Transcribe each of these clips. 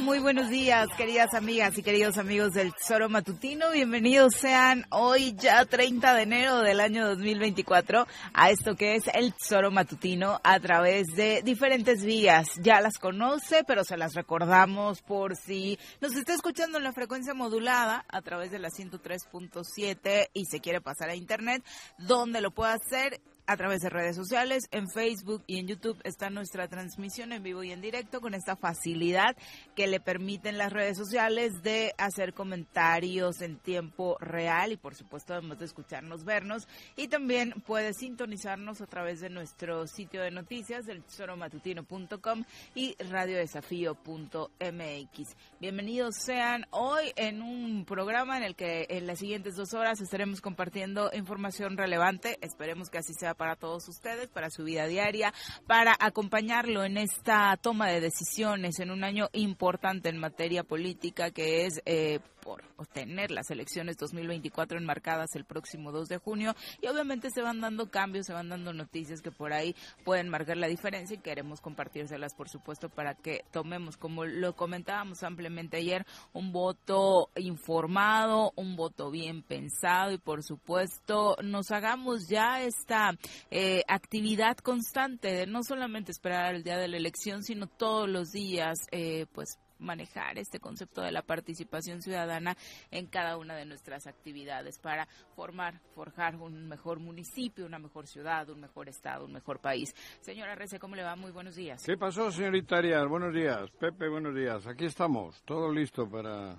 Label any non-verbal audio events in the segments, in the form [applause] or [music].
Muy buenos días, queridas amigas y queridos amigos del Tesoro Matutino. Bienvenidos sean hoy ya 30 de enero del año 2024 a esto que es el Tesoro Matutino a través de diferentes vías. Ya las conoce, pero se las recordamos por si nos está escuchando en la frecuencia modulada a través de la 103.7 y se quiere pasar a internet, donde lo puede hacer a través de redes sociales, en Facebook y en YouTube está nuestra transmisión en vivo y en directo con esta facilidad que le permiten las redes sociales de hacer comentarios en tiempo real y por supuesto además de escucharnos, vernos y también puede sintonizarnos a través de nuestro sitio de noticias del tesoromatutino.com y radiodesafío.mx. Bienvenidos sean hoy en un programa en el que en las siguientes dos horas estaremos compartiendo información relevante, esperemos que así sea para todos ustedes, para su vida diaria, para acompañarlo en esta toma de decisiones en un año importante en materia política que es eh, por obtener las elecciones 2024 enmarcadas el próximo 2 de junio. Y obviamente se van dando cambios, se van dando noticias que por ahí pueden marcar la diferencia y queremos compartírselas por supuesto para que tomemos, como lo comentábamos ampliamente ayer, un voto informado, un voto bien pensado y por supuesto nos hagamos ya esta eh, actividad constante de no solamente esperar el día de la elección, sino todos los días, eh, pues manejar este concepto de la participación ciudadana en cada una de nuestras actividades para formar, forjar un mejor municipio, una mejor ciudad, un mejor estado, un mejor país. Señora Rece, ¿cómo le va? Muy buenos días. ¿Qué pasó, señorita Arias? Buenos días. Pepe, buenos días. Aquí estamos, todo listo para,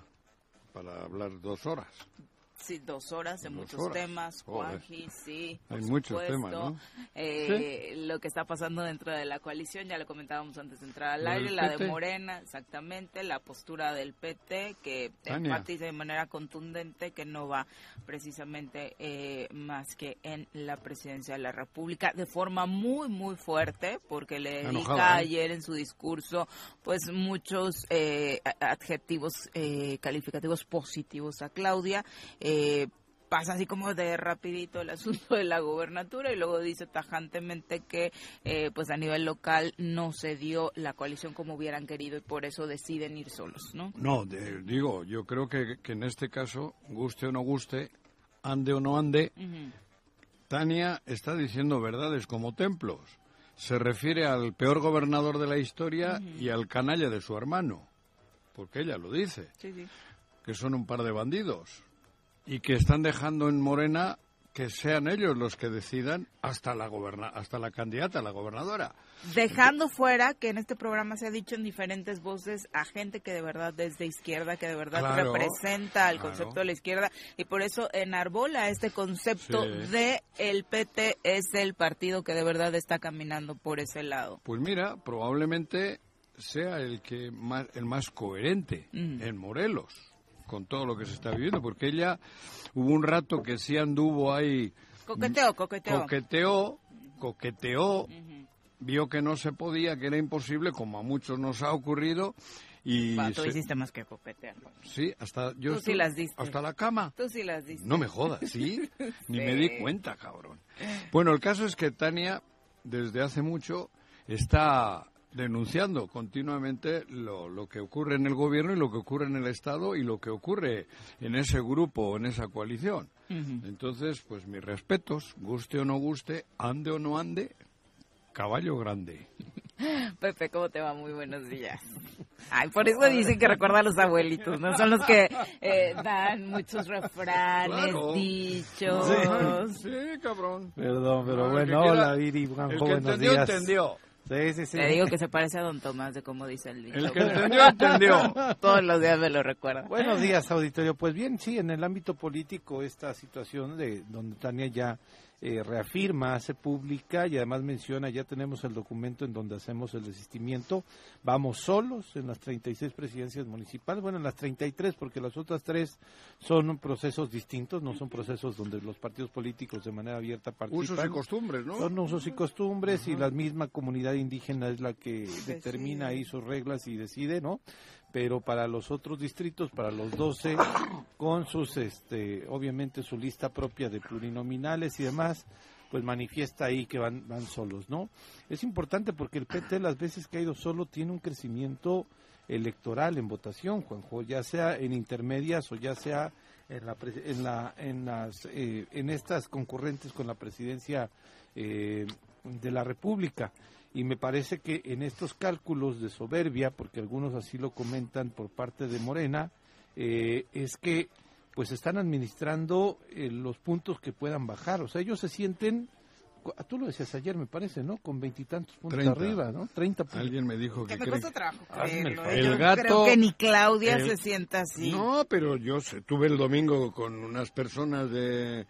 para hablar dos horas. Sí, dos horas de muchos temas, Juanji, sí. Hay muchos temas, eh, Lo que está pasando dentro de la coalición, ya lo comentábamos antes de entrar al aire, la de Morena, exactamente, la postura del PT, que enfatiza de manera contundente que no va precisamente eh, más que en la presidencia de la República, de forma muy, muy fuerte, porque le dedica ¿eh? ayer en su discurso, pues, muchos adjetivos calificativos positivos a Claudia. Eh, pasa así como de rapidito el asunto de la gobernatura y luego dice tajantemente que eh, pues a nivel local no se dio la coalición como hubieran querido y por eso deciden ir solos, ¿no? No, digo, yo creo que, en este caso, guste o no guste, ande o no ande, Tania está diciendo verdades como templos. Se refiere al peor gobernador de la historia y al canalla de su hermano, porque ella lo dice, que son un par de bandidos y que están dejando en Morena que sean ellos los que decidan hasta la goberna hasta la candidata, la gobernadora. Dejando fuera que en este programa se ha dicho en diferentes voces a gente que de verdad es de izquierda, que de verdad Claro, representa el claro. concepto de la izquierda y por eso enarbola este concepto Sí. de el PT es el partido que de verdad está caminando por ese lado. Pues mira, probablemente sea el que más, el más coherente Mm. en Morelos con todo lo que se está viviendo, porque ella hubo un rato que sí anduvo ahí, Coqueteo, coqueteo. coqueteó, coqueteó, vio que no se podía, que era imposible, como a muchos nos ha ocurrido, y Va, tú se- hiciste más que coquetear. sí, hasta yo Tú sí las diste. hasta la cama. Tú sí las diste. No me jodas, ¿sí? [laughs] Ni me di cuenta, cabrón. Bueno, el caso es que Tania, desde hace mucho, está denunciando continuamente lo, lo que ocurre en el gobierno y lo que ocurre en el Estado y lo que ocurre en ese grupo, en esa coalición. Entonces, pues mis respetos, guste o no guste, ande o no ande, caballo grande. [laughs] Pepe, ¿cómo te va? Muy buenos días. [laughs] Ay, por eso dicen que recuerda a los abuelitos, ¿no? Son los que eh, dan muchos refranes, Claro. dichos. Sí, cabrón. Perdón, pero que bueno, hola Viri, buenos entendió, días. entendió. Sí, sí, sí. Le digo que se parece a Don Tomás de cómo dice el dicho. El que entendió, entendió. [laughs] Todos los días me lo recuerda. Buenos días, auditorio. Pues bien, sí, en el ámbito político esta situación de donde Tania ya eh, reafirma, hace pública y además menciona, ya tenemos el documento en donde hacemos el desistimiento, vamos solos en las 36 presidencias municipales, bueno, en las 33 porque las otras tres son procesos distintos, no son procesos donde los partidos políticos de manera abierta participan. Usos y costumbres, ¿no? Son usos y costumbres y la misma comunidad indígena es la que determina ahí sus reglas y decide, ¿no? Pero para los otros distritos, para los 12, con sus, este, obviamente su lista propia de plurinominales y demás, pues manifiesta ahí que van, van solos, ¿no? Es importante porque el PT las veces que ha ido solo tiene un crecimiento electoral en votación, Juanjo, ya sea en intermedias o ya sea en la en la en las eh, en estas concurrentes con la presidencia eh, de la República y me parece que en estos cálculos de soberbia porque algunos así lo comentan por parte de Morena eh, es que pues están administrando eh, los puntos que puedan bajar o sea ellos se sienten tú lo decías ayer me parece no con veintitantos puntos 30. arriba no 30 puntos Alguien me dijo que Que me cree cuesta trabajo Hazme el creerlo. favor. ¿eh? Yo El gato- creo que ni Claudia el- se sienta así. No, pero yo tuve el domingo con unas personas de,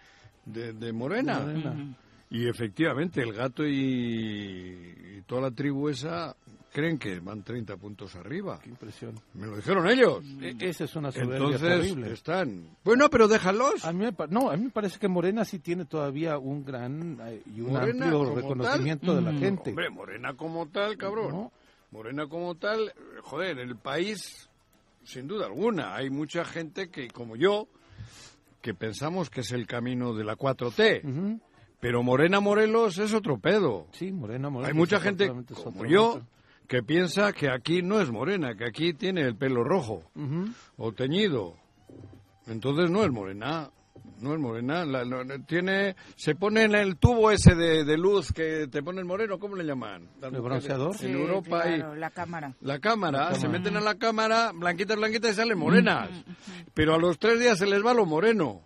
de, de Morena. Morena. Y efectivamente, el gato y, y toda la tribu esa creen que van 30 puntos arriba. qué impresión Me lo dijeron ellos. E- esa es una soberbia Entonces, terrible están. Bueno, pero déjalos. A mí me no, a mí me parece que Morena sí tiene todavía un gran eh, y un Morena amplio reconocimiento de la Mm. gente. Hombre, Morena como tal, cabrón. No. Morena como tal, joder, el país, sin duda alguna, hay mucha gente que, como yo, que pensamos que es el camino de la 4T. Ujú. Pero Morena Morelos es otro pedo. Sí, Morena, Morena. Hay mucha gente como otro yo que piensa que aquí no es morena, que aquí tiene el pelo rojo o teñido. Entonces no es morena, no es morena. La- la- tiene, se pone en el tubo ese de, de luz que te pone el moreno, ¿cómo le llaman? ¿El bronceador? Sí, En Europa claro, la cámara. la cámara, La se cámara. meten a la cámara, blanquitas, blanquitas y salen morenas. Pero a los tres días se les va lo moreno.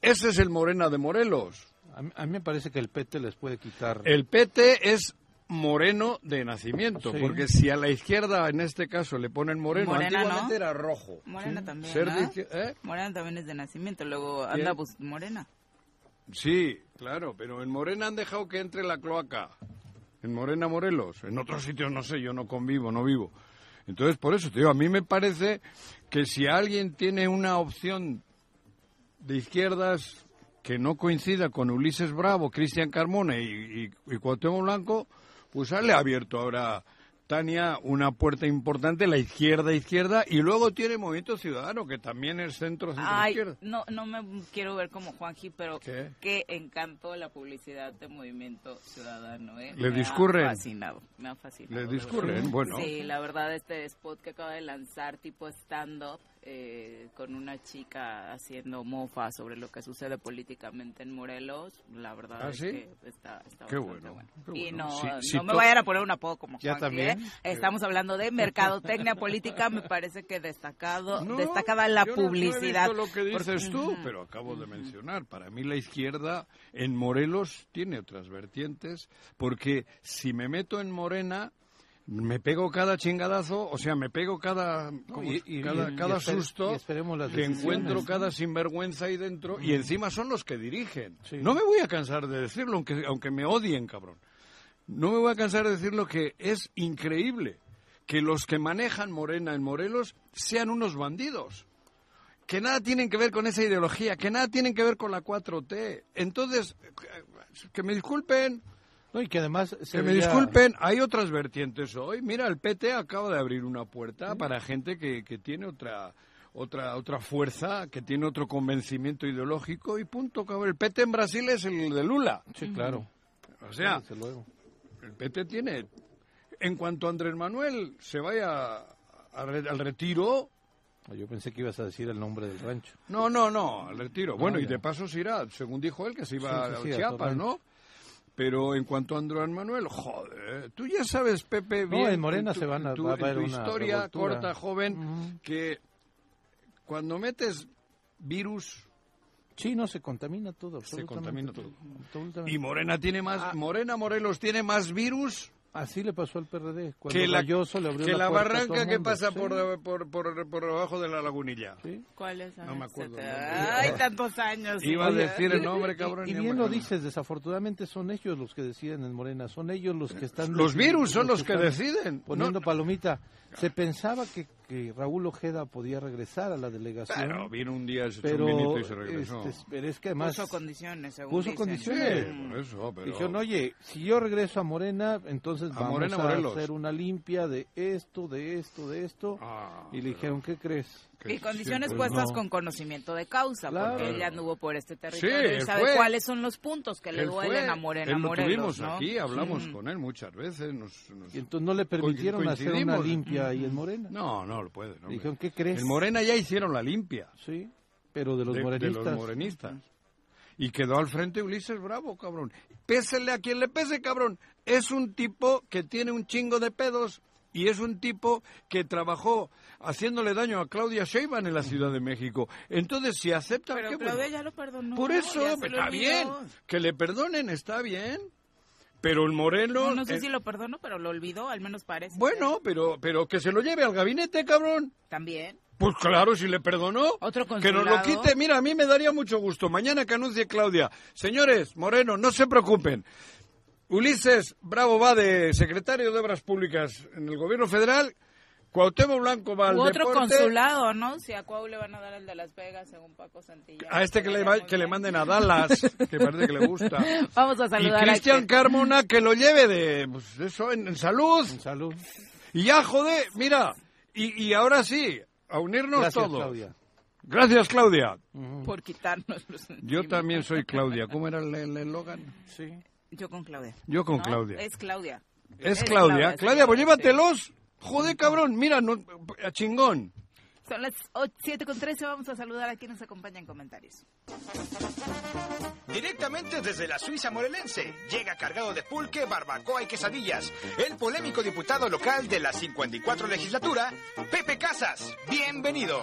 Ese es el morena de Morelos. A, mí, a mí me parece que el PT les puede quitar. El PT es moreno de nacimiento, Sí. porque si a la izquierda en este caso le ponen moreno, Morena, antiguamente ¿no? era rojo. Morena también, Ser ¿no? de izquier- ¿eh? Morena también es de nacimiento, luego anda pues morena. Sí, claro, pero en Morena han dejado que entre la cloaca. En Morena Morelos, en otros sitios no sé, yo no convivo, no vivo. Entonces, por eso te digo, a mí me parece que si alguien tiene una opción de izquierdas que no coincida con Ulises Bravo, Cristian Carmona y, y, y Cuauhtémoc Blanco, pues le ha abierto ahora Tania una puerta importante, la izquierda izquierda, y luego tiene Movimiento Ciudadano, que también es centro centro Ay, izquierda. no, no me quiero ver como Juanji, pero ¿Qué? qué encanto la publicidad de Movimiento Ciudadano, ¿eh? Le me discurren. ha fascinado, me ha fascinado. Le discurren, bueno. Sí, la verdad, este spot que acaba de lanzar, tipo stand-up, eh, con una chica haciendo mofa sobre lo que sucede políticamente en Morelos, la verdad ¿Ah, es sí? que está, está Qué bueno, bueno. qué Y no, Si- no si me vayan a poner un apodo como Ya también. ¿eh? Estamos hablando de mercadotecnia política, me parece que destacado, No, destacada la yo no- no he publicidad. visto lo que dices tú, pero acabo de mencionar. Para mí la izquierda en Morelos tiene otras vertientes, porque si me meto en Morena, me pego cada chingadazo, o sea, me pego cada, y- y- cada, y cada esper- susto que encuentro cada sinvergüenza ahí dentro, y encima son los que dirigen. Sí. No me voy a cansar de decirlo, aunque, aunque me odien, cabrón. No me voy a cansar de decirlo que es increíble que los que manejan Morena en Morelos sean unos bandidos. Que nada tienen que ver con esa ideología, que nada tienen que ver con la 4T. Entonces, que me disculpen, No, y que además se que me disculpen, hay otras vertientes hoy. Mira, el PT acaba de abrir una puerta para gente que, que tiene otra otra otra fuerza, que tiene otro convencimiento ideológico y punto. cabrón. El PT en Brasil es el de Lula. Sí, claro. O sea, el PT tiene. En cuanto Andrés Manuel se vaya a re- al retiro, Yo pensé que ibas a decir el nombre del rancho. no, no, no, al retiro. Bueno, y de paso se irá, según dijo él, que se iba Sí, sí, sí, a a Chiapas. ¿no? Pero en cuanto a Andrés Manuel, joder, tú ya sabes, Pepe, No, en Morena tu- se van a- tu- va a tu historia corta, joven, que cuando metes virus Sí, no, se contamina todo. Se contamina todo. Y Morena tiene Ah. más, Morena Morelos tiene más virus Así le pasó al PRD. Cuando que la, Galloso le abrió que la puerta a todo barranca que pasa Sí, por, por, por, por abajo de la lagunilla. sí. ¿Cuál es? No me acuerdo Ay, tantos años. [laughs] Iba a decir el Y- nombre, y- cabrón. Y, no bien me lo dices, desafortunadamente son ellos los que deciden en Morena, son ellos los que están... Los virus son los que están deciden. Poniendo No- palomita. Se pensaba que, que Raúl Ojeda podía regresar a la delegación, Claro, vino un día, se echó pero, un y se regresó. este, pero es que además Puso condiciones, según puso dicen. condiciones. Sí, por eso, pero... dijeron, oye, si yo regreso a Morena, entonces A vamos Morena, a Morelos. hacer una limpia de esto, de esto, de esto. Ah, y le dijeron, ¿qué crees? Y condiciones siempre- puestas no. con conocimiento de causa, Claro. porque él ya anduvo por este territorio Sí, y sabe fue. cuáles son los puntos que le Él duelen fue, a Morena él lo Morelos, tuvimos ¿no? aquí, hablamos Mm. con él muchas veces. Nos, nos- Y entonces no le permitieron hacer una limpia ahí en Morena. No, no lo puede. no, dijeron. ¿qué crees? En Morena ya hicieron la limpia Sí, pero de los de, de morenistas. los morenistas. Y quedó al frente Ulises Bravo, cabrón. Pésele a quien le pese, cabrón. Es un tipo que tiene un chingo de pedos y es un tipo que trabajó haciéndole daño a Claudia Sheinbaum en la Ciudad de México. Entonces, si acepta... Pero Claudia bueno. ya lo perdonó. Por eso, está bien. Que le perdonen, está bien. Pero el Moreno... No, no sé eh, si lo perdonó, pero lo olvidó, al menos parece. Bueno, pero, pero que se lo lleve al gabinete, cabrón. También. Pues claro, si le perdonó. Otro Que nos lo quite. Mira, a mí me daría mucho gusto. Mañana que anuncie Claudia. Señores, Moreno, no se preocupen. Ulises Bravo va de secretario de Obras Públicas en el gobierno federal. Cuauhtémoc Blanco va al U otro deporte. consulado, ¿no? Si a Cuau le van a dar el de Las Vegas, según Paco Santillán. A este que le, va- que le manden a Dallas, que parece que le gusta. [laughs] Vamos a Y saludar a Cristian Carmona que lo lleve de pues, eso en, en salud. Salud. Y ya, joder, mira. Y, y ahora sí, a unirnos Gracias, todos. Claudia. Gracias, Claudia. Por quitarnos los Yo también soy [laughs] Claudia. ¿Cómo era el eslogan? Sí. Yo con Claudia. Yo con ¿No? Claudia. Es Claudia. Es es Claudia. Claudia, Claudia, sí, pues sí. llévatelos. Joder, cabrón. Mira, no, a chingón. Son las 7 con 13. Vamos a saludar a quienes nos acompañan en comentarios. Directamente desde la Suiza morelense, llega cargado de pulque, barbacoa y quesadillas, el polémico diputado local de la 54 legislatura, Pepe Casas. Bienvenido.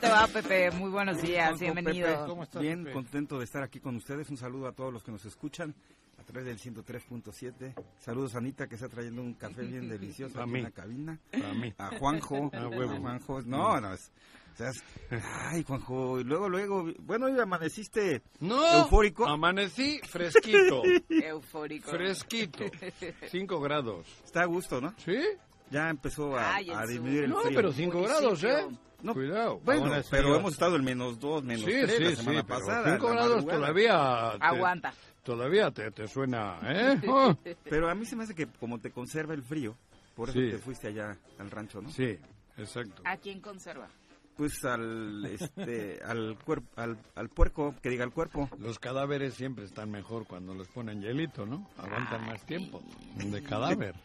Te va, Pepe? Muy buenos días. Bienvenido. Pepe, ¿Cómo estás, Bien, Pepe? contento de estar aquí con ustedes. Un saludo a todos los que nos escuchan a través del 103.7. Saludos a Anita que está trayendo un café bien [laughs] delicioso A aquí mí. en la cabina. A mí. A Juanjo. [laughs] A huevo. a Juanjo. No, no. es- o sea, es- ay, Juanjo. Y luego, luego. Bueno, hoy amaneciste No. eufórico. Amanecí fresquito. [laughs] Eufórico. fresquito. Cinco grados. Está a gusto, ¿no? ¿Sí? Ya empezó a, Ay, disminuir el No, frío. pero cinco grados, ¿eh? No, Cuidado. Bueno, pero hemos estado en menos dos, menos sí, tres sí, la sí, semana pero pasada. cinco grados todavía... te- Aguanta. Todavía te, te suena, ¿eh? [laughs] Oh. Pero a mí se me hace que como te conserva el frío, por eso Sí. te fuiste allá al rancho, ¿no? Sí, exacto. ¿A quién conserva? pues al este [laughs] al cuerpo al, al puerco que diga el cuerpo Los cadáveres siempre están mejor cuando los ponen hielito, ¿no? Aguantan más tiempo de cadáver.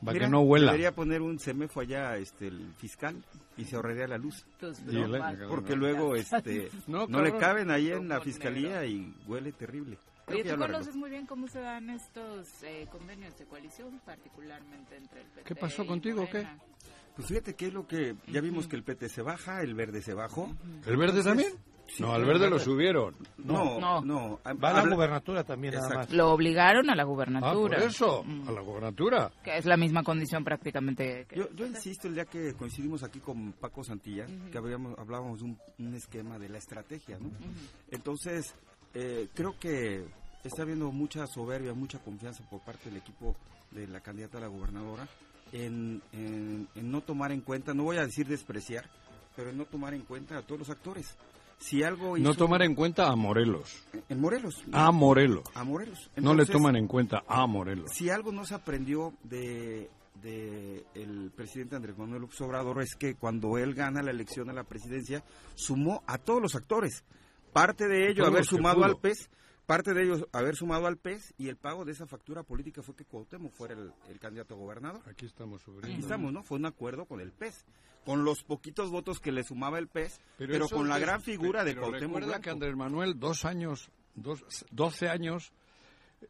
Para Mira, que no huela. debería poner un semefo allá este el fiscal y se ahorraría la luz. Tus Y el- porque luego [laughs] este No, no, le caben ahí en la fiscalía y huele terrible. Oye, tú conoces muy bien cómo se dan estos eh, convenios de coalición, particularmente entre el PT ¿Qué pasó y contigo, o qué? Pues fíjate que es lo que ya vimos que el PT se baja, el verde se bajó. ¿El verde también? Sí, no, al verde lo subieron. No, No. no. Va a la Habla- gubernatura también nada más. Lo obligaron a la Ah, por gubernatura. eso, Mm. a la gobernatura. Que es la misma condición prácticamente. Que Yo, yo insisto, el día que coincidimos aquí con Paco Santilla, que habíamos, hablábamos de un, un esquema de la estrategia, ¿no? Entonces, eh, creo que está habiendo mucha soberbia, mucha confianza por parte del equipo de la candidata a la gobernadora en, en- en no tomar en cuenta, no voy a decir despreciar, pero en no tomar en cuenta a todos los actores. Si algo No tomar en cuenta a Morelos. en Morelos. A Morelos. A Morelos. No le toman en cuenta a Morelos. si algo no se aprendió de, de el presidente Andrés Manuel López Obrador es que cuando él gana la elección a la presidencia sumó a todos los actores. Parte de ello haber sumado al PES, parte de ellos haber sumado al PES y el pago de esa factura política fue que Cuauhtémoc fuera el, el candidato a gobernador. Aquí estamos Aquí sufriendo. estamos, ¿no? Fue un acuerdo con el PES, con los poquitos votos que le sumaba el PES, pero, con la es- gran figura de pero Cuauhtémoc recuerda Blanco. que Andrés Manuel dos años, dos, 12 años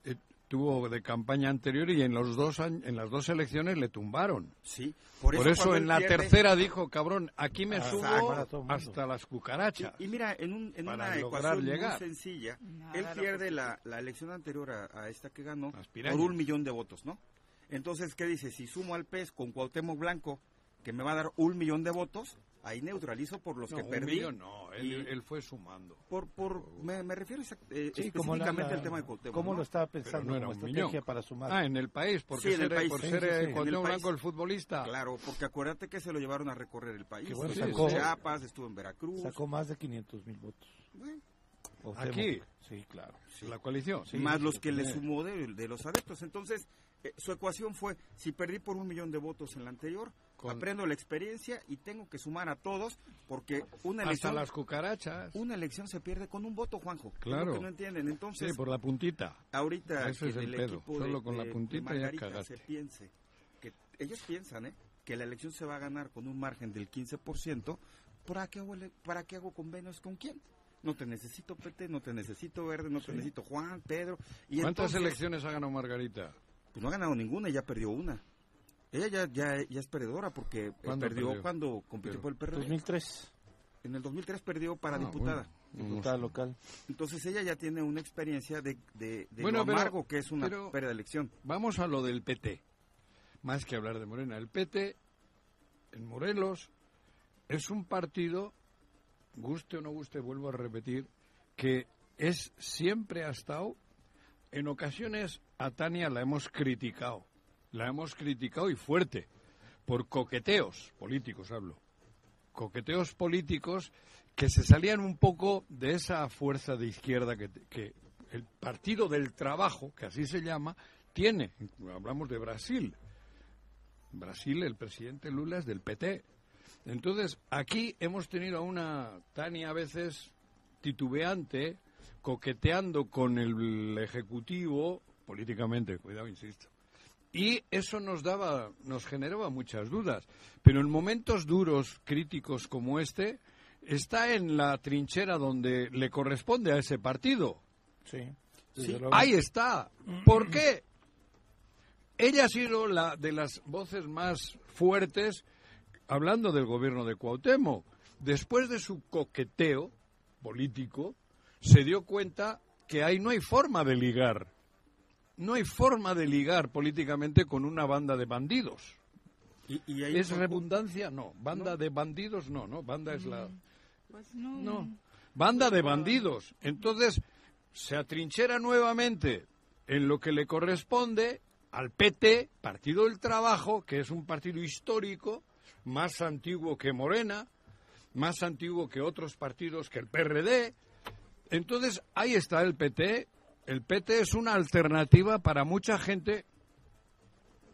eh, tuvo de campaña anterior y en los dos años, en las dos elecciones le tumbaron. Sí, Por, eso, en la pierde- tercera dijo, cabrón, aquí me Ah, subo el mundo. hasta las cucarachas. Y, y mira, en, un- en una ecuación llegar. muy sencilla, Nada él pierde que- la, la elección anterior a, a esta que ganó por un millón de votos, ¿no? Entonces, ¿qué dice? Si sumo al PES con Cuauhtémoc Blanco, que me va a dar un millón de votos, ahí neutralizo por los No, que un perdí. millón no, él, y- él fue sumando. Por, por, me, me refiero exact- eh, Sí, la- específicamente la- al tema de Cuauhtémoc. ¿Cómo ¿no? lo estaba pensando no era como un estrategia millón. para sumar? Ah, en el país, porque Sí, en el ser, país. por Sí, ser sí, eh, sí, en el. Blanco el futbolista. Claro, porque acuérdate que se lo llevaron a recorrer el país. Que bueno, estuvo sacó- en Chiapas, estuvo en Veracruz. Sacó más de 500 mil votos. Bueno. Aquí. Sí, claro. La coalición. Sí, más sí, los sí, que le sí. sumó de, de los adeptos. Entonces, eh, su ecuación fue, si perdí por un millón de votos en la anterior, Con- aprendo la experiencia y tengo que sumar a todos, porque una Hasta elección, las cucarachas. una elección se pierde con un voto, Juanjo. Claro. que no entienden. Entonces, Sí, por la puntita. ahorita Ese que es el el pedo. equipo Solo de, con la de- de puntita ya se piense, que ellos piensan ¿eh? que la elección se va a ganar con un margen del 15%, ¿para qué hago, para qué hago convenios con quién? No te necesito PT, no te necesito Verde, no te necesito Juan, Pedro. Y ¿Cuántas entonces, elecciones ha ganado Margarita? Pues no ha ganado ninguna y ya perdió una. Ella ya, ya, ya es perdedora porque eh, ¿Cuándo perdió, perdió? cuando compitió Pero- por el PRD. 2003, En el 2003 perdió para Ah, diputada. bueno. diputada local. Entonces ella ya tiene una experiencia de, de, de Bueno, lo pero- amargo que es una pero- pérdida de elección. Vamos a lo del PT. Más que hablar de Morena. El PT, en Morelos, es un partido, guste o no guste, vuelvo a repetir, que es siempre ha estado, en ocasiones a Tania la hemos criticado. La hemos criticado y fuerte, por coqueteos políticos hablo. Coqueteos políticos que se salían un poco de esa fuerza de izquierda que, que el Partido del Trabajo, que así se llama, tiene. Hablamos de Brasil. Brasil, el presidente Lula es del PT. Entonces, aquí hemos tenido a una Tania a veces titubeante, coqueteando con el Ejecutivo, políticamente, cuidado, insisto. Y eso nos daba, nos generaba muchas dudas. Pero en momentos duros, críticos como este, está en la trinchera donde le corresponde a ese partido. Sí. Ahí está. ¿Por qué? Ella ha sido la de las voces más fuertes hablando del gobierno de Cuauhtémoc. Después de su coqueteo político, se dio cuenta que ahí no hay forma de ligar. No hay forma de ligar políticamente con una banda de bandidos. Y, y ahí ¿Es redundancia? No. ¿Banda de bandidos? No, no. Banda es la... Pues no. No. Banda de bandidos. Entonces, se atrinchera nuevamente en lo que le corresponde al PT, Partido del Trabajo, que es un partido histórico, más antiguo que Morena, más antiguo que otros partidos que el PRD. Entonces, ahí está el PT. El PT es una alternativa para mucha gente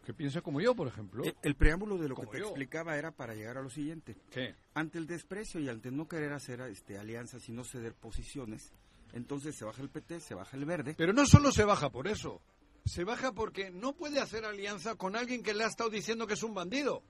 que piensa como yo, por ejemplo. El, el preámbulo de lo que te yo. explicaba era para llegar a lo siguiente. ¿Qué? Ante el desprecio y ante no querer hacer este, alianzas y no ceder posiciones, entonces se baja el PT, se baja el verde. Pero no solo se baja por eso. Se baja porque no puede hacer alianza con alguien que le ha estado diciendo que es un bandido.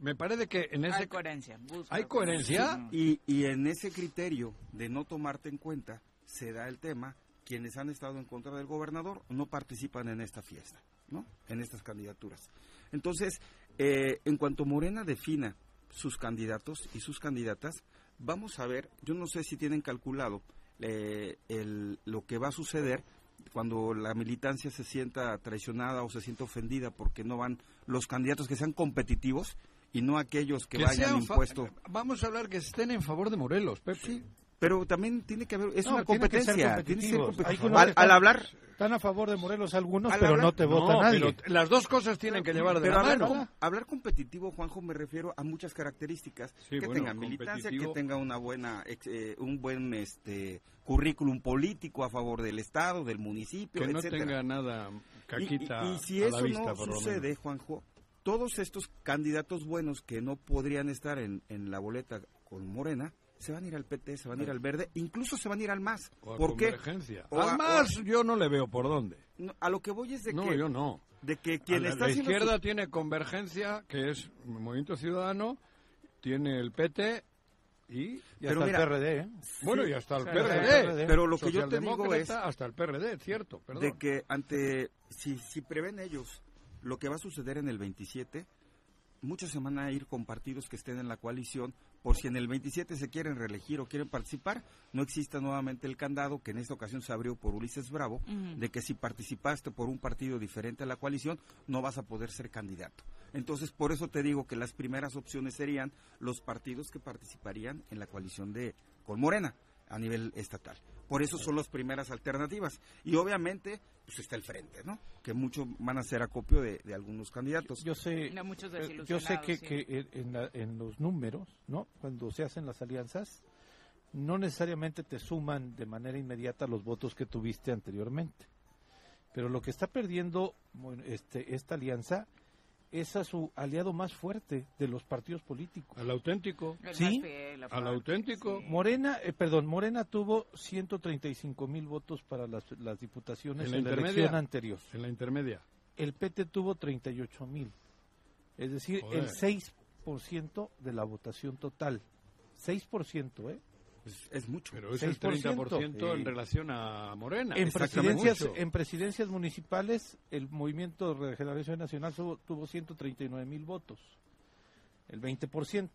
Me parece que en ese... Hay coherencia. busca ¿Hay coherencia? Y, y en ese criterio de no tomarte en cuenta, se da el tema, quienes han estado en contra del gobernador no participan en esta fiesta, ¿no? En estas candidaturas. Entonces, eh, en cuanto Morena defina sus candidatos y sus candidatas, vamos a ver, yo no sé si tienen calculado eh, el- lo que va a suceder cuando la militancia se sienta traicionada o se sienta ofendida porque no van los candidatos que sean competitivos y no aquellos que, vayan impuestos. Vamos a hablar que estén en favor de Morelos, Pepe. Pero también tiene que haber, es No, una tiene que ser competencia. tiene que ser competitivos. compe- Hay unos al, hablar, Están a favor de Morelos algunos, Al pero hablar- no te vota No, nadie. pero las dos cosas tienen que llevar de pero la hablar, mano. com- hablar competitivo, Juanjo, me refiero a muchas características Sí, que bueno, tenga militancia, que tenga una buena, eh, un buen este currículum político a favor del estado, del municipio, Que no etcétera. tenga nada Y- caquita y, y si a eso la vista, no sucede. Juanjo, todos estos candidatos buenos que no podrían estar en, en la boleta con Morena, se van a ir al PT, se van a ir al Verde, incluso se van a ir al MAS. O a ¿Por qué? O a- Además, yo no le veo por dónde. No, a lo que voy es de No, que, yo no. de que A quien la, está la izquierda su- tiene Convergencia, que es Movimiento Ciudadano, tiene el PT y... Y pero hasta mira, el PRD, ¿eh? Bueno, y hasta el PRD. PRD. Pero lo que yo te digo es hasta el PRD, cierto, perdón. de que ante si, si prevén ellos lo que va a suceder en el 27, muchos se van a ir con partidos que estén en la coalición por si en el 27 se quieren reelegir o quieren participar, no exista nuevamente el candado que en esta ocasión se abrió por Ulises Bravo, de que si participaste por un partido diferente a la coalición no vas a poder ser candidato. Entonces, por eso te digo que las primeras opciones serían los partidos que participarían en la coalición de con Morena a nivel estatal. Por eso son las primeras alternativas. Y obviamente, pues está el frente, ¿no? Que muchos van a hacer acopio de, de algunos candidatos. Yo sé, No, muchos eh, yo sé que, desilusionados, sí. que en- en, la- en los números, ¿no? Cuando se hacen las alianzas, no necesariamente te suman de manera inmediata los votos que tuviste anteriormente. Pero lo que está perdiendo bueno, este, esta alianza es a su aliado más fuerte de los partidos políticos. Al auténtico. El Sí, fiel, al auténtico. sí. Morena, eh, perdón, Morena tuvo 135 mil votos para las, las diputaciones ¿En la en la elección anterior. En la intermedia. El PT tuvo 38 mil. Es decir, Joder. el 6% de la votación total. 6%, ¿eh? Es, es mucho. Pero es el 6%. 30% en relación a Morena. En presidencias, Mucho. en presidencias municipales, el Movimiento de Regeneración Nacional tuvo, tuvo 139 mil votos, el 20%.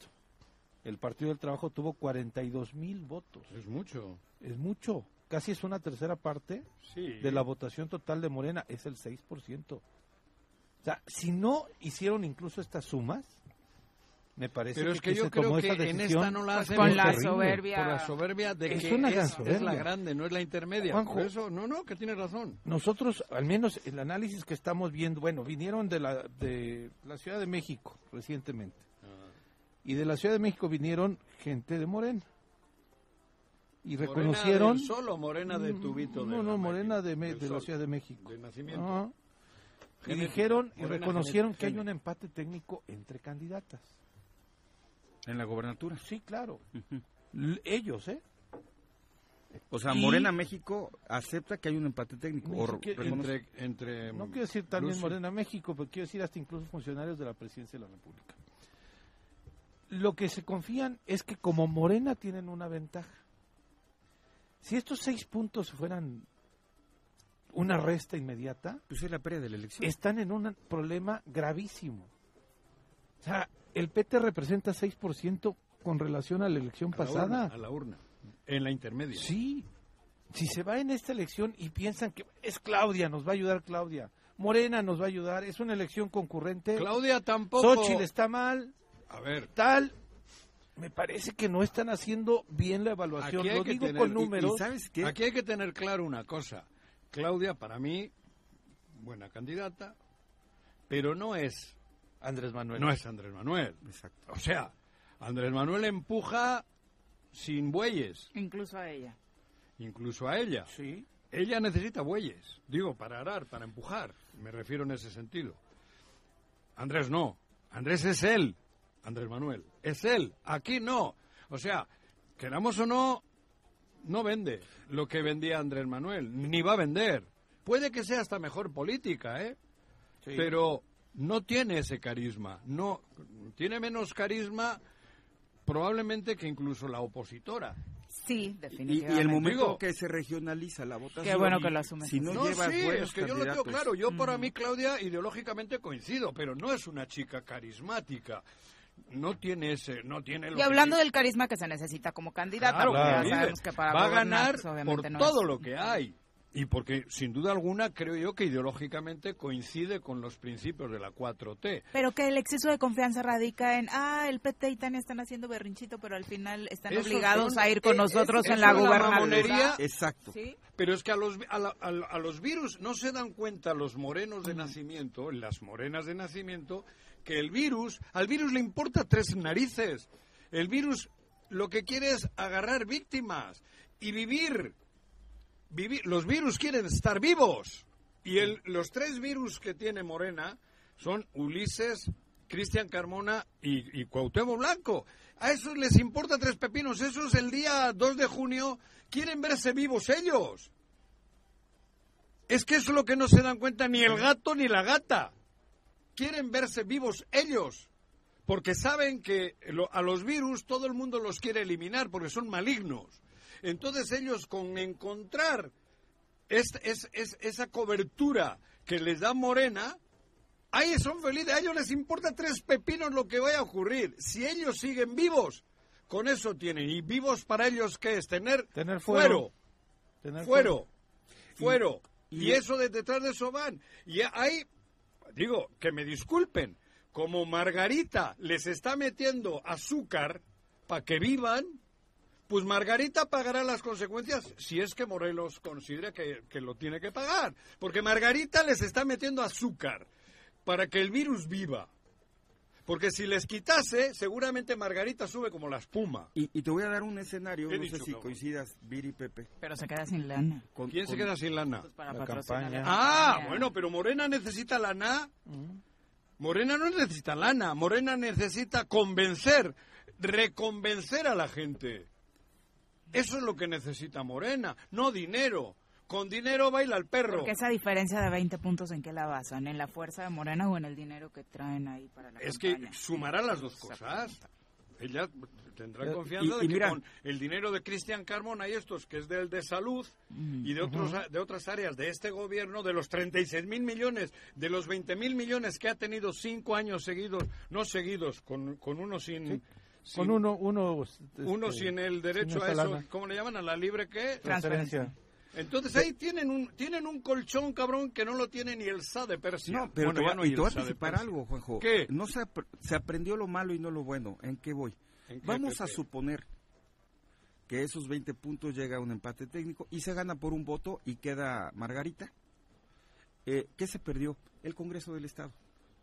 El Partido del Trabajo tuvo 42 mil votos. Es mucho. Es mucho, casi es una tercera parte Sí. de la votación total de Morena, es el 6%. O sea, si no hicieron incluso estas sumas, me parece Pero que, es que yo creo que en esta no la hacen con la terrible. soberbia. por la soberbia de Es que una es, gran es la soberbia. grande, no es la intermedia. Juanjo. Por eso, no, no, que tienes razón. Nosotros, al menos el análisis que estamos viendo, bueno, vinieron de la, de la Ciudad de México recientemente. Y de la Ciudad de México vinieron gente de Morena. Y Morena reconocieron... del Sol o Morena de Tubito? No, de no, Morena de, Me- de la. Ciudad de México. De nacimiento. Y dijeron y reconocieron que hay un empate técnico entre candidatas. En la gobernatura. Sí, claro. Ellos, ¿eh? O sea, Y- Morena México acepta que hay un empate técnico. O Entre, entre, No quiero decir también. Morena México, pero quiero decir hasta incluso funcionarios de la presidencia de la República. Lo que se confían es que como Morena tienen una ventaja. Si estos seis puntos fueran una resta inmediata, Pues es la pérdida de la elección. están en un problema gravísimo. O sea, el PT representa 6% con relación a la elección a la pasada. urna, a la urna. En la intermedia. Sí. Si se va en esta elección y piensan que es Claudia, nos va a ayudar Claudia. Morena nos va a ayudar, es una elección concurrente. Claudia tampoco. Xochitl está mal, A ver, tal. Me parece que no están haciendo bien la evaluación. Lo digo tener- con y- y números. ¿Sabes qué? aquí hay que tener claro una cosa. Claudia, para mí, buena candidata, pero no es, Andrés Manuel. no es Andrés Manuel. Exacto. O sea, Andrés Manuel empuja sin bueyes, Incluso a ella. incluso a ella. Sí. Ella necesita bueyes, digo, para arar, para empujar, me refiero en ese sentido. Andrés no. Andrés es él. Andrés Manuel. Es él. Aquí no. O sea, queramos o no, no vende lo que vendía Andrés Manuel. Ni va a vender. Puede que sea hasta mejor política, ¿eh? Pero no tiene ese carisma. No, tiene menos carisma probablemente que incluso la opositora. Sí, Y, definitivamente. y el momento Digo- que se regionaliza la votación. Qué bueno que lo asumes Si no, No, llevas sí, es que yo lo tengo candidatos- claro. Yo, para mí, Claudia, ideológicamente coincido, pero no es una chica carismática. No tiene ese, no tiene lo Y hablando del carisma que se necesita como candidata, Claro, porque ya sabemos que para va a ganar pues, por no todo es. lo que hay. Y porque, sin duda alguna, creo yo que ideológicamente coincide con los principios de la 4T. Pero que el exceso de confianza radica en, ah, el PT y Tania están haciendo berrinchito, pero al final están obligados a ir con nosotros en la mamonería. Exacto. ¿Sí? Pero es que a los, a, la- a a los virus no se dan cuenta los morenos de nacimiento, las morenas de nacimiento, que el virus, al virus le importa tres narices. El virus lo que quiere es agarrar víctimas y vivir. Vivir- los virus quieren estar vivos. Y el, los tres virus que tiene Morena son Ulises, Cristian Carmona y, y Cuauhtémoc Blanco. A esos les importa tres pepinos. Esos el día 2 de junio quieren verse vivos ellos. Es que eso es lo que no se dan cuenta ni el gato ni la gata. Quieren verse vivos ellos. Porque saben que lo- a los virus todo el mundo los quiere eliminar porque son malignos. Entonces ellos con encontrar es, es- es- esa cobertura que les da Morena, ahí son felices. A ellos les importa tres pepinos lo que vaya a ocurrir. Si ellos siguen vivos, con eso tienen. ¿Y vivos para ellos qué es? Tener, Tener fuero. fuero. Tener Fuero. Fuero. y- Y, eso de detrás de eso van. Y ahí, digo, que me disculpen, como Margarita les está metiendo azúcar para que vivan, pues Margarita pagará las consecuencias si es que Morelos considera que, que lo tiene que pagar. Porque Margarita les está metiendo azúcar para que el virus viva. Porque si les quitase, seguramente Margarita sube como la espuma. Y, y te voy a dar un escenario, no dicho, sé si cabrón. coincidas, Viri Pepe. Pero se queda sin lana. con- ¿Quién se queda sin lana? Pues para La campaña. Ah, campaña. bueno, pero Morena necesita lana. Morena no necesita lana. Morena necesita convencer, reconvencer a la gente. Eso es lo que necesita Morena, no dinero. Con dinero baila el perro. Porque esa diferencia de 20 puntos, ¿en qué la basan? ¿En la fuerza de Morena o en el dinero que traen ahí para la Es que sumará las dos cosas. Ella tendrá Eh, confianza y- de y que mira- con el dinero de Cristian Carmona y estos, que es del de salud y de, otros, a- de otras áreas de este gobierno, de los 36 mil millones, de los 20 mil millones que ha tenido cinco años seguidos, no seguidos, con, con uno sin... sin- Con uno, uno, uno este, sin el derecho sin a eso, lana. ¿cómo le llaman? A la libre qué? transferencia. Entonces ahí tienen un tienen un colchón, cabrón, que no lo tiene ni el SA de Persia. No, pero Bueno, te, no y te voy a anticipar algo, Juanjo. ¿Qué? No se, ap- se aprendió lo malo y no lo bueno. ¿En qué voy? ¿En qué, Vamos a suponer que esos 20 puntos llega a un empate técnico y se gana por un voto y queda Margarita. Eh, ¿Qué se perdió? El Congreso del Estado.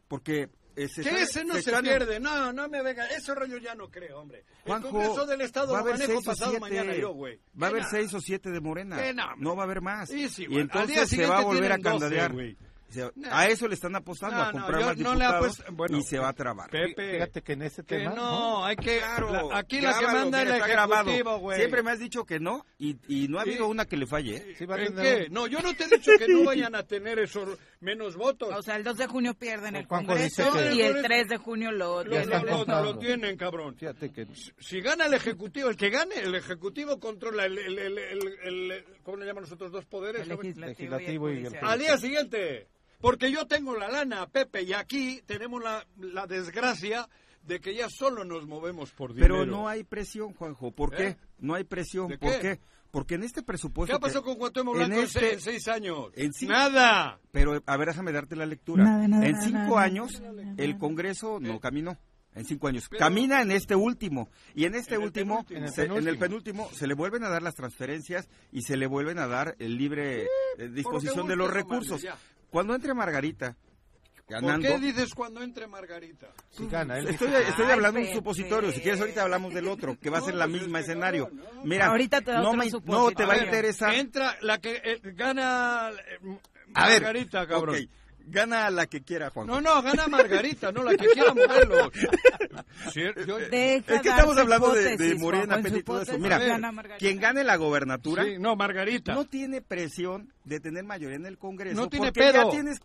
Porque eh, se Que ese no se, están- pierde, no, no me venga, ese rollo ya no creo, hombre. Juanjo, el Congreso del Estado va a lo haber manejo seis o pasado siete- mañana yo, güey. Va a haber seis o siete de Morena. No, va a haber más. Sí, y entonces se va a volver a tienen 12, candidatear. güey. Se- No. A eso le están apostando, No, a no, comprar yo más no le diputados apuesto- bueno, y se va a trabar. Pepe, Fíjate que en ese que tema. no, hay que... Claro, la- aquí la que manda el ejecutivo, güey. Siempre me has dicho que no y, y no ha Sí. habido una que le falle. ¿eh? Sí ¿En qué? No, yo no te he dicho que no vayan a tener esos menos votos. O sea, el 2 de junio pierden el Juanjo Congreso y el 3 de junio lo lo, lo- lo- tienen, cabrón. Fíjate que Si gana el Ejecutivo, el que gane, el Ejecutivo controla el, el, el, el- el- ¿cómo le llaman los otros dos poderes? el legislativo, Legislativo y y el el. Al día siguiente, porque yo tengo la lana, Pepe, y aquí tenemos la, la desgracia de que ya solo nos movemos por dinero. Pero no hay presión, Juanjo. ¿Por ¿Eh? qué? No hay presión. ¿De ¿Por qué? qué? Porque en este ¿Qué presupuesto... ha pasado que- con Cuauhtémoc en Blanco en, este- en seis años? en cinco- Nada. Pero, a ver, déjame darte la lectura. Nada, nada, en cinco nada, años, el Congreso no caminó. En cinco años. Pero- Camina en este último. Y en este En último, penúltimo. se- en, el En el penúltimo, se le vuelven a dar las transferencias y se le vuelven a dar el libre eh, disposición de los recursos. Cuando entre Margarita ¿Por ganando... qué dices cuando entre Margarita? si gana él. Estoy, dice- estoy hablando de un supositorio. Si quieres, ahorita hablamos del otro, que va a [laughs] ser No, la misma escenario. no, no. Mira, Ahorita te da no, otro me- no te va a ver, interesar. Entra la que eh, gana eh, A ver, Margarita, cabrón. ok. Gana la que quiera, Juan. No, no, gana Margarita, no la que quiera Morelos. [laughs] Sí, yo- Deja Es que estamos hablando de, de Morena, Juanjo, en Peti, su y todo eso. Mira, gana Margarita. quien gane la gobernatura sí, no, Margarita. no tiene presión de tener mayoría en el Congreso. No tiene porque pedo. Ya tienes,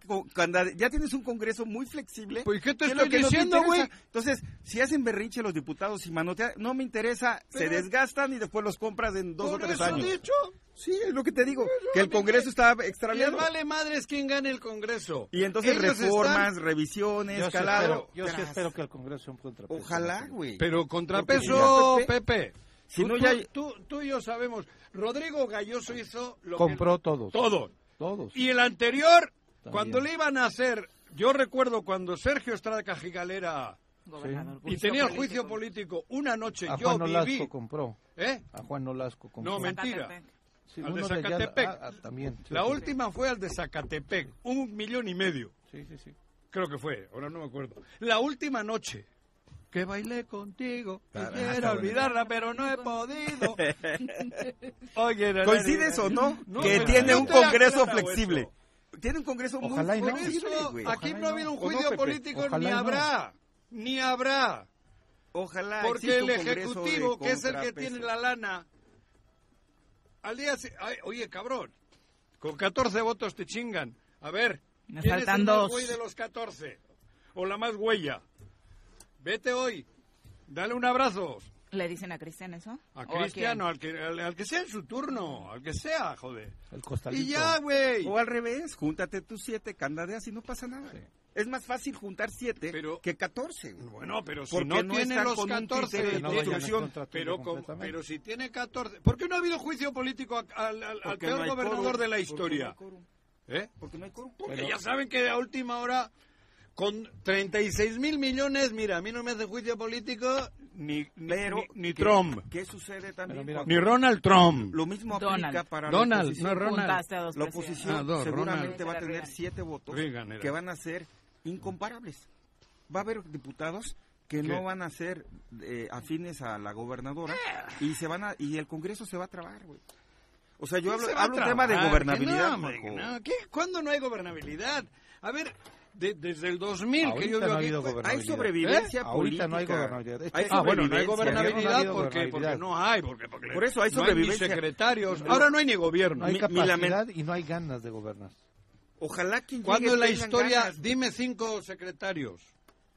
ya tienes un Congreso muy flexible. Pues, ¿qué te que es estoy que diciendo, güey? Entonces, si hacen berrinche los diputados y manotean, no me interesa, se desgastan y después los compras en dos o tres eso años. dicho. Sí, es lo que te digo, que el Congreso está extraviado. vale madres quién gane el Congreso. Y entonces Ellos reformas, están- revisiones, Yo sí calado. espero, yo sí espero que el Congreso sea un contrapeso. Ojalá, güey. Pero contrapeso, Pepe. Si tú, no, tú- ya- tú, tú y yo sabemos. Rodrigo Galloso hizo lo Compró que... todos. Todo. Todos. Y el anterior, También. cuando le iban a hacer... Yo recuerdo cuando Sergio Estrada Cajigalera Gobernador, y tenía el juicio político una noche, A yo Juan Nolasco viví... compró. ¿Eh? A Juan Nolasco compró. No, mentira. Sí, al de Zacatepec. ah, ah, también. sí, La sí. última fue al de Zacatepec, un millón y medio. Sí, sí, sí. Creo que fue, ahora no me acuerdo. La última noche que bailé contigo, quisiera olvidarla, pero no he podido. [laughs] Oye, la- ¿Coincides o no? No, que tiene un Congreso eso. flexible. Tiene un Congreso muy Ojalá y no. Por flexible, eso, aquí no ha habido un ¿O no, juicio político, Ojalá ni no. habrá, ni habrá. Ojalá Porque el Ejecutivo, que es el que tiene la lana, al día... si- ay, oye, cabrón, con 14 votos te chingan. A ver, Me ¿quién es faltan el más dos. güey de los 14? O la más huella. Vete hoy, dale un abrazo. ¿Le dicen a Cristian eso? A ¿O Cristiano, al que, al, al que sea en su turno, al que sea, joder. El costalito. Y ya, güey. O al revés, júntate tus siete, candadeas y no pasa nada. Es más fácil juntar siete Pero- que catorce. Bueno, pero si Porque no, no tiene los con un 14, criterio de no instrucción, pero, con- pero si tiene 14... ¿Por qué no ha habido juicio político al, al- al Porque peor no gobernador quórum, de la porque historia? no hay quórum, ¿Eh? Porque no hay quórum. Porque Pero- ya saben que a última hora, con 36 mil millones, mira, a mí no me hace juicio político ni, ni, Pero, ni, ni ¿qué- Trump, ¿Qué sucede también? Mira, ni Ronald Trump. Lo mismo aplica Donald. para Donald, la oposición. no Ronald. La oposición Ah, dos, seguramente Ronald. va a tener siete votos Reagan que van a ser incomparables. Va a haber diputados que ¿Qué? no van a ser eh, afines a la gobernadora y se van a y el Congreso se va a trabar, güey. O sea, yo ¿Qué hablo, se hablo un tema de gobernabilidad. No. ¿Cuándo no hay gobernabilidad? A ver, de- desde el 2000 que Ahorita yo no aquí... pues. Hay sobrevivencia ¿Eh? política. Ahorita no hay gobernabilidad. Hay que- Ah, bueno, no hay gobernabilidad No porque, porque no hay. Porque, porque Por eso hay no sobrevivencia. ni secretarios. Ahora no hay ni gobierno. No hay capacidad y no hay ganas de gobernar. Ojalá que ¿Cuándo en la historia? ganas. Dime cinco secretarios.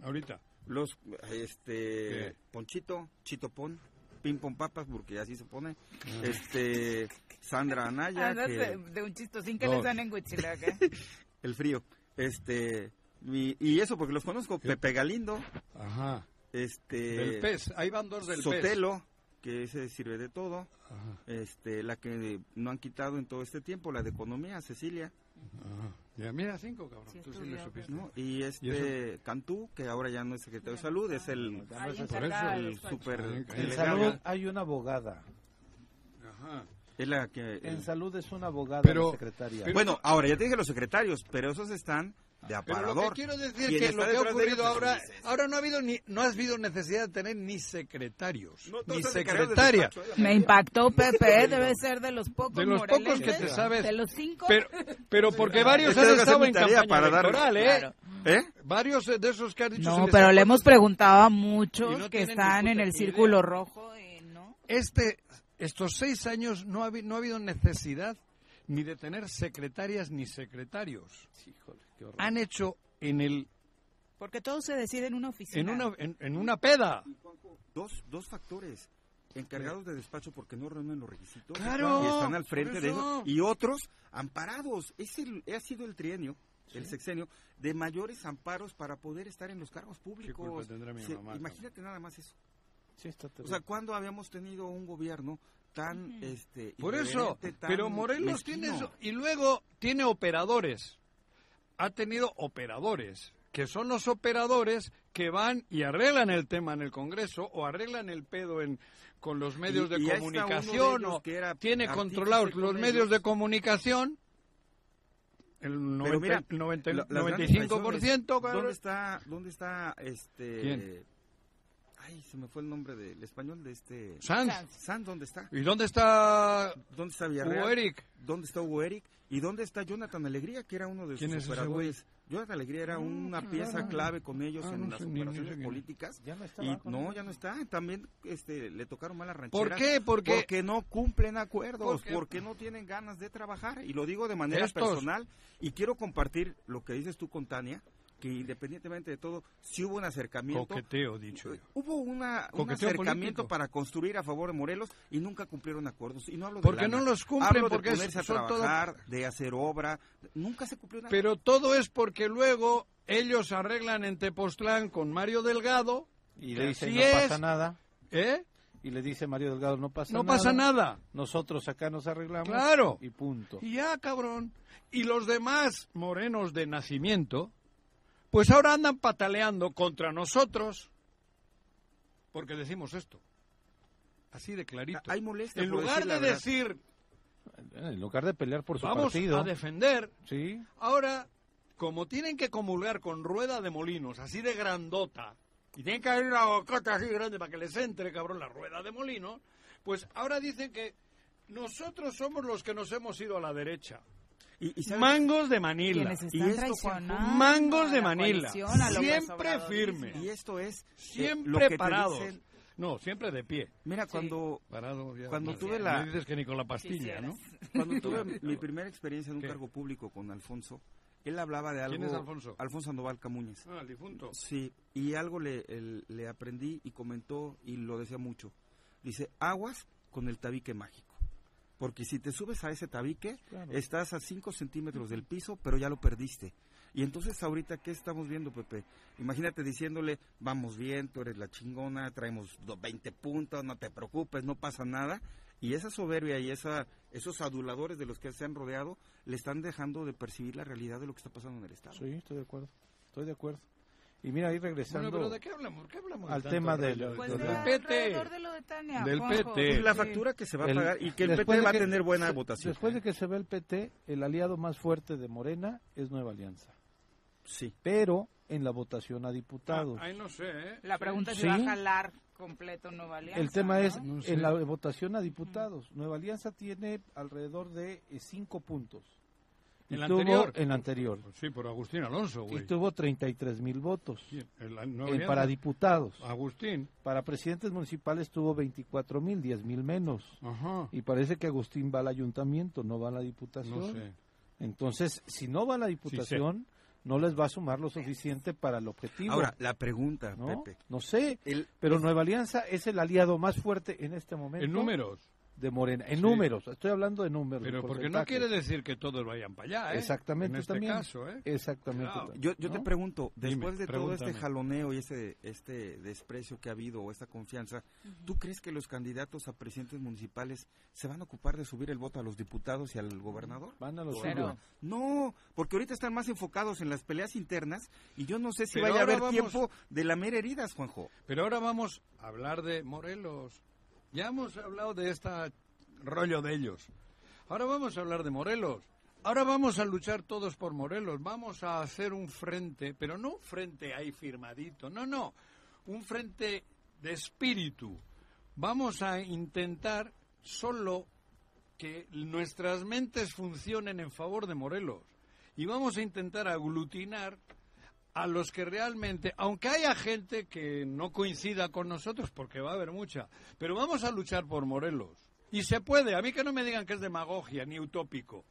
Ahorita. Los, este, ¿Qué? Ponchito, Chitopón, Ping Pong Papas, porque así se pone, este, Sandra Anaya, que- de, un chistosín que Dos. les dan en ¿eh? [laughs] el frío, este, y, y eso porque los conozco, Pepe Galindo, Ajá. este, Del PES. Ahí van dos del. Sotelo, que ese sirve de todo, Ajá, este, la que no han quitado en todo este tiempo, la de economía, Cecilia, ajá. Ya, mira, cinco, cabrón. Sí, Tú sí estudió, le supiste. ¿no? Y ¿Y este, Cantú, que ahora ya no es secretario de salud, es el, eso del el super En delegado. salud hay una abogada. Ajá. Es la que, En salud es una abogada Pero- secretaria. pero- Bueno, ahora ya te dije los secretarios, pero esos están de Pero aparador. lo que quiero decir ¿Quién que lo que ha ocurrido ellos? Ahora, ahora no ha habido ni, no ha habido necesidad de tener ni secretarios, No, ni secretaria. despacho, ¿eh? Me impactó Pepe, debe ser de los pocos De los pocos que te sabes. De los cinco. Pero, pero porque varios han estado en campaña para electoral, ¿eh? Claro. ¿Eh? Varios de esos que has dicho. No, pero le hemos preguntado a muchos no que están en el idea. círculo rojo y no. Este, estos seis años no ha, no ha habido necesidad ni de tener secretarias ni secretarios. Híjole, qué horror. Han hecho en el Porque todo se decide en una oficina. en una en, en una peda. Dos, dos factores. Encargados de despacho porque no reúnen los requisitos. Claro, Y están al frente de eso. Y otros amparados. Es el, ha sido el trienio, el sexenio, de mayores amparos para poder estar en los cargos públicos. culpa tendrá mi Se- mamá, imagínate nada más eso. Sí, está O sea, ¿cuándo habíamos tenido un gobierno tan... este Por eso, tan pero Morelos mezquino? tiene eso. Y luego tiene operadores. Ha tenido operadores, que son los operadores que van y arreglan el tema en el Congreso o arreglan el pedo en con los medios Y- de y comunicación o que era tiene controlados con los ellos. medios de comunicación. El, Pero 90, mira, el 90 la- las grandes 95%, traiciones, cabrón. ¿Dónde está, dónde está este... ¿Quién? Ay, se me fue el nombre del español de este... Sanz. Sanz, ¿dónde está? ¿Y dónde está ¿Dónde está Villarreal? Hugo Eric? ¿Dónde está Hugo Eric? ¿Y dónde está Jonathan Alegría, que era uno de ¿Quién sus operadores? Jonathan Alegría era una pieza ah, clave con ellos ah, en no las ni- operaciones políticas. Ya no estaba Y no, ya no está. También este, le tocaron malas rancheras. ¿Por qué? Porque- Porque no cumplen acuerdos, Porque- porque no tienen ganas de trabajar. Y lo digo de manera Estos- personal. Y quiero compartir lo que dices tú con Tania, que independientemente de todo, sí hubo un acercamiento. Coqueteo, dicho yo. Hubo una, un acercamiento político. para construir a favor de Morelos y nunca cumplieron acuerdos. Y no hablo de Porque lana. no los cumplen, Hablo de porque es- ponerse a todo- trabajar, de hacer obra. Nunca se cumplió nada. Pero todo es porque luego ellos arreglan en Tepoztlán con Mario Delgado. Y le dice, así no es, pasa nada. ¿Eh? Y le dice Mario Delgado, no pasa No nada. pasa nada. Nosotros acá nos arreglamos. Claro. Y punto. Y ya, cabrón. Y los demás morenos de nacimiento, pues ahora andan pataleando contra nosotros porque decimos esto. Así de clarito. Hay molestia En lugar de verdad. decir, En lugar de pelear por su vamos partido. a defender, Sí. ahora, como tienen que comulgar con rueda de molinos, así de grandota, y tienen que haber una bocota así grande para que les entre, cabrón, la rueda de molinos, pues ahora dicen que nosotros somos los que nos hemos ido a la derecha. Y. Mangos de Manila. Y esto, Mangos de la Manila. Siempre firme. Y esto es eh, Siempre lo que te parados. dicen- No, siempre de pie. Mira, cuando, Parado ya. Cuando tuve Me la- dices que ni con la pastilla, ¿no? cuando tuve [laughs] mi primera experiencia en un ¿Qué? cargo público con Alfonso, él hablaba de algo... ¿Quién es Alfonso? Alfonso Sandoval Camuñez. Ah, el difunto. Sí, y algo le, el- le aprendí y comentó y lo decía mucho. Dice, aguas con el tabique mágico. Porque si te subes a ese tabique, Claro. estás a 5 centímetros del piso, pero ya lo perdiste. Y entonces ahorita, ¿qué estamos viendo, Pepe? Imagínate diciéndole, vamos bien, tú eres la chingona, traemos do- 20 puntos, no te preocupes, no pasa nada. Y esa soberbia y esa, esos aduladores de los que se han rodeado le están dejando de percibir la realidad de lo que está pasando en el Estado. Sí, estoy de acuerdo. Estoy de acuerdo. Y mira, ahí regresando Bueno, pero ¿de qué hablamos? ¿Qué hablamos de al tema del-? Pues de PT. alrededor de lo de Tania, Del Juanjo. PT. La Sí. factura que se va a El- pagar y que el PT va a tener buena se- votación. Después de que se ve el PT, el aliado más fuerte de Morena es Nueva Alianza. Sí. Pero en la votación a diputados. Ay, no sé, ¿eh? La pregunta es Sí. si va a jalar completo Nueva Alianza. el tema ¿no? es No sé. en la votación a diputados. Nueva Alianza tiene alrededor de eh, cinco puntos. Y ¿En la tuvo- anterior? En la anterior. Sí, por Agustín Alonso, Y güey. tuvo 33 mil votos. El- el para diputados. Agustín. Para presidentes municipales tuvo 24 mil, 10 mil menos. Ajá. Y parece que Agustín va al ayuntamiento, no va a la diputación. No sé. Entonces, si no va a la diputación, no les va a sumar lo suficiente para el objetivo. Ahora, la pregunta, ¿no? Pepe. No sé, El- pero Nueva Alianza es el aliado más fuerte en este momento En números. De Morena. En Sí. números, estoy hablando de números. Pero porque no quiere decir que todos vayan para allá, ¿eh? Exactamente En este también. caso, ¿eh? Exactamente. También, Yo, yo te pregunto, Dime, después de todo este jaloneo y este, este desprecio que ha habido o esta confianza, ¿tú crees que los candidatos a presidentes municipales se van a ocupar de subir el voto a los diputados y al gobernador? Van a los Pero-. No, porque ahorita están más enfocados en las peleas internas y yo no sé si Pero vaya a haber vamos- tiempo de lamer heridas, Juanjo. Pero ahora vamos a hablar de Morelos. Ya hemos hablado de este rollo de ellos. Ahora vamos a hablar de Morelos. Ahora vamos a luchar todos por Morelos. Vamos a hacer un frente, pero no un frente ahí firmadito. No, no. Un frente de espíritu. Vamos a intentar solo que nuestras mentes funcionen en favor de Morelos. Y vamos a intentar aglutinar a los que realmente, aunque haya gente que no coincida con nosotros, porque va a haber mucha, pero vamos a luchar por Morelos. Y se puede, a mí que no me digan que es demagogia ni utópico.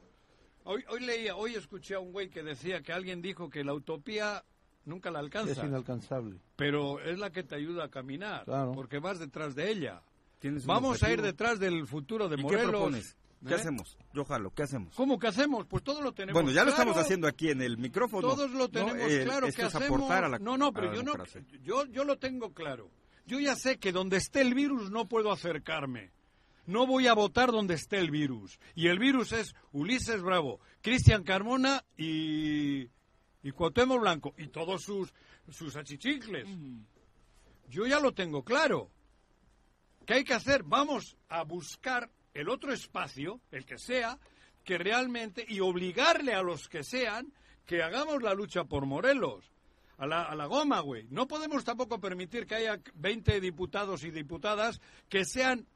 Hoy, hoy leía, hoy escuché a un güey que decía que alguien dijo que la utopía nunca la Es alcanza, inalcanzable. pero es la que te ayuda a caminar, Claro. porque vas detrás de ella. ¿Tienes un Vamos a ir detrás del futuro de ¿Y qué Morelos. propones? ¿Qué ¿Eh? hacemos? Yo jalo, ¿qué hacemos? ¿Cómo que hacemos? Pues todo lo tenemos Bueno, ya lo estamos haciendo aquí en el micrófono. Todos lo ¿no? tenemos Eh, claro es hacemos. aportar a la no, no, a pero la yo no, yo, yo lo tengo claro. Yo ya sé que donde esté el virus no puedo acercarme. No voy a votar donde esté el virus. Y el virus es Ulises Bravo, Cristian Carmona y, y Cuauhtémoc Blanco. Y todos sus, sus achichicles. Yo ya lo tengo claro. ¿Qué hay que hacer? Vamos a buscar el otro espacio, el que sea, que realmente, y obligarle a los que sean, que hagamos la lucha por Morelos. a la, a la goma, güey. No podemos tampoco permitir que haya 20 diputados y diputadas que sean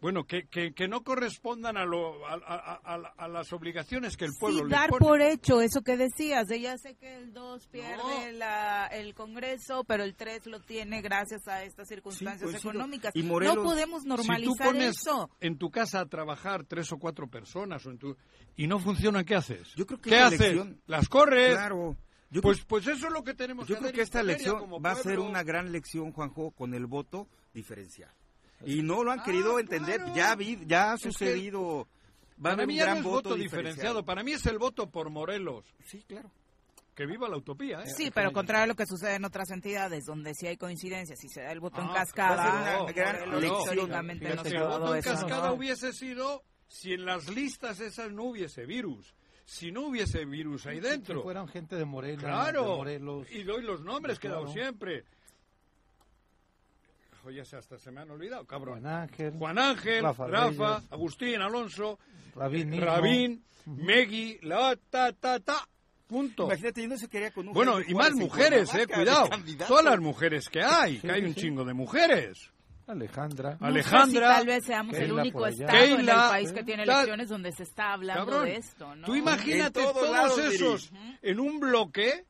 bueno, que, que, que no correspondan a, lo, a, a, a, a las obligaciones que el pueblo Sí, le dar pone. por hecho eso que decías, de ya sé que el 2 pierde la, el Congreso, pero el 3 lo tiene gracias a estas circunstancias económicas. Y Morelos- no podemos si tú normalizar pones eso. en tu casa a trabajar tres o cuatro personas o en tu, y no funciona, ¿qué haces? Yo creo que ¿Qué haces? elección- Las corres. Claro. Yo Pues, creo- pues eso es lo que tenemos Yo que creo que esta elección va a ser una gran lección, Juanjo, con el voto diferencial. Y no lo han querido Ah, entender. claro. Ya, vi- ya ha sucedido. Va a Para mí un ya no gran es voto, voto diferenciado. Para mí es el voto por Morelos. Sí, claro. Que viva la utopía, ¿eh? Sí, pero contrario a lo que sucede en otras entidades, donde sí hay coincidencias, si se da el voto en Ah, cascada, Morelos gran históricamente no Fíjate se que ha el dado voto en eso. cascada hubiese sido si en las listas esas no hubiese virus. Si no hubiese virus ahí dentro. fueran gente de Morena, de Claro. Morelos. Y doy los nombres que he dado siempre. Oye, hasta se me han olvidado, cabrón. Juan Ángel, Juan Ángel, Rafa Rafa, Reyes. Agustín, Alonso, Rabín, mismo. Rabín, Megui, la ta ta ta. Punto. Imagínate, yo no se quería con un Bueno, y más mujeres, eh, cuidado. Todas las mujeres que hay, Sí, que hay sí, un sí. chingo de mujeres. Alejandra. No sé Alejandra, si tal vez seamos el Keila único por allá. estado en el Keila, país que tiene elecciones donde se está hablando Cabrón, de esto, ¿no? Tú imagínate En todos esos en un bloque,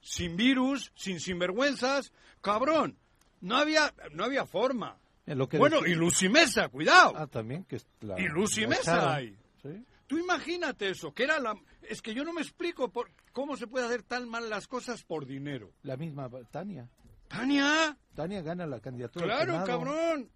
sin virus, sin sinvergüenzas. Cabrón, no había, no había forma. En lo que Bueno, decía- y Lucy Mesa, cuidado. Ah, también que la, y Lucy la Mesa hay. Sí. Tú imagínate eso, que era la... Es que yo no me explico por cómo se puede hacer tan mal las cosas por dinero. La misma Tania. Tania, Tania gana la candidatura. claro, cabrón.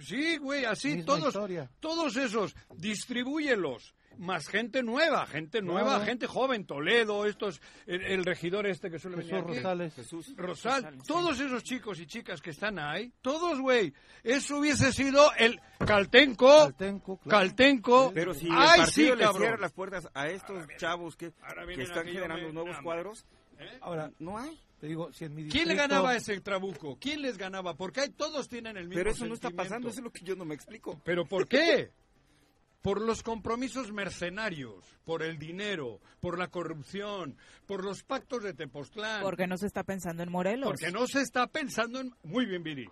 Sí, güey, así todos, historia. todos esos, distribúyelos. Más gente nueva, gente nueva, Claro. gente joven, Toledo, estos, el, el regidor este que suele venir Jesús aquí. Rosales. Jesús. Rosal, todos esos chicos y chicas que están ahí, todos, güey, eso hubiese sido el Caltenco, Caltenco, claro. Caltenco, Pero si ay el sí, partido le cabrón. cierra las puertas a estos chavos que, están generando me- nuevos cuadros, Ahora, no hay. te digo, si en mi ¿Quién le ganaba a ese trabuco? ¿Quién les ganaba? Porque ahí todos tienen el mismo Pero eso no está pasando, eso es lo que yo no me explico. ¿Pero por qué? Por los compromisos mercenarios, por el dinero, por la corrupción, por los pactos de Tepoztlán. Porque no se está pensando en Morelos. Porque no se está pensando en... Muy bien, Viri.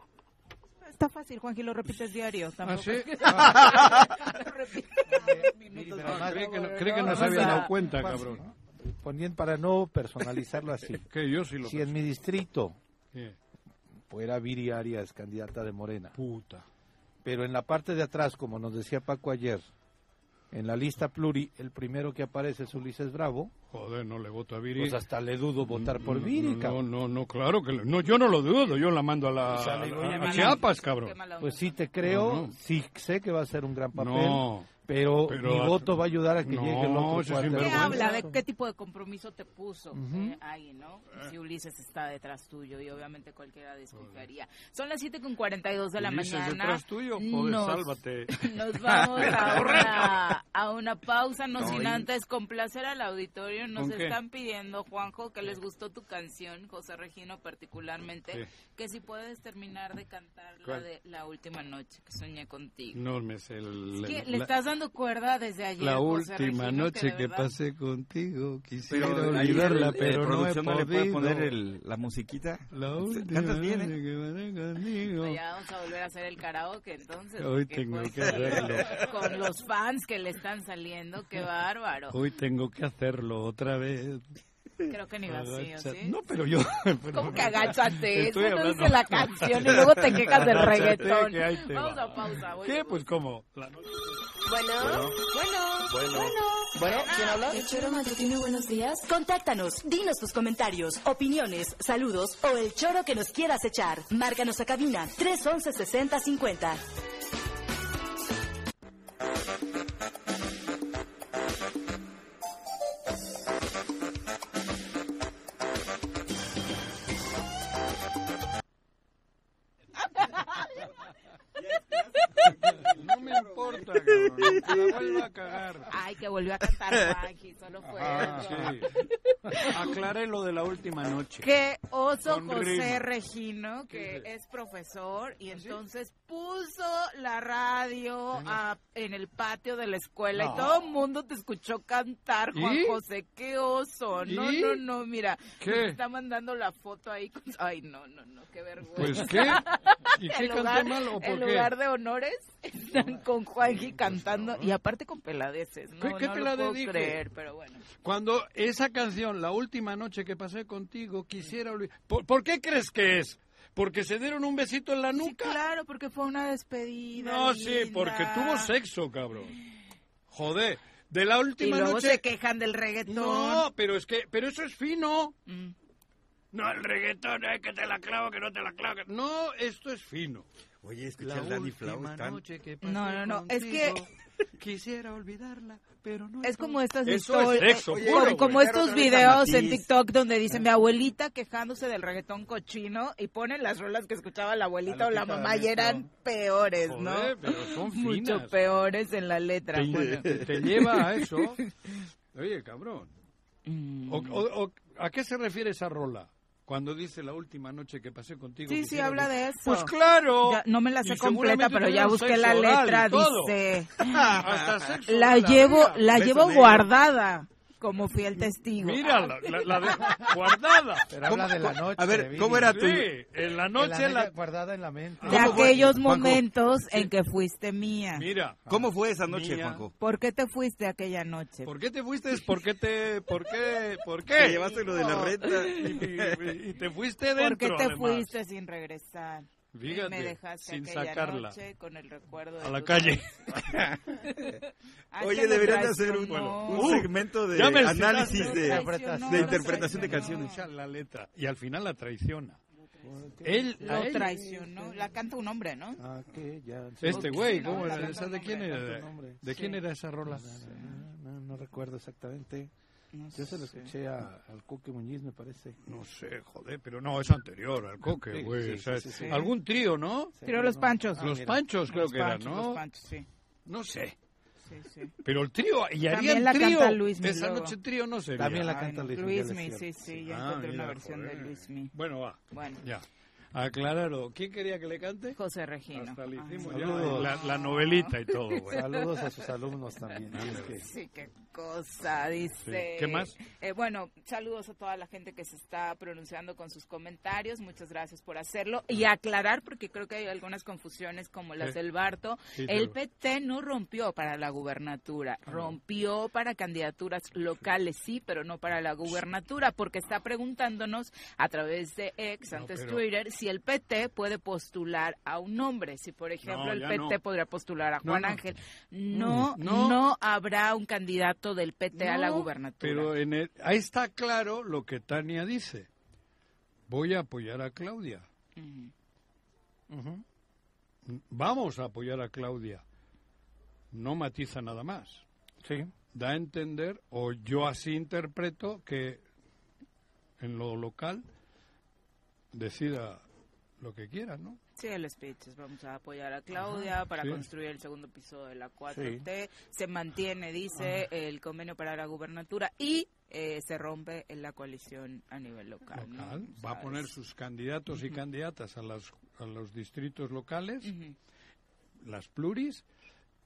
Está fácil, Juanji, lo repites diario. ¿Ah, sí? es que- [laughs] Lo repites que no, que no se había dado cuenta, cabrón. ¿no? Poniendo para no personalizarlo así. [laughs] Que yo sí lo Si en mi distrito Sí. fuera Viri Arias candidata de Morena, Puta. pero en la parte de atrás, como nos decía Paco ayer, en la lista pluri, el primero que aparece es Ulises Bravo, Joder, no le voto a Viri. pues hasta le dudo votar por Viri, no, cabrón. no, no, claro que... le- No, yo no lo dudo, yo la mando a la... O sea, a- a Chiapas, cabrón. Pues sí te creo, No, no. sí sé que va a ser un gran papel, No. Pero, Pero mi voto va a ayudar a que No, llegue el otro. ¿Qué habla? ¿De qué tipo de compromiso te puso eh, ahí, no? Si Ulises está detrás tuyo y obviamente cualquiera desconfiaría. Son las 7 con 42 de la Ulises mañana. detrás tuyo, joder, Nos- sálvate. [laughs] Nos vamos [laughs] a una, a una pausa, no, No, sin y- antes complacer al auditorio. Nos están pidiendo, Juanjo, que les gustó tu canción, José Regino particularmente, Sí. que si puedes terminar de cantar la de La Última Noche, que soñé contigo. No me sé el... Es que la- le estás dando cuerda desde ayer. La José última Regino, noche que, verdad- pasé contigo, quisiera Pero olvidarla, el- el pero no he producción no le puede podido. poner el- la musiquita. La última Cantas bien, noche ¿eh? que pasé contigo. Pues ya vamos a volver a hacer el karaoke entonces. Hoy tengo pues, que hacerlo. [laughs] Con los fans que le están saliendo, qué bárbaro. Hoy tengo que hacerlo otra vez. Creo que ni vacío, ¿sí? No, pero yo... [laughs] ¿Cómo que agáchate? Estoy Eso no dice la [laughs] canción y luego te quejas del reggaetón. que Vamos va. a pausa. voy ¿Qué? a- Pues como... La noche- Bueno, bueno, bueno. Bueno, ¿quién habla? El Choro Matutino, buenos días. Contáctanos, dinos tus comentarios, opiniones, saludos o el choro que nos quieras echar. Márcanos a cabina 311 6050. Volvió a cantar [laughs] Juanji, solo fue. Ah, sí. [laughs] Aclaré lo de la última noche. Que oso Con Regino, que ¿Qué es profesor, y ¿Ah, entonces puso la radio a- en el patio de la escuela No. y todo el mundo te escuchó cantar, Juan ¿Y? José. Qué oso. No, ¿Y? no, no, mira. ¿Qué? Me está mandando la foto ahí. con- Ay, no, no, no, qué vergüenza. Pues qué. ¿Y [laughs] qué en lugar, mal o en por qué? lugar de honores, están con Juanji cantando no. y aparte con peladeces. No, ¿Qué- no lo puedo dije? creer, pero bueno. Cuando esa canción, la última noche que pasé contigo, quisiera olvidar. ¿Por, por qué crees que es? ¿Porque se dieron un besito en la Sí, nuca? claro, porque fue una despedida. no, sí, porque tuvo sexo, cabrón. Joder, de la Y última luego noche. se quejan del reggaetón. No, pero es que, pero eso es fino. Mm. No, el reggaetón, es que te la clavo, que no te la clavo. que- No, esto es fino. Oye, escucha La el Danny Flow, noche que No, no, no, es que- Quisiera olvidarla, pero no. Es como estas Eso es historias, sexo puro, como, güey. estos videos en. TikTok donde dice mi abuelita quejándose del reggaetón cochino y ponen las rolas que escuchaba la abuelita o la mamá y eran peores, Joder, ¿no? pero son [laughs] Mucho peores en la letra. te, Bueno. te- te lleva a eso. [laughs] Oye, cabrón. Mm. O- o- o- ¿A qué se refiere esa rola? Cuando dice la última noche que pasé contigo. Sí, sí, quisiera habla de eso. Pues claro. Ya, no me la sé completa, pero ya busqué la letra, dice... [laughs] Hasta sexo La oral llevo, la llevo negro. guardada como fiel testigo. Mira, la, la- la de guardada. Pero habla de la noche. A ver. ¿cómo era Sí, tu- en la noche la la... guardada en la mente. de ¿Cómo fue, aquellos Juanjo? momentos en que fuiste mía. Mira, ¿Cómo fue esa noche, Mía. Juanjo? ¿Por qué te fuiste aquella noche? ¿por qué te fuiste? ¿Por qué te...? ¿Por qué? ¿Por qué? Te llevaste lo de la renta. Y, y- y te fuiste dentro, ¿Por qué te además. fuiste sin regresar? Fíjate, me dejaste sin sacarla noche con el recuerdo de a la calle. [laughs] [laughs] Oye, deberían de hacer un, traicionó. un Uh, segmento de análisis de, de interpretación de canciones. la letra. Y al final la traiciona. Él, a Lo él- traicionó. La canta un hombre, ¿no? Este güey, no, ¿cómo era? canta ¿Esa un de quién era? ¿De quién era esa rola? No, no, no recuerdo exactamente. No Yo se lo sé. escuché a- al Coque Muñiz, me parece. No sé, joder, pero no, es anterior al coque, güey. sí, sí, sí, sí. Algún trío, ¿no? Tiró los panchos. Ah, los mira. Panchos creo Los que eran, panchos, ¿no? Los panchos, sí. No sé. Sí, sí. Pero el trío, y harían trío. canta Luis Esa luego. noche trío no sería. También la canta Luis Luis Miguel, Mi, es sí, sí, ya Ah, encontré mira, una versión joder. de Luis Mi. Bueno, va, Bueno, ya. Aclararlo. ¿Quién quería que le cante? José Regino. Hasta le Ay, hicimos no. ya Saludos. la, la novelita y todo. Saludos a sus alumnos también. si es que- Sí, qué cosa, dice. ¿Qué más? Eh, bueno, saludos a toda la gente que se está pronunciando con sus comentarios. Muchas gracias por hacerlo. Y aclarar, porque creo que hay algunas confusiones como las Sí. del Barto. Sí, El pero- PT no rompió para la gubernatura, rompió para candidaturas locales, sí, pero no para la gubernatura, porque está preguntándonos a través de ex, No, antes pero- Twitter, si el PT puede postular a un nombre. Si, por ejemplo, No, el PT no. podría postular a Juan no. Ángel. No, No. no, habrá un candidato del PT a la gubernatura. Pero en el- ahí está claro lo que Tania dice. Voy a apoyar a Claudia. Vamos a apoyar a Claudia. No matiza nada más. Sí. Da a entender, o yo así interpreto, que en lo local decida lo que quiera, ¿no? Sí, el speech. es, Vamos a apoyar a Claudia para sí. construir el segundo piso de la 4T. Se mantiene, dice, el convenio para la gubernatura y eh, se rompe en la coalición a nivel local. Va a poner sus candidatos y candidatas a, las, a los distritos locales, las pluris,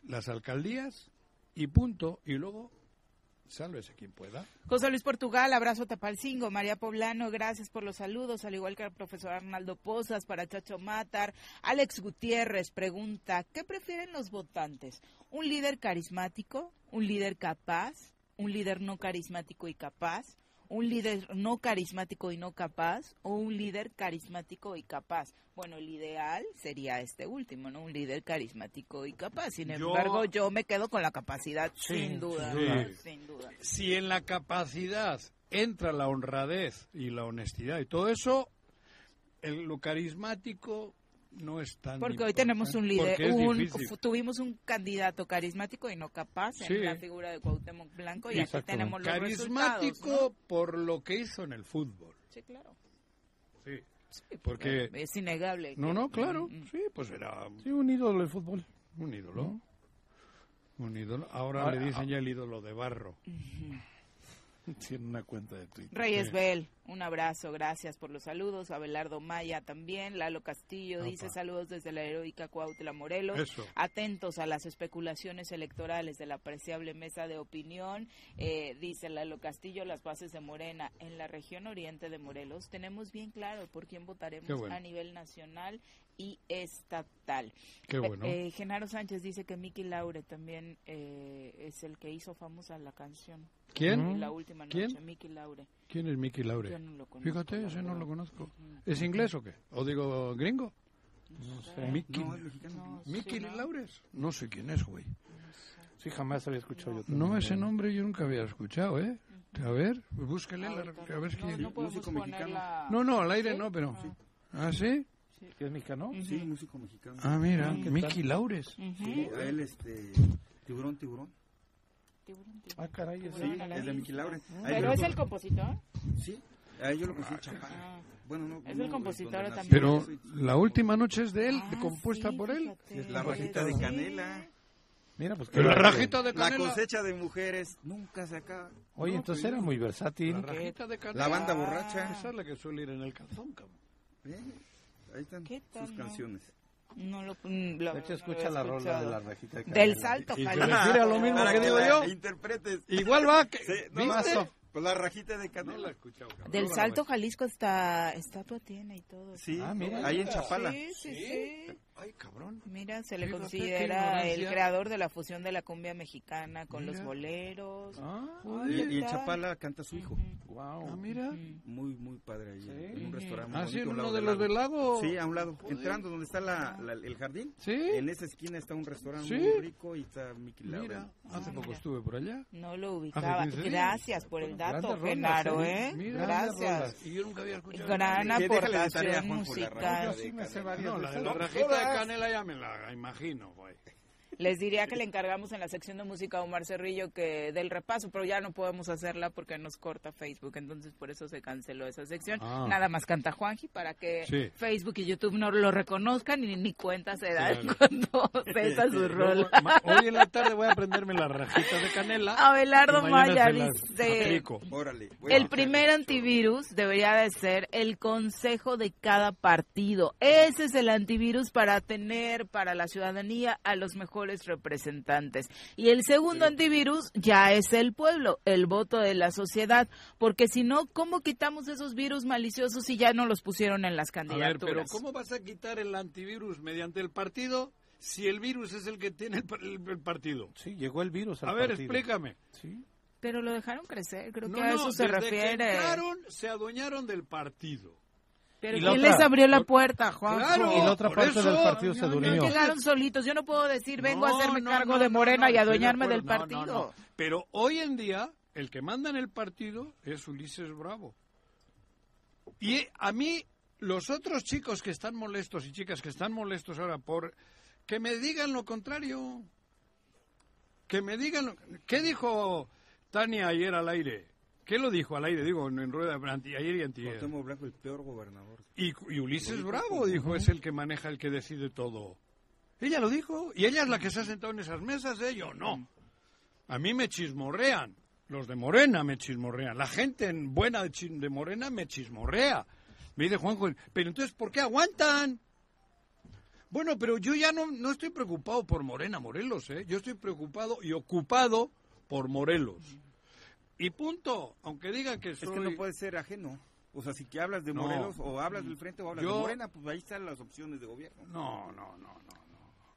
las alcaldías y punto. Y luego, sálvese quien pueda. José Luis Portugal, abrazo Tapalcingo. María Poblano, gracias por los saludos, al igual que al profesor Arnaldo Pozas, para Chacho Matar. Alex Gutiérrez pregunta, ¿qué prefieren los votantes? ¿Un líder carismático? ¿Un líder capaz? ¿Un líder no carismático y capaz? ¿Un líder no carismático y no capaz? ¿O un líder carismático y capaz? Bueno, el ideal sería este último, ¿no? Un líder carismático y capaz. Sin Yo- embargo, yo me quedo con la capacidad, Sí, sin duda. sin duda. Sin duda. Si en la capacidad entra la honradez y la honestidad y todo eso, el, lo carismático no es tan Porque hoy tenemos un líder, un- tuvimos un candidato carismático y no capaz Sí. en la figura de Cuauhtémoc Blanco y aquí tenemos los carismático resultados, por lo que hizo en el fútbol. ¿no? Sí, claro. Sí. Sí, Porque- es innegable. No, que- no, claro. Mm, mm. Sí, pues era Sí, un ídolo del fútbol. un ídolo. Un ídolo. Ahora Ahora- le dicen ya el ídolo de barro. [laughs] Tiene una cuenta de Twitter. Reyes Bell, un abrazo, gracias por los saludos. Abelardo Maya también. Lalo Castillo dice saludos desde la heroica Cuautla Morelos. Eso. Atentos a las especulaciones electorales de la apreciable mesa de opinión. Eh, dice Lalo Castillo, las bases de Morena en la región oriente de Morelos. Tenemos bien claro por quién votaremos bueno. a nivel nacional y estatal. Qué bueno. Eh, Genaro Sánchez dice que Miki Laure también eh, es el que hizo famosa la canción. ¿Quién? La última noche, ¿Quién? Miki Laure. ¿Quién es Mickey Laure? Yo no lo conozco, Fíjate, ese no lo conozco. ¿Es inglés o qué? ¿O digo gringo? No sé. Mickey, No. No, Mickey sí, ¿no? Laures. No sé quién es, güey. Sí, jamás había escuchado yo. No, también. ese nombre yo nunca había escuchado, ¿eh? A ver, búsquele, la- Ahorita. a ver no, quién. no mexicano. la- No, no, al aire ¿Sí? no, pero... Ah. ¿Ah, sí? ¿Que es mexicano? Sí, músico mexicano. Ah, mira, Ah, ¿qué tal? Mickey Laures. Ujú. Sí, a él, este, tiburón, tiburón. Tiburón, tiburón. Ah, caray, ese Sí, la es de. Mickey Laure. A él yo Pero es el compositor. Sí, a él yo lo conocí en Chapala. Ah. Bueno, no. Es no, el compositor también. Pero la última noche es de él, Ah, compuesta sí, por él. fíjate. La rajita de canela. Mira, pues Pero la que- rajita de La canela. cosecha de mujeres nunca se acaba. Oye, No, entonces pues, era muy versátil. La rajita de canela. La banda borracha. Esa es la que suele ir en el calzón, cabrón. Bien, Ahí están ¿Qué tal, sus no? canciones. No lo, la De hecho, escucha no la rola de la rajita de Del salto, Y se Jalisco. refiere a lo mismo Para que digo yo. Interpretes. Igual va que... Sí, no, ¿Viste? Pues la rajita de No canela. la he escuchado. Del Salto Jalisco está estatua tiene y todo. Sí, Ah, mira. ahí en Chapala. Sí, sí, sí. Ay, cabrón. Mira, se le considera el creador de la fusión de la cumbia mexicana con los boleros. Ah, Y, y en. Chapala canta su hijo. wow. Ah, mira. Muy, muy padre ahí. En un restaurante. Ah, muy sí, en bonito, a un uno lado de los del lago. Sí, a un lado. Entrando donde está la, la- el jardín. Sí. En esa esquina está un restaurante Sí. muy rico y está Mickey. Mira, hace Ah, poco mira. estuve por allá. No lo ubicaba. 15 días. Gracias por el dato, Genaro, ¿eh? ¿eh? Mira, Gracias. Y yo nunca había escuchado. Gran aportación musical. rajita Sí, de me sé canela. varias No, de la de esas. la rajita de canela ya me la imagino, güey. Les diría que le encargamos en la sección de música a Omar Cerrillo que del repaso, pero ya no podemos hacerla porque nos corta Facebook, entonces por eso se canceló esa sección. Ah. Nada más canta Juanji para que Sí. Facebook y YouTube no lo reconozcan y ni cuenta se da Claro. cuando [laughs] cesa su ma- Hoy en la tarde voy a aprenderme la rajita de canela. Abelardo Maya las dice... Órale. El primer antivirus debería de ser el consejo de cada partido. Ese es el antivirus para tener para la ciudadanía a los mejores representantes. Y el segundo antivirus ya es el pueblo, el voto de la sociedad. Porque si no, ¿cómo quitamos esos virus maliciosos si ya no los pusieron en las A ver, candidaturas? pero ¿cómo vas a quitar el antivirus mediante el partido si el virus es el que tiene el, par- el- el partido? Sí, llegó el virus al A ver, partido. explícame. Sí. Pero lo dejaron crecer, creo No, que a no, eso se desde que refiere. entraron, se adueñaron del partido. Pero ¿quién otra- les abrió la puerta, Juan? Claro. Y la otra parte eso- del partido se No, no durmió. llegaron solitos. Yo no puedo decir, vengo a hacerme no, cargo no, de Morena no, y adueñarme del partido. no, no. Pero hoy en día, el que manda en el partido es Ulises Bravo. Y a mí, los otros chicos que están molestos y chicas que están molestos ahora por que me digan lo contrario. Que me digan. lo- ¿Qué dijo Tania ayer al aire? ¿Qué lo dijo al aire? Digo, en, rueda ayer y antier. Cuauhtémoc Blanco, el peor gobernador. Y, y Ulises dijo Bravo dijo, es el que maneja, el que decide todo. Ella lo dijo, y ella es la que se ha sentado en esas mesas, ¿eh? yo no. A mí me chismorrean, los de Morena me chismorrean, la gente en buena de Morena me chismorrea. Me dice Juanjo, pero entonces, ¿por qué aguantan? Bueno, pero yo ya no, no estoy preocupado por Morena, Morelos, ¿eh? Yo estoy preocupado y ocupado por Morelos. Y punto, aunque digan que Es soy... que no puede ser ajeno. O sea, si que hablas de No. Morelos o hablas del Frente o hablas Yo- de Morena, pues ahí están las opciones de gobierno. No, no, no, no.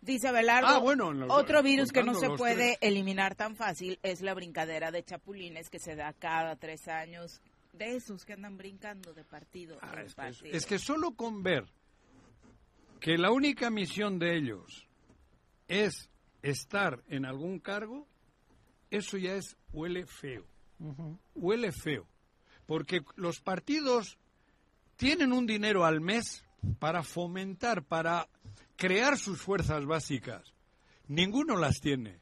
Dice Abelardo, Ah, bueno, los- otro virus que no se puede tres. eliminar tan fácil es la brincadera de chapulines que se da cada tres años. De esos que andan brincando de partido Ah, en es, que, es que solo con ver que la única misión de ellos es estar en algún cargo, eso ya es huele feo. Huele feo. Porque los partidos tienen un dinero al mes para fomentar, para crear sus fuerzas básicas. Ninguno las tiene.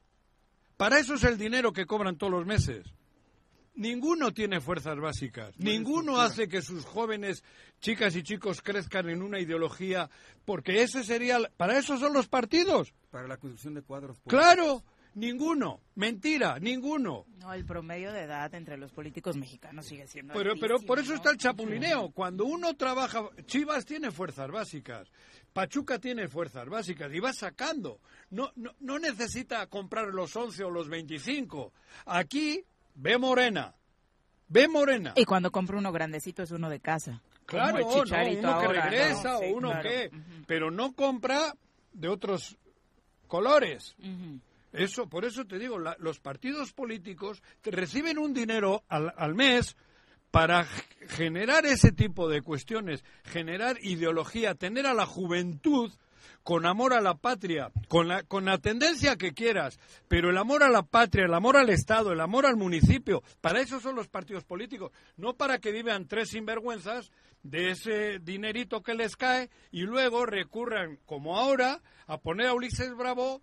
Para eso es el dinero que cobran todos los meses. Ninguno tiene fuerzas básicas. Ninguno hace que sus jóvenes chicas y chicos crezcan en una ideología, porque ese sería, para eso son los partidos. Para la construcción de cuadros. políticos. Claro. Ninguno. Mentira, ninguno. No, el promedio de edad entre los políticos mexicanos sigue siendo Pero, pero por eso está el chapulineo. Cuando uno trabaja, Chivas tiene fuerzas básicas, Pachuca tiene fuerzas básicas y va sacando. No, no, no necesita comprar los 11 o los 25. Aquí ve Morena. Ve Morena. Y cuando compra uno grandecito es uno de casa. Claro, no, uno que regresa Sí, o uno claro. que... Pero no compra de otros colores. Eso, por eso te digo, los partidos políticos reciben un dinero al, al mes para generar ese tipo de cuestiones, generar ideología, tener a la juventud con amor a la patria, con la, con la tendencia que quieras, pero el amor a la patria, el amor al Estado, el amor al municipio, para eso son los partidos políticos, no para que vivan tres sinvergüenzas de ese dinerito que les cae y luego recurran, como ahora, a poner a Ulises Bravo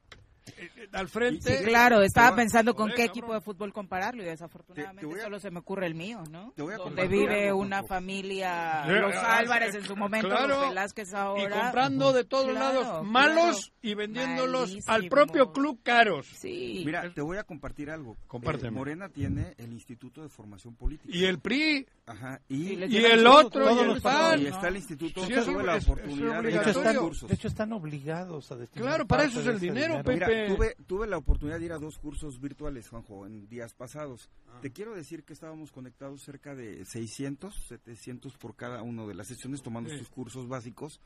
al frente. Sí, Claro, estaba pensando con qué equipo de fútbol compararlo y desafortunadamente Te- te voy a- solo se me ocurre el mío, ¿no? te voy a Donde vive una familia, Eh, los ah, Álvarez eh, en su [laughs] momento, claro, los Velázquez ahora. y comprando de todos Claro, lados malos claro. y vendiéndolos al propio club caros. Sí. Mira, te voy a compartir algo. Compárteme. Eh, Morena tiene el Instituto de Formación Política. Y el PRI Ajá. Y Y, y el otro todos y el los PAN. partidos, y está el instituto. Sí, tuve la es- oportunidad es de De hecho, están, cursos. de hecho, están obligados a destinar Claro, para eso es de el dinero, Mira, tuve, tuve la oportunidad de ir a dos cursos virtuales, Juanjo, en días pasados. Te quiero decir que estábamos conectados cerca de 600, 700 por cada una de las sesiones tomando Sí. sus cursos básicos.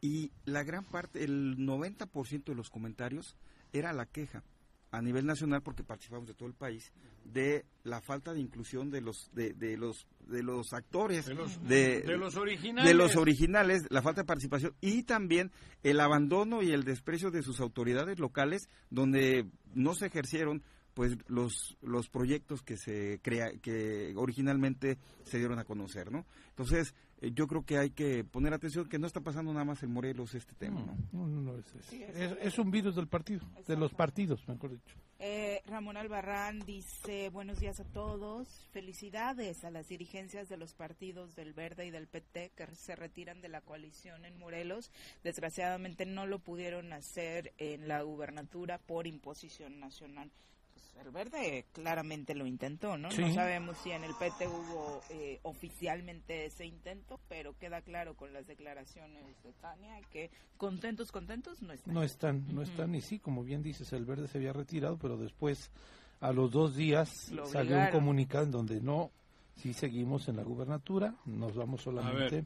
Y la gran parte, el 90% de los comentarios era la queja a nivel nacional, porque participamos de todo el país, de la falta de inclusión de los, de, de los, de los actores, De los, de, de los originales. de los originales, la falta de participación y también el abandono y el desprecio de sus autoridades locales donde no se ejercieron pues los los proyectos que se crea que originalmente se dieron a conocer, ¿no? Entonces, yo creo que hay que poner atención que no está pasando nada más en Morelos este tema, ¿no? No, no, no, es, es- es- es un virus del partido, de los partidos, mejor dicho. Eh, Ramón Albarrán dice, buenos días a todos, felicidades a las dirigencias de los partidos del Verde y del PT que se retiran de la coalición en Morelos. Desgraciadamente no lo pudieron hacer en la gubernatura por imposición nacional. El Verde claramente lo intentó, ¿no? Sí. No sabemos si en el PT hubo eh, oficialmente ese intento, pero queda claro con las declaraciones de Tania que contentos, contentos no están. No están, no están, y sí, como bien dices, el verde se había retirado, pero después, a los dos días, Lo salió un comunicado en donde no, sí seguimos en la gubernatura, nos vamos solamente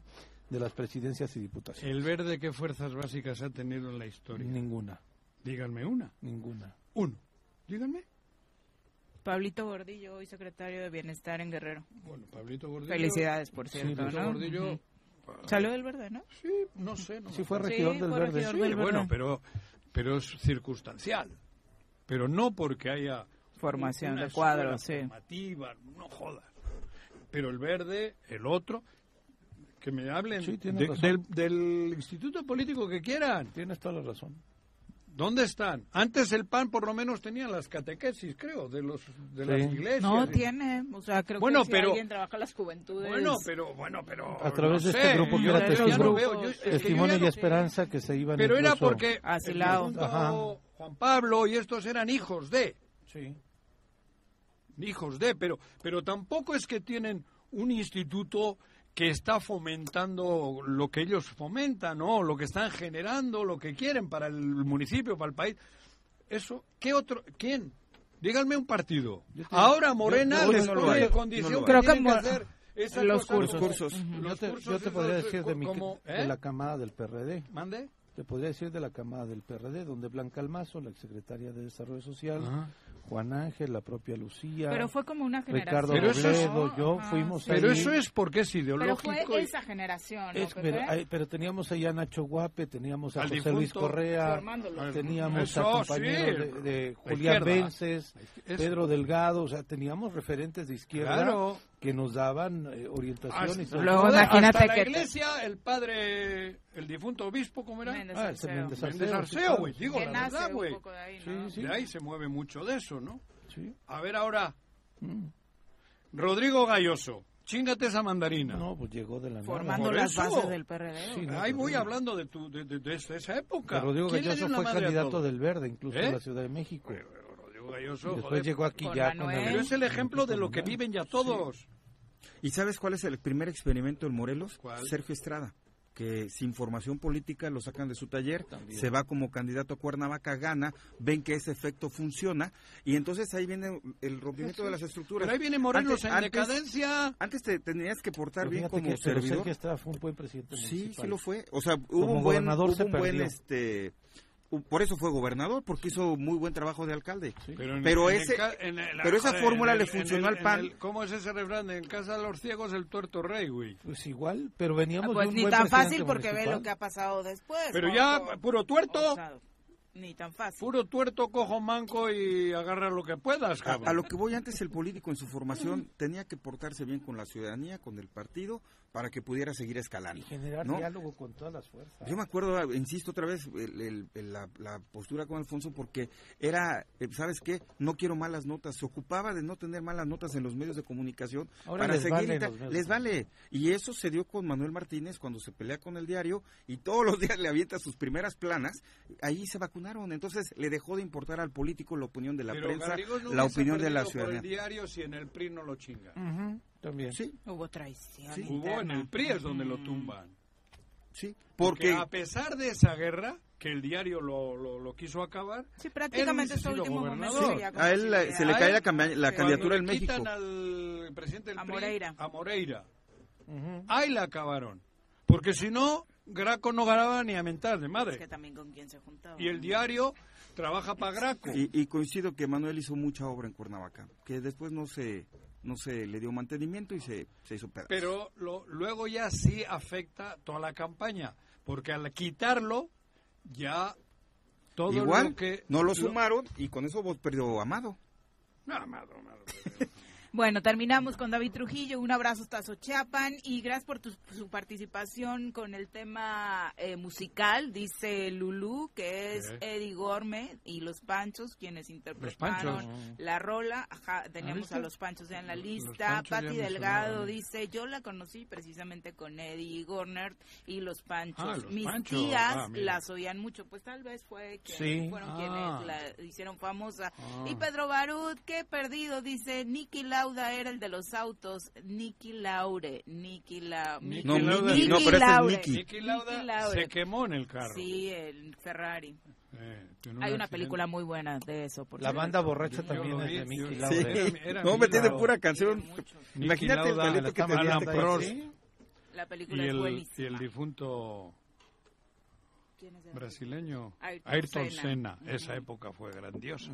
de las presidencias y diputaciones. El verde, ¿qué fuerzas básicas ha tenido en la historia? Ninguna, Díganme una. ninguna. Uno. Díganme. Pablito Gordillo, hoy secretario de Bienestar en Guerrero. Bueno, Pablito Gordillo. Felicidades, por Sí, cierto, Pablito ¿no? Gordillo. Ujú. Salió del verde, ¿no? Sí, no sé. No Sí fue regidor Sí, del fue verde. regidor Sí, del bueno, Verde. pero, pero es circunstancial. Pero no porque haya Formación una de cuadros, sí. formativa, no jodas. Pero el verde, el otro, que me hablen Sí, de- del, del instituto político que quieran. Tienes toda la razón. ¿Dónde están? Antes el PAN por lo menos tenía las catequesis, creo, de los de Sí. las iglesias. No tiene, o sea, creo Bueno, que si pero- alguien trabaja las juventudes. Bueno, pero bueno, pero A través no de este sé, grupo que yo era ya no testigo- veo, yo- es que ya Testimonio y esperanza que se iban Pero era incluso- porque A el Silao. segundo Ajá. Juan Pablo y estos eran hijos de Sí. hijos de, pero, pero tampoco es que tienen un instituto que está fomentando lo que ellos fomentan, ¿no? Lo que están generando, lo que quieren para el municipio, para el país. Eso, ¿qué otro? ¿Quién? Díganme un partido. Ahora Morena yo- les no pone hay, en condición no lo que que hacer esa los cursos. Cursos. Yo te, cursos yo te esos podría de- decir de, mi, como- de ¿eh? la camada del PRD. ¿Mande? Te podría decir de la camada del PRD, donde Blanca Almazo, la exsecretaria de Desarrollo Social, Ajá. Juan Ángel, la propia Lucía, Pero fue como una generación. Ricardo Pero eso es- Robledo, yo Ajá, fuimos sí. Pero eso es porque es Pero ideológico. fue y- esa generación, ¿no, Es- pero, ay, pero teníamos ahí a Nacho Guape, teníamos a Al José Luis difunto Correa, Formándolo. teníamos Eso, a compañeros sí, de, de Julián. Vences, Es- Pedro Delgado, o sea, teníamos referentes de izquierda Claro. Que nos daban eh, orientación y Hasta, Luego todo- imagínate hasta la que te- iglesia, el padre, el difunto obispo, ¿cómo era? Méndez Ah, Arceo. Güey, digo la verdad, güey. poco de ahí, Sí, ¿no? sí. De ahí se mueve mucho de eso, ¿no? Sí. A ver ahora, Mm. Rodrigo Galloso, chingate esa mandarina. No, pues llegó de la. Formando las eso. bases del PRD. Sí, no, Ahí voy Rodrigo. hablando de, tu, de, de- de esa- época. Rodrigo ¿Quién le dio Galloso fue candidato del Verde, incluso ¿Eh? en la Ciudad de México. Maravilloso. Después joder. llegó aquí Con ya Manuel. con el... Pero es el ejemplo de lo que viven ya todos. ¿Y sabes cuál es el primer experimento en Morelos? ¿Cuál? Sergio Estrada, que sin formación política lo sacan de su taller, También. se va como candidato a Cuernavaca, gana, ven que ese efecto funciona y entonces ahí viene el rompimiento de las estructuras. Pero ahí viene Morelos Antes- en antes- decadencia. Antes te tenías que portar Pero bien como que servidor. Sergio Estrada fue un buen presidente Sí, municipal. sí lo fue. O sea, hubo Como un buen, gobernador hubo se un buen, perdió. este, u- por eso fue gobernador, porque hizo muy buen trabajo de alcalde. Pero, en- Pero en ese- el- pero esa fórmula le funcionó al PAN. ¿Cómo es ese refrán? En casa de los ciegos el tuerto rey, güey. Pues igual, pero veníamos Ah, pues de un ni buen tan fácil porque ve lo que ha pasado después. Pero ya, puro tuerto. o sea, ni tan fácil. Puro tuerto, cojo manco y agarra lo que puedas, A, cabrón. a lo que voy antes, el político en su formación tenía que portarse bien con la ciudadanía, con el partido, para que pudiera seguir escalando. Y generar ¿no? diálogo con todas las fuerzas. Yo me acuerdo, ah, insisto otra vez, el- el- el- la, la postura con Alfonso, porque era, eh, ¿sabes qué? No quiero malas notas. Se ocupaba de no tener malas notas en los medios de comunicación Ahora para les seguir. medios les vale. Y eso se dio con Manuel Martínez cuando se pelea con el diario y todos los [laughs] días le avienta sus primeras planas. Ahí se vacunaron. Entonces le dejó de importar al político la opinión de la Pero prensa, la opinión de la ciudadanía. el diario si en el PRI no lo chingan. Ujú, también. Sí, Hubo traición. Sí. Hubo en el PRI es donde lo tumban. sí. Porque, Porque, a pesar de esa guerra, que el diario lo, lo, lo quiso acabar, Sí, prácticamente hubiese sido último momento. gobernador. sería a él la- se le A cae él, la, cambia- la candidatura en México. quitan al presidente del A PRI, Moreira. a Moreira. Ujú. Ahí la acabaron. Porque si no, Graco no ganaba ni a mentar de Es madre. que también con quién se juntaba. Y el diario trabaja para Graco. Y, y coincido que Manuel hizo mucha obra en Cuernavaca, que después no se, no se le dio mantenimiento y se, se hizo pedazo. Pero lo- luego ya sí afecta toda la campaña. Porque al quitarlo, ya todo Igual, lo que... no lo sumaron y con eso vos perdió Amado. No, amado, amado. [laughs] Bueno, terminamos con David Trujillo. Un abrazo hasta Sochiapan y gracias por tu, su participación con el tema eh, musical. Dice Lulú, que es. Eddie Gorme y Los Panchos, quienes interpretaron Panchos. la rola. Ajá, teníamos ¿viste? a Los Panchos ya en la lista. Patti Delgado dice, yo la conocí precisamente con Eddie Gorner y Los Panchos. Ah, Los Mis Panchos. tías Ah, las oían mucho, pues tal vez fue Sí. fueron Ah. quienes la hicieron famosa. Ah. Y Pedro Barut, qué perdido, dice, Nicky Lauda era el de los autos, Nicky Laure, Nicky La... Nicky No, Lauda. Nicky, no, pero es Laure. Nicky. Nicky Lauda Nicky Lauda. se quemó en el carro. Sí, el Ferrari. Eh, Hay una accidente. película muy buena de eso. Por La cierto. banda borracha Yo también lo es vi, de Mickey yo- Laura. Sí. Era- era no, me tiene pura canción. Imagínate el Lauda, talento que tenía Alan Prost. cabrón. La película y es el, buenísima. y el difunto ¿Quién es el- brasileño Ayrton Ayrton, Senna. Senna. Esa Ujú. época fue grandiosa.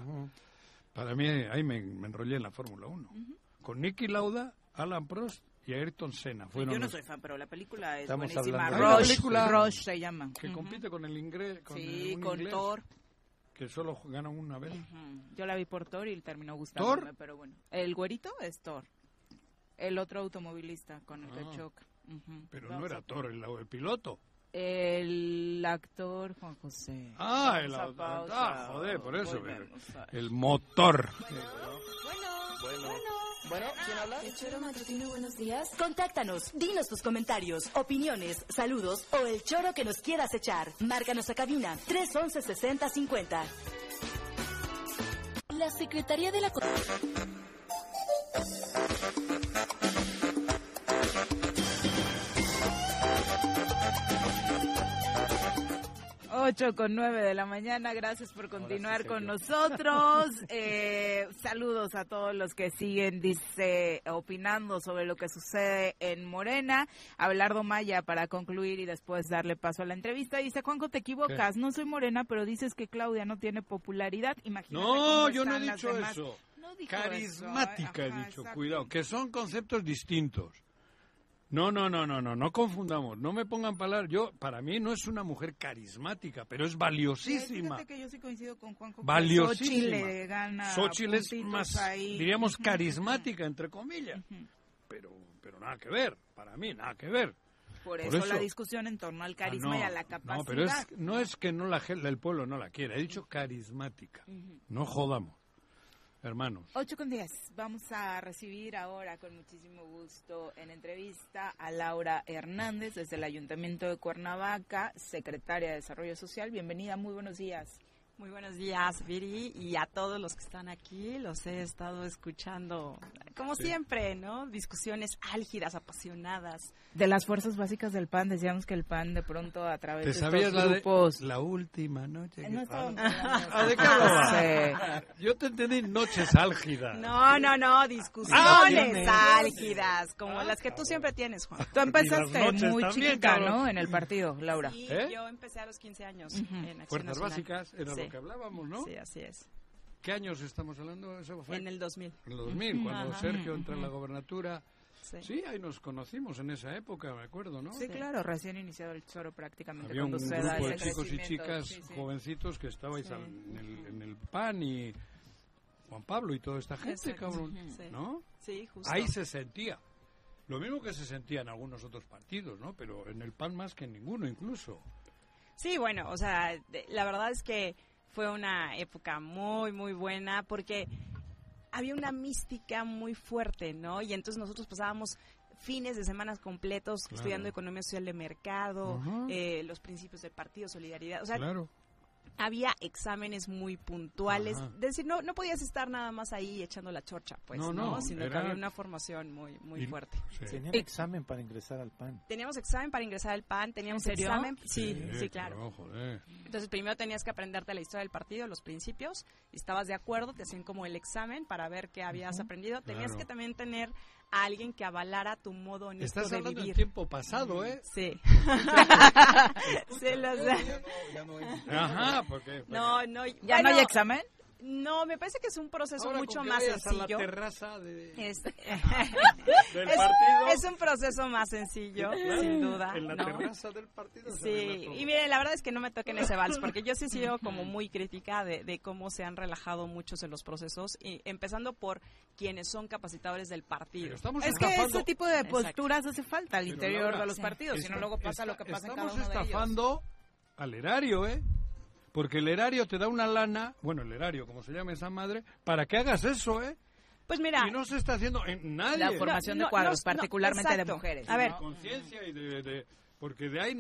Para mí, ahí me, me enrollé en la Fórmula 1. Con Nicky Lauda, Alan Prost y Ayrton Senna. Fueron Yo no los soy fan, pero la película es Estamos buenísima. hablando de- Rush, película Rush se llama. que Ujú. compite con el inglés. Con Sí, un con inglés Thor. Que solo gana una vez. Ujú. Yo la vi por Thor y terminó gustándome, ¿Thor? pero bueno. El güerito es Thor. El otro automovilista con el Ah. que choca. Ujú. Pero Vamos no era Thor, el, el piloto. El actor Juan José. Ah, el Vamos a auto- pausa. ah, joder, por eso. El motor. El Choro Matutino, buenos días. Contáctanos, dinos tus comentarios, opiniones, saludos o el choro que nos quieras echar. Márcanos a cabina 311 6050. La Secretaría de la... 8 con 9 de la mañana, gracias por continuar con nosotros. Eh, saludos a todos los que siguen, dice, opinando sobre lo que sucede en Morena. Abelardo Maya, para concluir y después darle paso a la entrevista, dice, Juanjo, te equivocas, no soy Morena, pero dices que Claudia no tiene popularidad. Imagínate No, cómo yo no he dicho demás. eso. No dijo Carismática eso. he Ajá, dicho, exacto. cuidado, que son conceptos distintos. No, no, no, no, no, no confundamos, no me pongan palabras. Yo, para mí no es una mujer carismática, pero es valiosísima. Fíjate que yo sí coincido con Juanjo. Valiosísima. Xochitl le gana Xochitl es más, ahí. diríamos, carismática, entre comillas. Pero, pero nada que ver, para mí, nada que ver. Por Por eso, la discusión en torno al carisma Ah, no, y a la capacidad. No, pero es, no es que no la, el pueblo no la quiera, he dicho carismática. No jodamos, hermanos. 8 con 10. Vamos a recibir ahora con muchísimo gusto en entrevista a Laura Hernández desde el Ayuntamiento de Cuernavaca, secretaria de Desarrollo Social. Bienvenida, muy buenos días. Muy buenos días, Viri, y a todos los que están aquí. Los he estado escuchando, como siempre, ¿no? Discusiones álgidas, apasionadas. De las fuerzas básicas del PAN, decíamos que el PAN de pronto a través ¿Te de sabías estos la, de- grupos... la última noche? No que- Ah, ¿de qué? Sí. Yo te entendí noches álgidas. No, no, no, Ah, discusiones dime. álgidas, como las que tú siempre tienes, Juan. Tú empezaste muy chiquita. ¿no? En el partido, Laura. Sí, ¿Eh? yo empecé a los 15 años Ujú. en Acción Fuerzas Nacional. básicas, Sí. Lo que hablábamos, ¿no? Sí, así es. ¿Qué años estamos hablando? Eso fue En el 2000. en el 2000, cuando Ajá. Sergio entra en la gobernatura. Sí. Sí, ahí nos conocimos en esa época, me acuerdo, ¿no? Sí, claro, recién iniciado el choro prácticamente Había un cuando se grupo da de chicos y chicas Sí, sí. jovencitos que estabais Sí. al- en, el, en el PAN y Juan Pablo y toda esta gente, Exacto. cabrón, Sí. ¿no? Sí, justo. Ahí se sentía. Lo mismo que se sentía en algunos otros partidos, ¿no? Pero en el PAN más que en ninguno, incluso. Sí, bueno, o sea, de- la verdad es que fue una época muy, muy buena porque había una mística muy fuerte, ¿no? Y entonces nosotros pasábamos fines de semanas completos Claro. estudiando economía social de mercado, eh, los principios del partido, solidaridad, o sea, claro. Había exámenes muy puntuales, Ajá. es decir, no, no podías estar nada más ahí echando la chorcha, pues, No, ¿no? no, Sino que había una formación muy, muy Y- fuerte. sí. Tenían examen para ingresar al PAN. Teníamos examen para ingresar al PAN, teníamos ¿En serio? examen, sí, sí, claro. pero, joder. Entonces primero tenías que aprenderte la historia del partido, los principios, y estabas de acuerdo, te hacían como el examen para ver qué habías aprendido. Tenías Claro. que también tener a alguien que avalara tu modo honesto Estás de hablando vivir. tiempo pasado, ¿eh? Sí. [laughs] sí, lo sé. Ajá, porque... No, no. ¿Ya bueno, no hay examen? No, me parece que es un proceso Ahora mucho con que más vayas a la sencillo. terraza de- Es, [laughs] [laughs] del es- partido. es un proceso más sencillo, sin duda. En la ¿no? terraza del partido. Sí, y miren, la verdad es que no me toquen ese vals, porque yo sí he sido como muy crítica de, de cómo se han relajado muchos de los procesos, y empezando por quienes son capacitadores del partido. Estamos Es que ese tipo de Exacto. posturas hace falta al Pero, interior Laura, de los sí. partidos, si no luego pasa lo que pasa en cada estamos uno de ellos. estafando al erario, ¿eh? Porque el erario te da una lana, bueno, el erario, como se llama esa madre, para que hagas eso, ¿eh? Pues mira, y no se está haciendo en nadie. La formación no, de cuadros, no, no, particularmente de mujeres. A ver, de conciencia y de, de- porque de ahí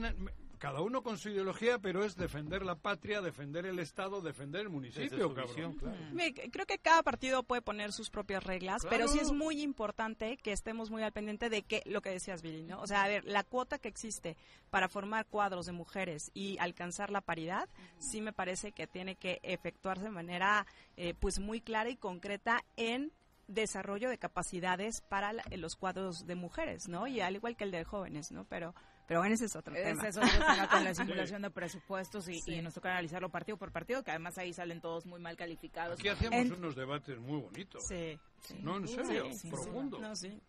cada uno con su ideología, pero es defender la patria, defender el Estado, defender el municipio, cabrón. visión, claro. Me- creo que cada partido puede poner sus propias reglas, Claro. pero sí es muy importante que estemos muy al pendiente de que lo que decías, Viri, ¿no? O sea, a ver, la cuota que existe para formar cuadros de mujeres y alcanzar la paridad, sí me parece que tiene que efectuarse de manera, eh, pues, muy clara y concreta en desarrollo de capacidades para la- los cuadros de mujeres, ¿no? Y al igual que el de jóvenes, ¿no? Pero, pero bueno, ese es otro tema. Ese es otro tema con la [laughs] simulación de presupuestos y, y nos toca analizarlo partido por partido, que además ahí salen todos muy mal calificados. Aquí hacíamos En- unos debates muy bonitos. Sí. No, en serio, Sí, sí, profundo. No, sí.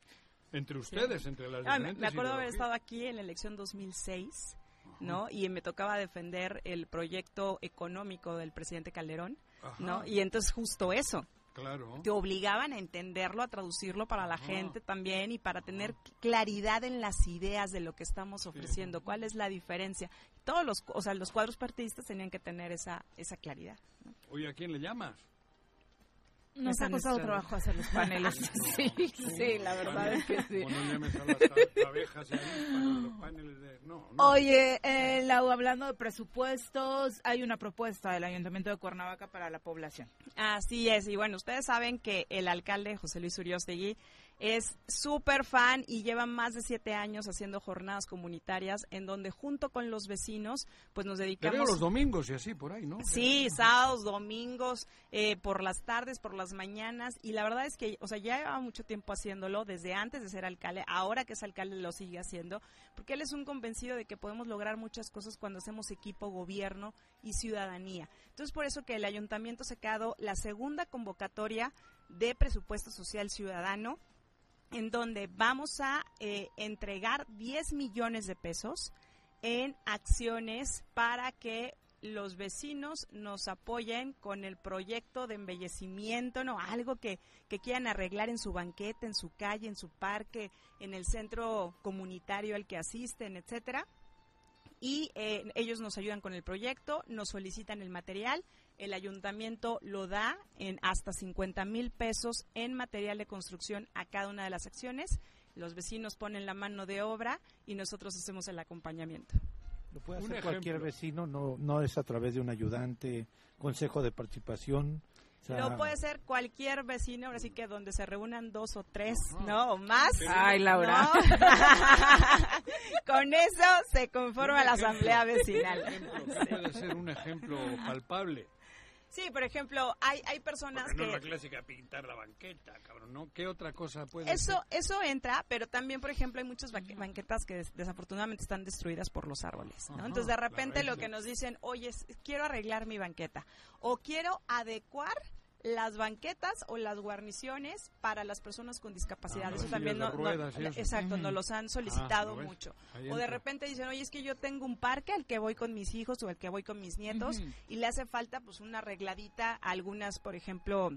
Entre ustedes, entre las Ah, me, diferentes me acuerdo haber estado aquí en la elección 2006, ¿no? Y me tocaba defender el proyecto económico del presidente Calderón, Ajá, ¿no? Y entonces justo eso, Claro. te obligaban a entenderlo, a traducirlo para la gente también y para tener claridad en las ideas de lo que estamos ofreciendo, cuál es la diferencia. Todos los, o sea, los cuadros partidistas tenían que tener esa, esa claridad. Oye, ¿a quién le llamas? Nos ha costado trabajo hacer los paneles. [laughs] Sí, sí, la verdad es que sí. O no llames a las a- abejas y ahí para los paneles de... No, no. Oye, eh, Lau, hablando de presupuestos, hay una propuesta del Ayuntamiento de Cuernavaca para la población. Así es, y bueno, ustedes saben que el alcalde José Luis Uriostegui es súper fan y lleva más de siete años haciendo jornadas comunitarias en donde junto con los vecinos pues nos dedicamos... los domingos y así, por ahí, ¿no? Sí, sábados, domingos, eh, por las tardes, por las mañanas. Y la verdad es que, o sea, ya lleva mucho tiempo haciéndolo, desde antes de ser alcalde, ahora que es alcalde lo sigue haciendo, porque él es un convencido de que podemos lograr muchas cosas cuando hacemos equipo, gobierno y ciudadanía. Entonces, por eso que el ayuntamiento se ha quedado la segunda convocatoria de presupuesto social ciudadano en donde vamos a eh, entregar 10 millones de pesos en acciones para que los vecinos nos apoyen con el proyecto de embellecimiento, no, algo que, que quieran arreglar en su banqueta, en su calle, en su parque, en el centro comunitario al que asisten, etcétera. Y eh, ellos nos ayudan con el proyecto, nos solicitan el material, el ayuntamiento lo da en hasta 50 mil pesos en material de construcción a cada una de las acciones. Los vecinos ponen la mano de obra y nosotros hacemos el acompañamiento. Lo puede hacer cualquier vecino, no, no es a través de un ayudante, consejo de participación. Lo puede ser cualquier vecino, ahora sí que donde se reúnan dos o tres, ¿no? O más. Ay, Laura. [laughs] Con eso se conforma la asamblea vecinal. puede ser un ejemplo palpable? Sí, por ejemplo, hay, hay personas que... No la clásica pintar la banqueta, cabrón, ¿no? ¿Qué otra cosa puede Eso, eso entra, pero también, por ejemplo, hay muchas banquetas que desafortunadamente están destruidas por los árboles, ¿no? Entonces, de repente lo que nos dicen, oye, quiero arreglar mi banqueta o quiero adecuar las banquetas o las guarniciones para las personas con discapacidad. Ah, eso también no, exacto, nos los han solicitado ah, mucho. O de repente dicen, oye, es que yo tengo un parque al que voy con mis hijos o al que voy con mis nietos y le hace falta pues una arregladita, algunas, por ejemplo,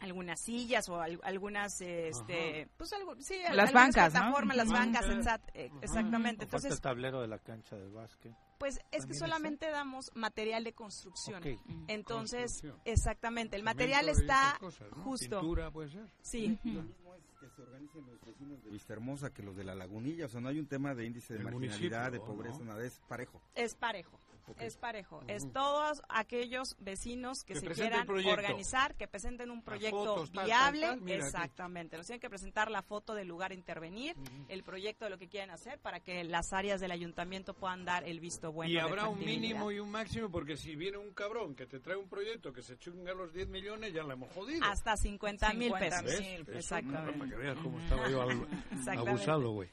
algunas sillas o algunas este pues algo sí las bancas plataformas las bancas eh, exactamente. Entonces el tablero de la cancha de básquet. Pues es que solamente damos material de construcción. Entonces exactamente el material está justo. Pintura, puede ser. Sí. Lo mismo es que se organicen los vecinos de Vista Hermosa que los de la Lagunilla. O sea no hay un tema de índice de marginalidad de pobreza nada es parejo. Es parejo es parejo. Es todos aquellos vecinos que, se quieran organizar, que presenten un proyecto viable. exactamente. Nos tienen que presentar la foto del lugar a intervenir, el proyecto de lo que quieren hacer para que las áreas del ayuntamiento puedan dar el visto bueno. Y habrá un mínimo y un máximo, porque si viene un cabrón que te trae un proyecto que se chunga los 10 millones, ya la hemos jodido. Hasta 50 mil pesos. Exactamente. Para que veas cómo estaba yo [laughs] abusado, güey.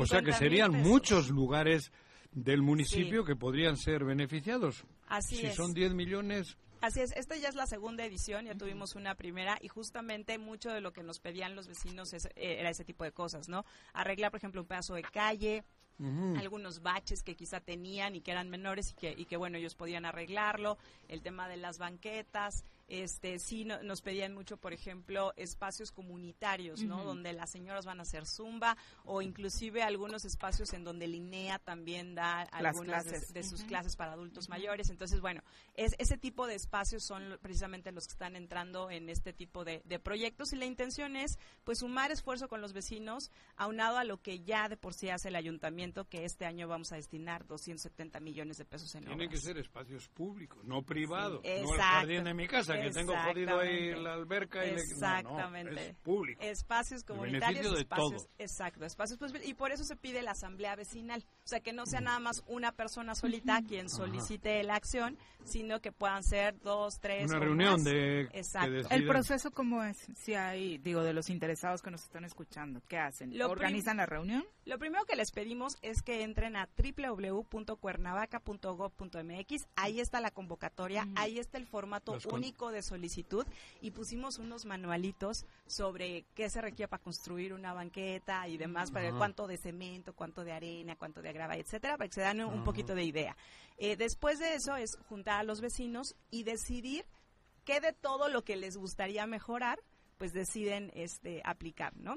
O sea que serían muchos lugares del municipio que podrían ser beneficiados. Así si son 10 millones. Así es, esta ya es la segunda edición, ya tuvimos una primera y justamente mucho de lo que nos pedían los vecinos eh, era ese tipo de cosas, ¿no? Arreglar, por ejemplo, un pedazo de calle, algunos baches que quizá tenían y que eran menores y que, y que, bueno, ellos podían arreglarlo, el tema de las banquetas, este sí nos pedían mucho, por ejemplo, espacios comunitarios, ¿no? Donde las señoras van a hacer zumba o inclusive algunos espacios en donde Linea también da algunas de, sus clases para adultos mayores. Entonces, bueno, es, ese tipo de espacios son precisamente los que están entrando en este tipo de, proyectos. Y la intención es, pues, sumar esfuerzo con los vecinos, aunado a lo que ya de por sí hace el ayuntamiento, que este año vamos a destinar 270 millones de pesos en Tienen que ser espacios públicos, no privados, no el jardín de mi casa que tengo jodido ahí la alberca y Exactamente. es público. Espacios comunitarios, de espacios, exacto, espacios pues, y por eso se pide la asamblea vecinal, o sea, que no sea nada más una persona solita quien solicite la acción, sino que puedan ser dos, tres una reunión de exacto. El proceso cómo es? Si hay, digo, de los interesados que nos están escuchando, ¿qué hacen? Lo ¿Organizan la reunión? Lo primero que les pedimos es que entren a www.cuernavaca.gov.mx, ahí está la convocatoria, ahí está el formato único de solicitud. Y pusimos unos manualitos sobre qué se requiere para construir una banqueta y demás, para ver cuánto de cemento, cuánto de arena, cuánto de grava, etcétera, para que se dan un poquito de idea. Eh, después de eso es juntar a los vecinos y decidir qué de todo lo que les gustaría mejorar, pues deciden este aplicar, ¿no?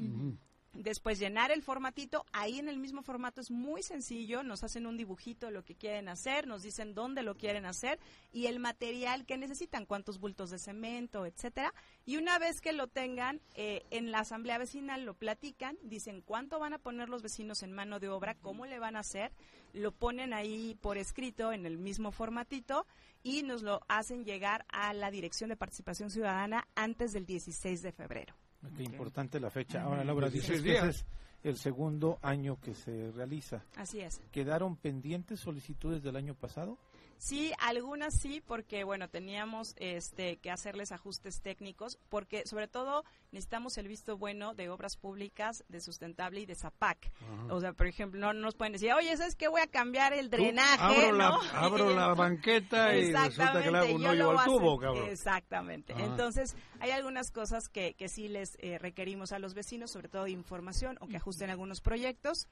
Después llenar el formatito, ahí en el mismo formato es muy sencillo, nos hacen un dibujito de lo que quieren hacer, nos dicen dónde lo quieren hacer y el material que necesitan, cuántos bultos de cemento, etcétera. Y una vez que lo tengan, eh, en la asamblea vecinal lo platican, dicen cuánto van a poner los vecinos en mano de obra, cómo le van a hacer, lo ponen ahí por escrito en el mismo formatito y nos lo hacen llegar a la Dirección de Participación Ciudadana antes del 16 de febrero. Qué importante la fecha. Ahora, Laura, dices que es el segundo año que se realiza. Así es. ¿Quedaron pendientes solicitudes del año pasado? Sí, algunas sí, porque bueno, teníamos este que hacerles ajustes técnicos, porque sobre todo necesitamos el visto bueno de obras públicas, de sustentable y de ZAPAC. O sea, por ejemplo, no, nos pueden decir, oye, ¿sabes qué? Voy a cambiar el drenaje, abro La, abro la [laughs] banqueta y resulta que le hago un hoyo al tubo, cabrón. Exactamente. Entonces, hay algunas cosas que, que sí les eh, requerimos a los vecinos, sobre todo información o que ajusten algunos proyectos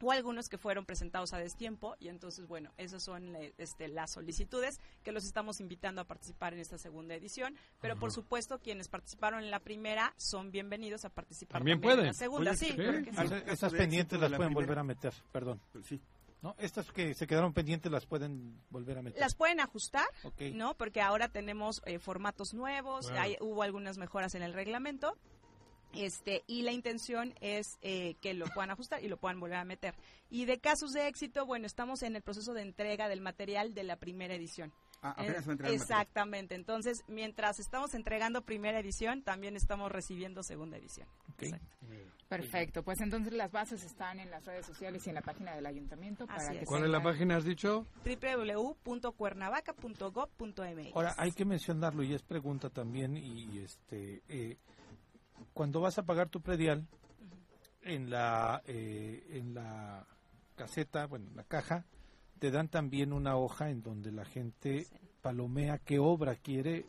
o algunos que fueron presentados a destiempo y entonces bueno esas son este, las solicitudes que los estamos invitando a participar en esta segunda edición. Pero por supuesto quienes participaron en la primera son bienvenidos a participar también, pueden en la segunda. Sí, esas pendientes las pueden volver a meter perdón. Sí. ¿No? Estas que se quedaron pendientes las pueden volver a meter. Las pueden ajustar, ¿no? Porque ahora tenemos eh, formatos nuevos, hay, hubo algunas mejoras en el reglamento Este, y la intención es eh, que lo puedan ajustar y lo puedan volver a meter. Y de casos de éxito, bueno, estamos en el proceso de entrega del material de la primera edición. Ah, apenas va a entregar el material. Exactamente. Entonces, mientras estamos entregando primera edición, también estamos recibiendo segunda edición. Perfecto, pues entonces las bases están en las redes sociales y en la página del ayuntamiento. Para Así que es. ¿Cuál es la página, has dicho? www.cuernavaca.gov.mx. Ahora, hay que mencionarlo y es pregunta también y este eh, cuando vas a pagar tu predial en la eh, en la caseta, bueno, en la caja te dan también una hoja en donde la gente palomea qué obra quiere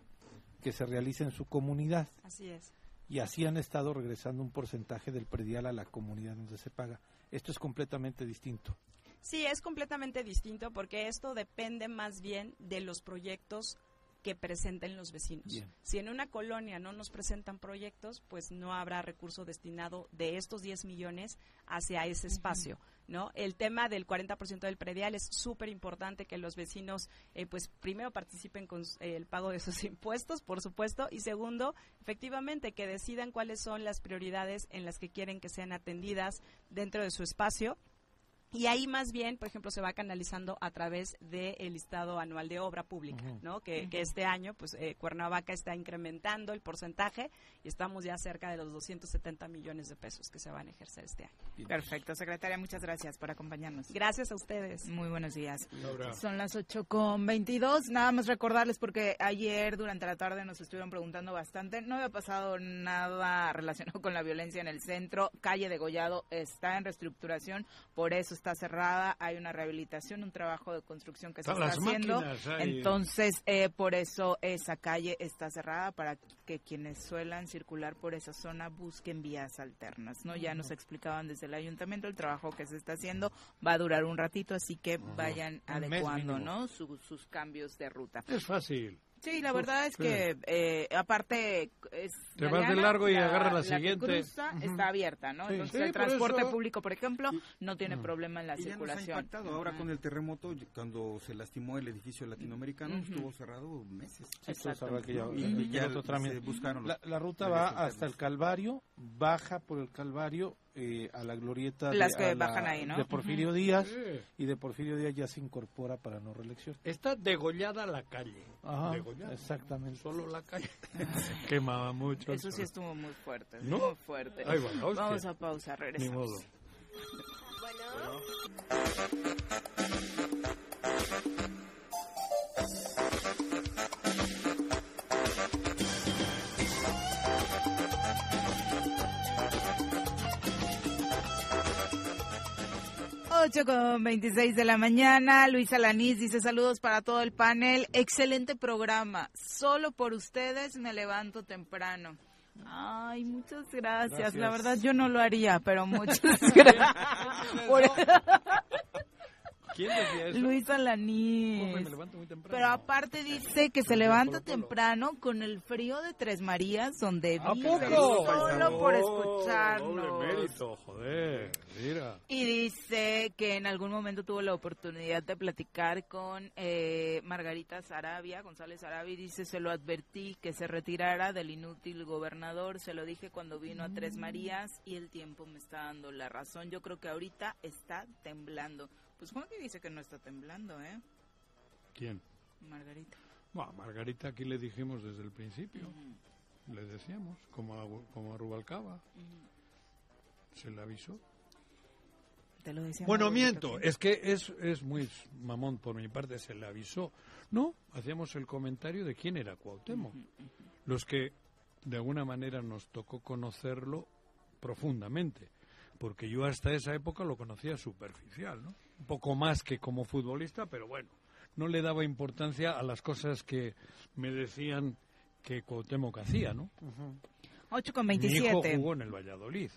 que se realice en su comunidad Así es. y así han estado regresando un porcentaje del predial a la comunidad donde se paga. Esto es completamente distinto. Sí, es completamente distinto porque esto depende más bien de los proyectos que presenten los vecinos. Bien. Si en una colonia no nos presentan proyectos, pues no habrá recurso destinado de estos 10 millones hacia ese espacio, ¿no? El tema del 40% del predial es súper importante que los vecinos, eh, pues primero participen con eh, el pago de [laughs] sus impuestos, por supuesto, y segundo, efectivamente, que decidan cuáles son las prioridades en las que quieren que sean atendidas dentro de su espacio y ahí más bien, por ejemplo, se va canalizando a través del listado anual de obra pública. ¿no? Que, que este año, pues, eh, Cuernavaca está incrementando el porcentaje y estamos ya cerca de los 270 millones de pesos que se van a ejercer este año. Perfecto, secretaria, muchas gracias por acompañarnos. Gracias a ustedes. Muy buenos días. Laura. Son las 8 con 22. Nada más recordarles porque ayer durante la tarde nos estuvieron preguntando bastante. No había pasado nada [laughs] relacionado con la violencia en el centro. Calle de Gollado está en reestructuración, por eso está cerrada. Hay una rehabilitación, un trabajo de construcción que se está haciendo. Entonces, eh, por eso esa calle está cerrada para que quienes suelan circular por esa zona busquen vías alternas. ¿no? Ya nos explicaban desde el ayuntamiento el trabajo que se está haciendo va a durar un ratito, así que vayan Un adecuando. ¿no? Su- sus cambios de ruta. Es fácil. Sí, la verdad es sí. que eh, aparte es Te vas de largo y agarras la que siguiente. cruza Ujú. está abierta, ¿no? Sí. Entonces Sí, el por transporte eso- público, por ejemplo, no tiene problema en la Y ya nos ha circulación. impactado. Ahora con el terremoto, cuando se lastimó el edificio latinoamericano, estuvo cerrado meses. Ya- Y, ya- se buscaron los La, la ruta va hasta el Calvario, baja por el Calvario eh, a la glorieta de, bajan ahí, de Porfirio. Díaz y de Porfirio Díaz ya se incorpora para no reelección. Está degollada la calle. Exactamente. Solo la calle. [laughs] Quemaba mucho. Eso sí estuvo muy fuerte, ¿No? muy fuerte. Vamos a pausa, regresamos. Ni modo. bueno. 8 con 26 de la mañana. Luis Alanís dice saludos para todo el panel. Excelente programa. Solo por ustedes me levanto temprano. Ay, muchas gracias. gracias. La verdad yo no lo haría, pero muchas [laughs] gracias. Por- ¿Quién decía eso? Luisa Hombre, Lanís. me levanto muy temprano. Pero aparte dice que se levanta temprano con el frío de Tres Marías, donde ¿A vive, poco? solo por escucharnos. Doble mérito, joder. Mira. Y dice que en algún momento tuvo la oportunidad de platicar con eh, Margarita Sarabia, González Sarabia, y dice, se lo advertí que se retirara del inútil gobernador, se lo dije cuando vino a Tres Marías y el tiempo me está dando la razón. Yo creo que ahorita está temblando. Pues Juan que dice que no está temblando, ¿eh? ¿Quién? Margarita. Bueno, Margarita aquí le dijimos desde el principio. Le decíamos, como a, como a Rubalcaba. Se le avisó. Te lo decía Bueno, miento. Es que es, es muy mamón por mi parte. Se le avisó. No, hacíamos el comentario de quién era Cuauhtémoc. Los que de alguna manera nos tocó conocerlo profundamente. Porque yo hasta esa época lo conocía superficial, ¿no? Un poco más que como futbolista, pero bueno, no le daba importancia a las cosas que me decían que Cuauhtémoc hacía, ¿no? Ujú. 8 con Mi hijo 27. jugó en el Valladolid.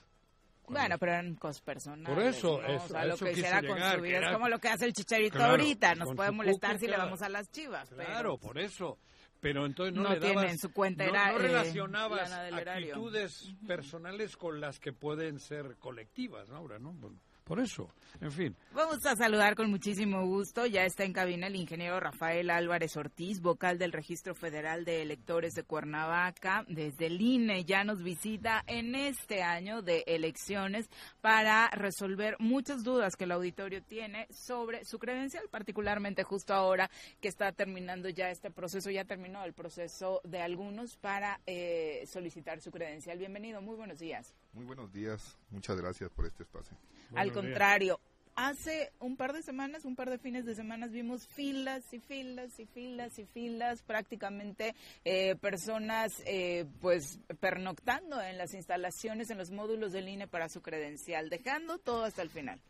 Bueno, pero eran cosas personales. Por eso, ¿no? eso, o sea, lo eso que con llegar, su vida es era- como lo que hace el chicharito Claro, ahorita. Nos puede molestar si le vamos a las chivas. pero Claro, por eso. Pero entonces no, No le tiene dabas, en su cuenta no, era, no eh, relacionabas erario. actitudes personales con las que pueden ser colectivas, ¿no? ahora, ¿no? Bueno, Por eso, en fin. Vamos a saludar con muchísimo gusto. Ya está en cabina el ingeniero Rafael Álvarez Ortiz, vocal del Registro Federal de Electores de Cuernavaca. Desde el INE ya nos visita en este año de elecciones para resolver muchas dudas que el auditorio tiene sobre su credencial, particularmente justo ahora que está terminando ya este proceso, ya terminó el proceso de algunos para eh, solicitar su credencial. Bienvenido, muy buenos días. Muy buenos días, muchas gracias por este espacio. Al contrario, hace un par de semanas, un par de fines de semana, vimos filas y filas y filas y filas, prácticamente eh, personas eh, pues pernoctando en las instalaciones, en los módulos del INE para su credencial, dejando todo hasta el final.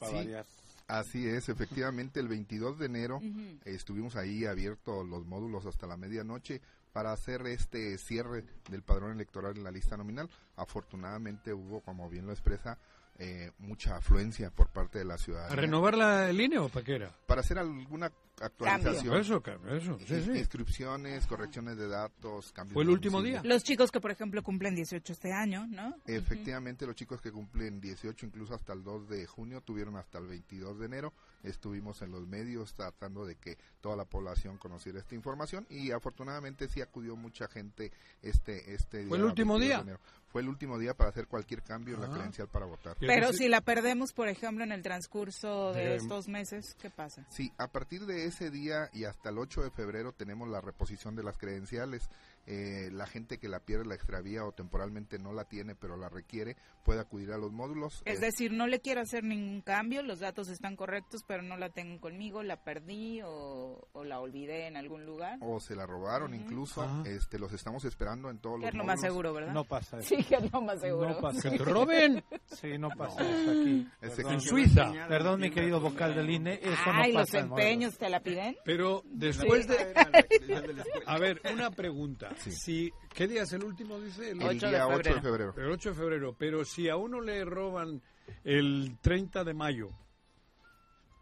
Sí, así es, efectivamente el 22 de enero estuvimos ahí abiertos los módulos hasta la medianoche para hacer este cierre del padrón electoral en la lista nominal. Afortunadamente hubo, como bien lo expresa, eh, mucha afluencia por parte de la ciudad. ¿A renovar la línea o para qué era? Para hacer alguna actualización. Eso, eso, sí, sí. Inscripciones, correcciones de datos, cambios ¿Fue el último día? Los chicos que, por ejemplo, cumplen 18 este año, ¿no? Efectivamente, los chicos que cumplen 18, incluso hasta el 2 de junio, tuvieron hasta el 22 de enero. Estuvimos en los medios tratando de que toda la población conociera esta información y afortunadamente sí acudió mucha gente este este día. ¿Fue el último día? Fue el último día para hacer cualquier cambio en la Ah. credencial para votar. Pero si la perdemos, por ejemplo, en el transcurso de Eh, estos meses, ¿qué pasa? Sí, a partir de ese día y hasta el 8 de febrero tenemos la reposición de las credenciales. Eh, la gente que la pierde, la extravía o temporalmente no la tiene, pero la requiere, puede acudir a los módulos. Es Eh, decir, no le quiero hacer ningún cambio, los datos están correctos, pero no la tengo conmigo, la perdí o, o la olvidé en algún lugar. o se la robaron incluso, Ajá. este los estamos esperando en todos Que los es lo más módulos. seguro, ¿verdad? No pasa eso. Sí, que es lo más seguro. No pasa ¡Que te eso. roben! Sí, no pasa eso aquí. Este, Perdón. En Suiza. Perdón, mi querido vocal del INE, eso Ay, no los pasa Morelos. empeños te la piden. Pero después de... [laughs] A ver, una pregunta. Si, ¿Qué día es el último, dice? El, el 8 de día 8 de febrero. el 8 de febrero. Pero si a uno le roban el 30 de mayo,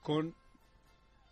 con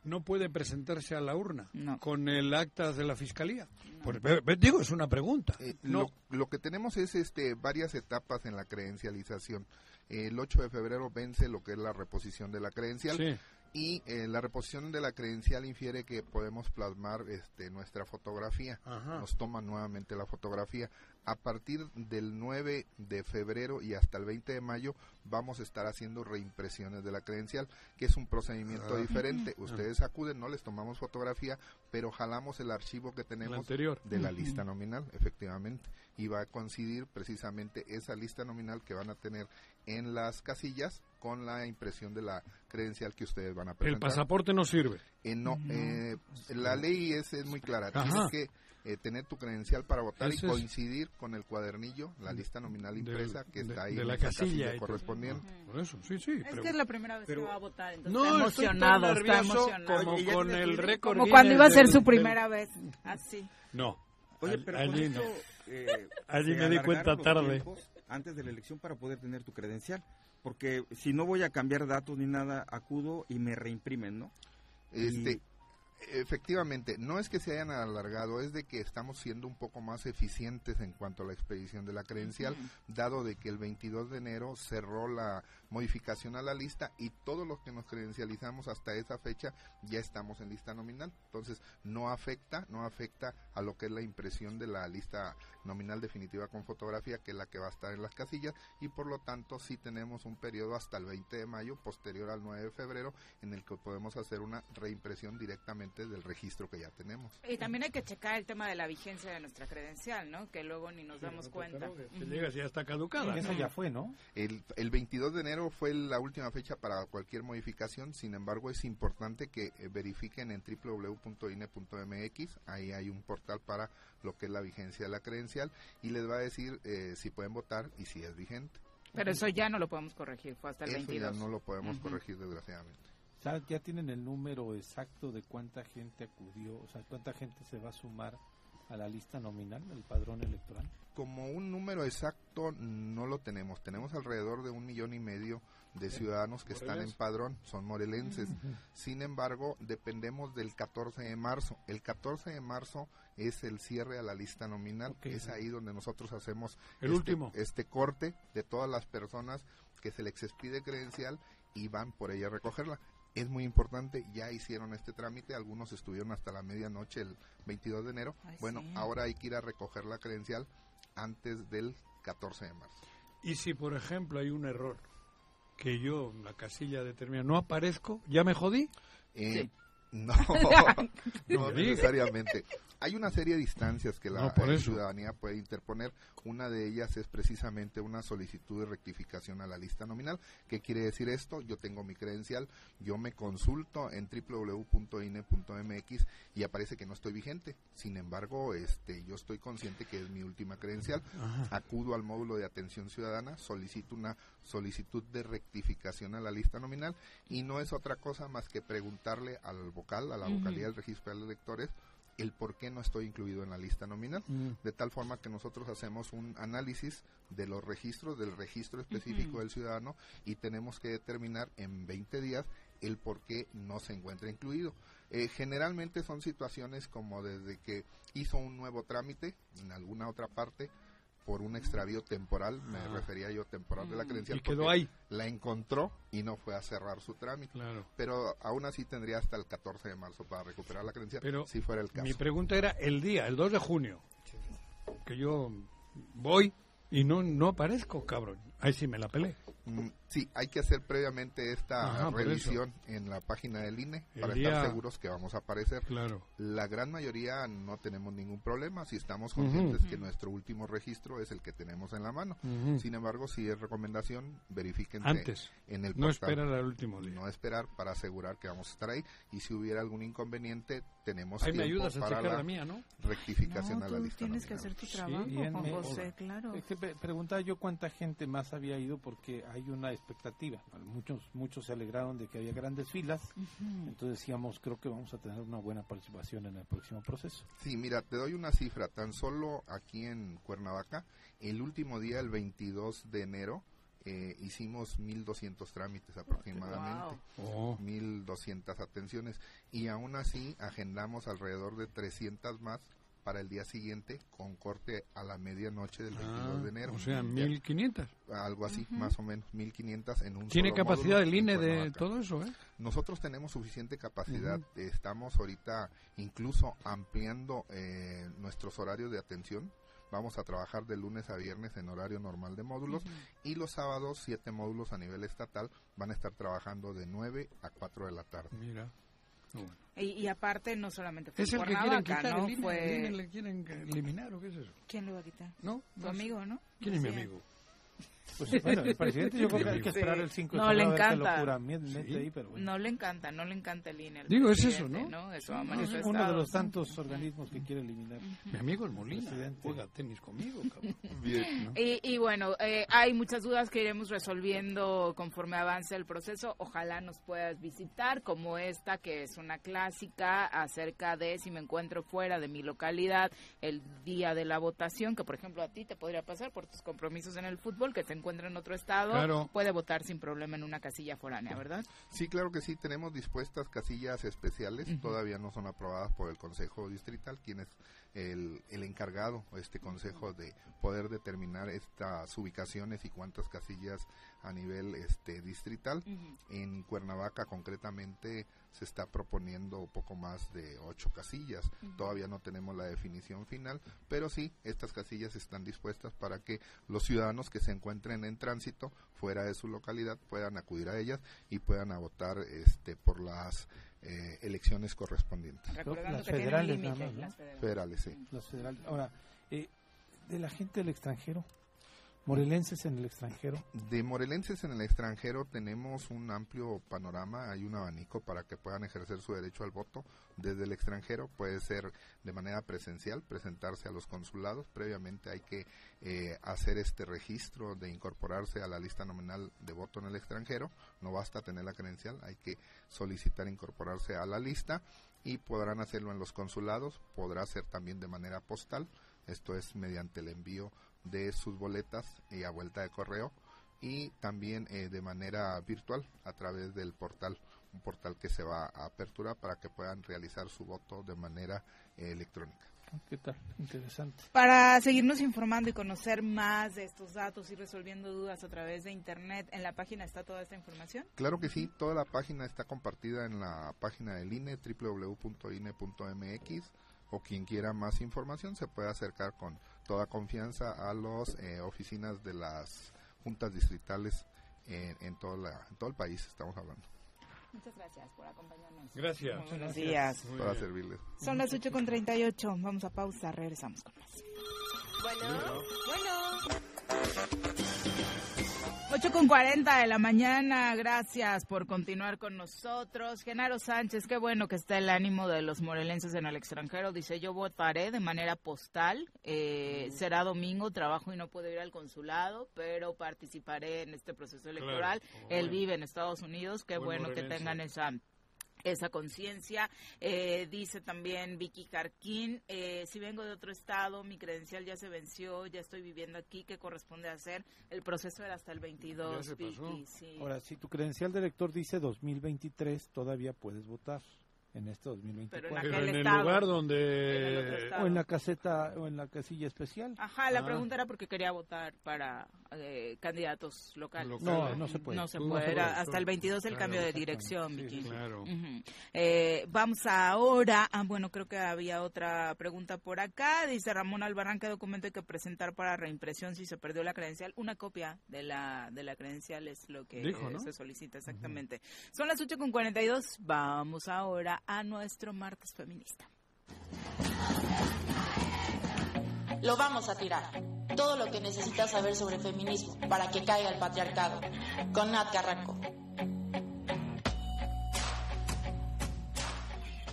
no puede presentarse a la urna No. con el acta de la fiscalía. Por- ve- digo, es una pregunta. Eh, no, lo, lo que tenemos es este varias etapas en la credencialización. El 8 de febrero vence lo que es la reposición de la credencial sí. Y eh, la reposición de la credencial infiere que podemos plasmar este, nuestra fotografía. Ajá. Nos toma nuevamente la fotografía. A partir del 9 de febrero y hasta el 20 de mayo vamos a estar haciendo reimpresiones de la credencial, que es un procedimiento Ah. diferente. Ustedes acuden, no les tomamos fotografía, pero jalamos el archivo que El tenemos anterior. de la lista nominal, efectivamente, y va a coincidir precisamente esa lista nominal que van a tener en las casillas con la impresión de la credencial que ustedes van a El presentar. pasaporte no sirve. Eh, no, eh, la ley es, es muy clara. Tienes que eh, tener tu credencial para votar y es- coincidir con el cuadernillo, la lista nominal Del- impresa que de- está ahí de en la casilla correspondiente. Por eso, sí, sí. Es pero- que es la primera vez pero- que va a votar, entonces no, está emocionado, está emocionado. como Oye, ¿ya con el récord Como cuando iba a ser su del- primera vez, así. No. Oye, Al- pero con allí no. eh, Allí me di cuenta tarde. Antes de la elección para poder tener tu credencial. Porque si no voy a cambiar datos ni nada, acudo y me reimprimen, ¿no? Este, efectivamente, no es que se hayan alargado, es de que estamos siendo un poco más eficientes en cuanto a la expedición de la credencial, dado de que el 22 de enero cerró la modificación a la lista y todos los que nos credencializamos hasta esa fecha ya estamos en lista nominal. Entonces, no afecta, no afecta a lo que es la impresión de la lista nominal definitiva con fotografía, que es la que va a estar en las casillas, y por lo tanto sí tenemos un periodo hasta el 20 de mayo, posterior al 9 de febrero, en el que podemos hacer una reimpresión directamente del registro que ya tenemos. Y también hay que checar el tema de la vigencia de nuestra credencial, ¿no? Que luego ni nos damos cuenta. Te llegas y ya está caducada. Esa ya fue, ¿no? El, el 22 de enero fue la última fecha para cualquier modificación, sin embargo es importante que eh, verifiquen en www.ine.mx, ahí hay un portal para lo que es la vigencia de la credencial y les va a decir eh, si pueden votar y si es vigente. Pero eso ya no lo podemos corregir, fue hasta el Eso 22. ya no lo podemos Ujú. corregir desgraciadamente. Ya tienen el número exacto de cuánta gente acudió, o sea, cuánta gente se va a sumar a la lista nominal, al padrón electoral. Como un número exacto no lo tenemos. Tenemos alrededor de un millón y medio de ciudadanos que están en padrón, son morelenses. Sin embargo, dependemos del 14 de marzo. El 14 de marzo es el cierre a la lista nominal. Es ahí donde nosotros hacemos El este, último. este corte de todas las personas que se les expide credencial y van por ella a recogerla. Es muy importante, ya hicieron este trámite, algunos estuvieron hasta la medianoche el 22 de enero. bueno, ahora hay que ir a recoger la credencial antes del 14 de marzo. Y si, por ejemplo, hay un error que yo en la casilla determina no aparezco, ¿ya me jodí? Eh, [laughs] no, [laughs] no necesariamente. Hay una serie de instancias que la ciudadanía puede interponer. Una de ellas es precisamente una solicitud de rectificación a la lista nominal. ¿Qué quiere decir esto? Yo tengo mi credencial, yo me consulto en www.ine.mx y aparece que no estoy vigente. Sin embargo, este, yo estoy consciente que es mi última credencial. Acudo al módulo de atención ciudadana, solicito una solicitud de rectificación a la lista nominal y no es otra cosa más que preguntarle al vocal, a la vocalía del registro de electores, el por qué no estoy incluido en la lista nominal, mm. de tal forma que nosotros hacemos un análisis de los registros, del registro específico del ciudadano y tenemos que determinar en 20 días el por qué no se encuentra incluido. Eh, generalmente son situaciones como desde que hizo un nuevo trámite en alguna otra parte, por un extravío temporal, me ah. refería yo temporal de la mm. credencial. Y quedó ahí. La encontró y no fue a cerrar su trámite. Claro. Pero aún así tendría hasta el 14 de marzo para recuperar la credencial, Pero si fuera el caso. Mi pregunta era el día, el 2 de junio, que yo voy y no, no aparezco, cabrón. Ahí sí me la pelé. Mm, sí, hay que hacer previamente esta revisión en la página del INE para estar seguros que vamos a aparecer. Claro. La gran mayoría no tenemos ningún problema si estamos conscientes que nuestro último registro es el que tenemos en la mano. Sin embargo, si es recomendación, verifiquen antes en el no esperar al último día. No esperar para asegurar que vamos a estar ahí y si hubiera algún inconveniente tenemos tiempo me ayudas a para la, mía, ¿no? rectificación a la lista. Tienes que hacer tu trabajo, José, claro. Es que preguntaba yo cuánta gente más había ido porque hay una expectativa. Muchos muchos se alegraron de que había grandes filas, entonces decíamos, creo que vamos a tener una buena participación en el próximo proceso. Sí, mira, te doy una cifra, tan solo aquí en Cuernavaca, el último día, el 22 de enero, eh, hicimos 1.200 trámites aproximadamente, 1.200 atenciones. Y aún así agendamos alrededor de 300 más para el día siguiente con corte a la medianoche del 22 ah, de enero. O sea, 1500. Algo así, más o menos, 1500 en un ¿Tiene capacidad el INE de todo eso? Eh? Nosotros tenemos suficiente capacidad. Estamos ahorita incluso ampliando eh, nuestros horarios de atención. Vamos a trabajar de lunes a viernes en horario normal de módulos y los sábados, siete módulos a nivel estatal van a estar trabajando de 9 a 4 de la tarde. Mira. Y, aparte, no solamente fue ¿Es el que quieren quitar, ¿no? fue... ¿Le quieren eliminar o qué es eso? ¿Quién lo va a quitar? ¿No? Tu amigo, ¿no? ¿Quién es mi amigo? Pues bueno, el presidente yo creo que hay que esperar el 5 de no, le encanta. No le encanta, no le encanta el INE. Digo, es eso, ¿no? ¿no? Eso es uno de los tantos organismos que quiere eliminar. Mi amigo el Molina, juega tenis conmigo, cabrón. [laughs] Bien, y, y, bueno, eh, hay muchas dudas que iremos resolviendo conforme avance el proceso. Ojalá nos puedas visitar, como esta, que es una clásica acerca de si me encuentro fuera de mi localidad el día de la votación, que por ejemplo a ti te podría pasar por tus compromisos en el fútbol, que te encuentra en otro estado, puede votar sin problema en una casilla foránea, ¿verdad? Sí, claro que sí, tenemos dispuestas casillas especiales, todavía no son aprobadas por el Consejo Distrital, quien es el, el encargado, este consejo, de poder determinar estas ubicaciones y cuántas casillas a nivel este distrital. En Cuernavaca concretamente se está proponiendo poco más de ocho casillas. Todavía no tenemos la definición final, pero sí, estas casillas están dispuestas para que los ciudadanos que se encuentren en tránsito fuera de su localidad puedan acudir a ellas y puedan a votar este por las eh, elecciones correspondientes. Las federales, federales, sí. Las federales. Ahora, eh, de la gente del extranjero, Morelenses en el extranjero. De morelenses en el extranjero tenemos un amplio panorama, hay un abanico para que puedan ejercer su derecho al voto desde el extranjero. Puede ser de manera presencial, presentarse a los consulados. Previamente hay que eh, hacer este registro de incorporarse a la lista nominal de voto en el extranjero. No basta tener la credencial, hay que solicitar incorporarse a la lista y podrán hacerlo en los consulados. Podrá ser también de manera postal. Esto es mediante el envío de sus boletas y a vuelta de correo y también eh, de manera virtual a través del portal, un portal que se va a aperturar para que puedan realizar su voto de manera eh, electrónica. ¿Qué tal? Interesante. Para seguirnos informando y conocer más de estos datos y resolviendo dudas a través de Internet, ¿en la página está toda esta información? Claro que sí, toda la página está compartida en la página del INE, www.ine.mx, o quien quiera más información se puede acercar con toda confianza a las eh, oficinas de las juntas distritales en, en, toda la, en todo el país, estamos hablando. Muchas gracias por acompañarnos. Gracias. Muy buenos días. Para servirles. Son las 8 con 38. Vamos a pausa. Regresamos con más. Bueno, bueno. 8 con 40 de la mañana. Gracias por continuar con nosotros. Genaro Sánchez, qué bueno que está el ánimo de los morelenses en el extranjero. Dice, yo votaré de manera postal. Eh, será domingo, trabajo y no puedo ir al consulado, pero participaré en este proceso electoral. Claro. Él Bueno. vive en Estados Unidos. Qué Buen bueno que tengan esa esa conciencia. Eh, dice también Vicky Carquín, eh, si vengo de otro estado, mi credencial ya se venció, ya estoy viviendo aquí, ¿qué corresponde hacer? El proceso era hasta el 22, Ya se pasó. Vicky, sí. Ahora, si tu credencial de elector dice 2023, todavía puedes votar en este 2024. Pero en Pero aquel en el estado. lugar En el otro donde... o en la caseta o en la casilla especial. Ajá, la Ah. pregunta era porque quería votar para eh, candidatos locales. Local. No, no se puede. No se No puede, se era puede. hasta el 22 el Claro, cambio de dirección, Sí. Claro. Eh, vamos ahora, ah, bueno, creo que había otra pregunta por acá. Dice Ramón Albarrán, ¿qué documento hay que presentar para reimpresión si se perdió la credencial? Una copia de la, de la credencial es lo que Dijo, ¿no? se solicita exactamente. Son las 8 con 42. Vamos ahora a nuestro martes feminista. Lo vamos a tirar. Todo lo que necesitas saber sobre feminismo para que caiga el patriarcado. Con Nat Carranco.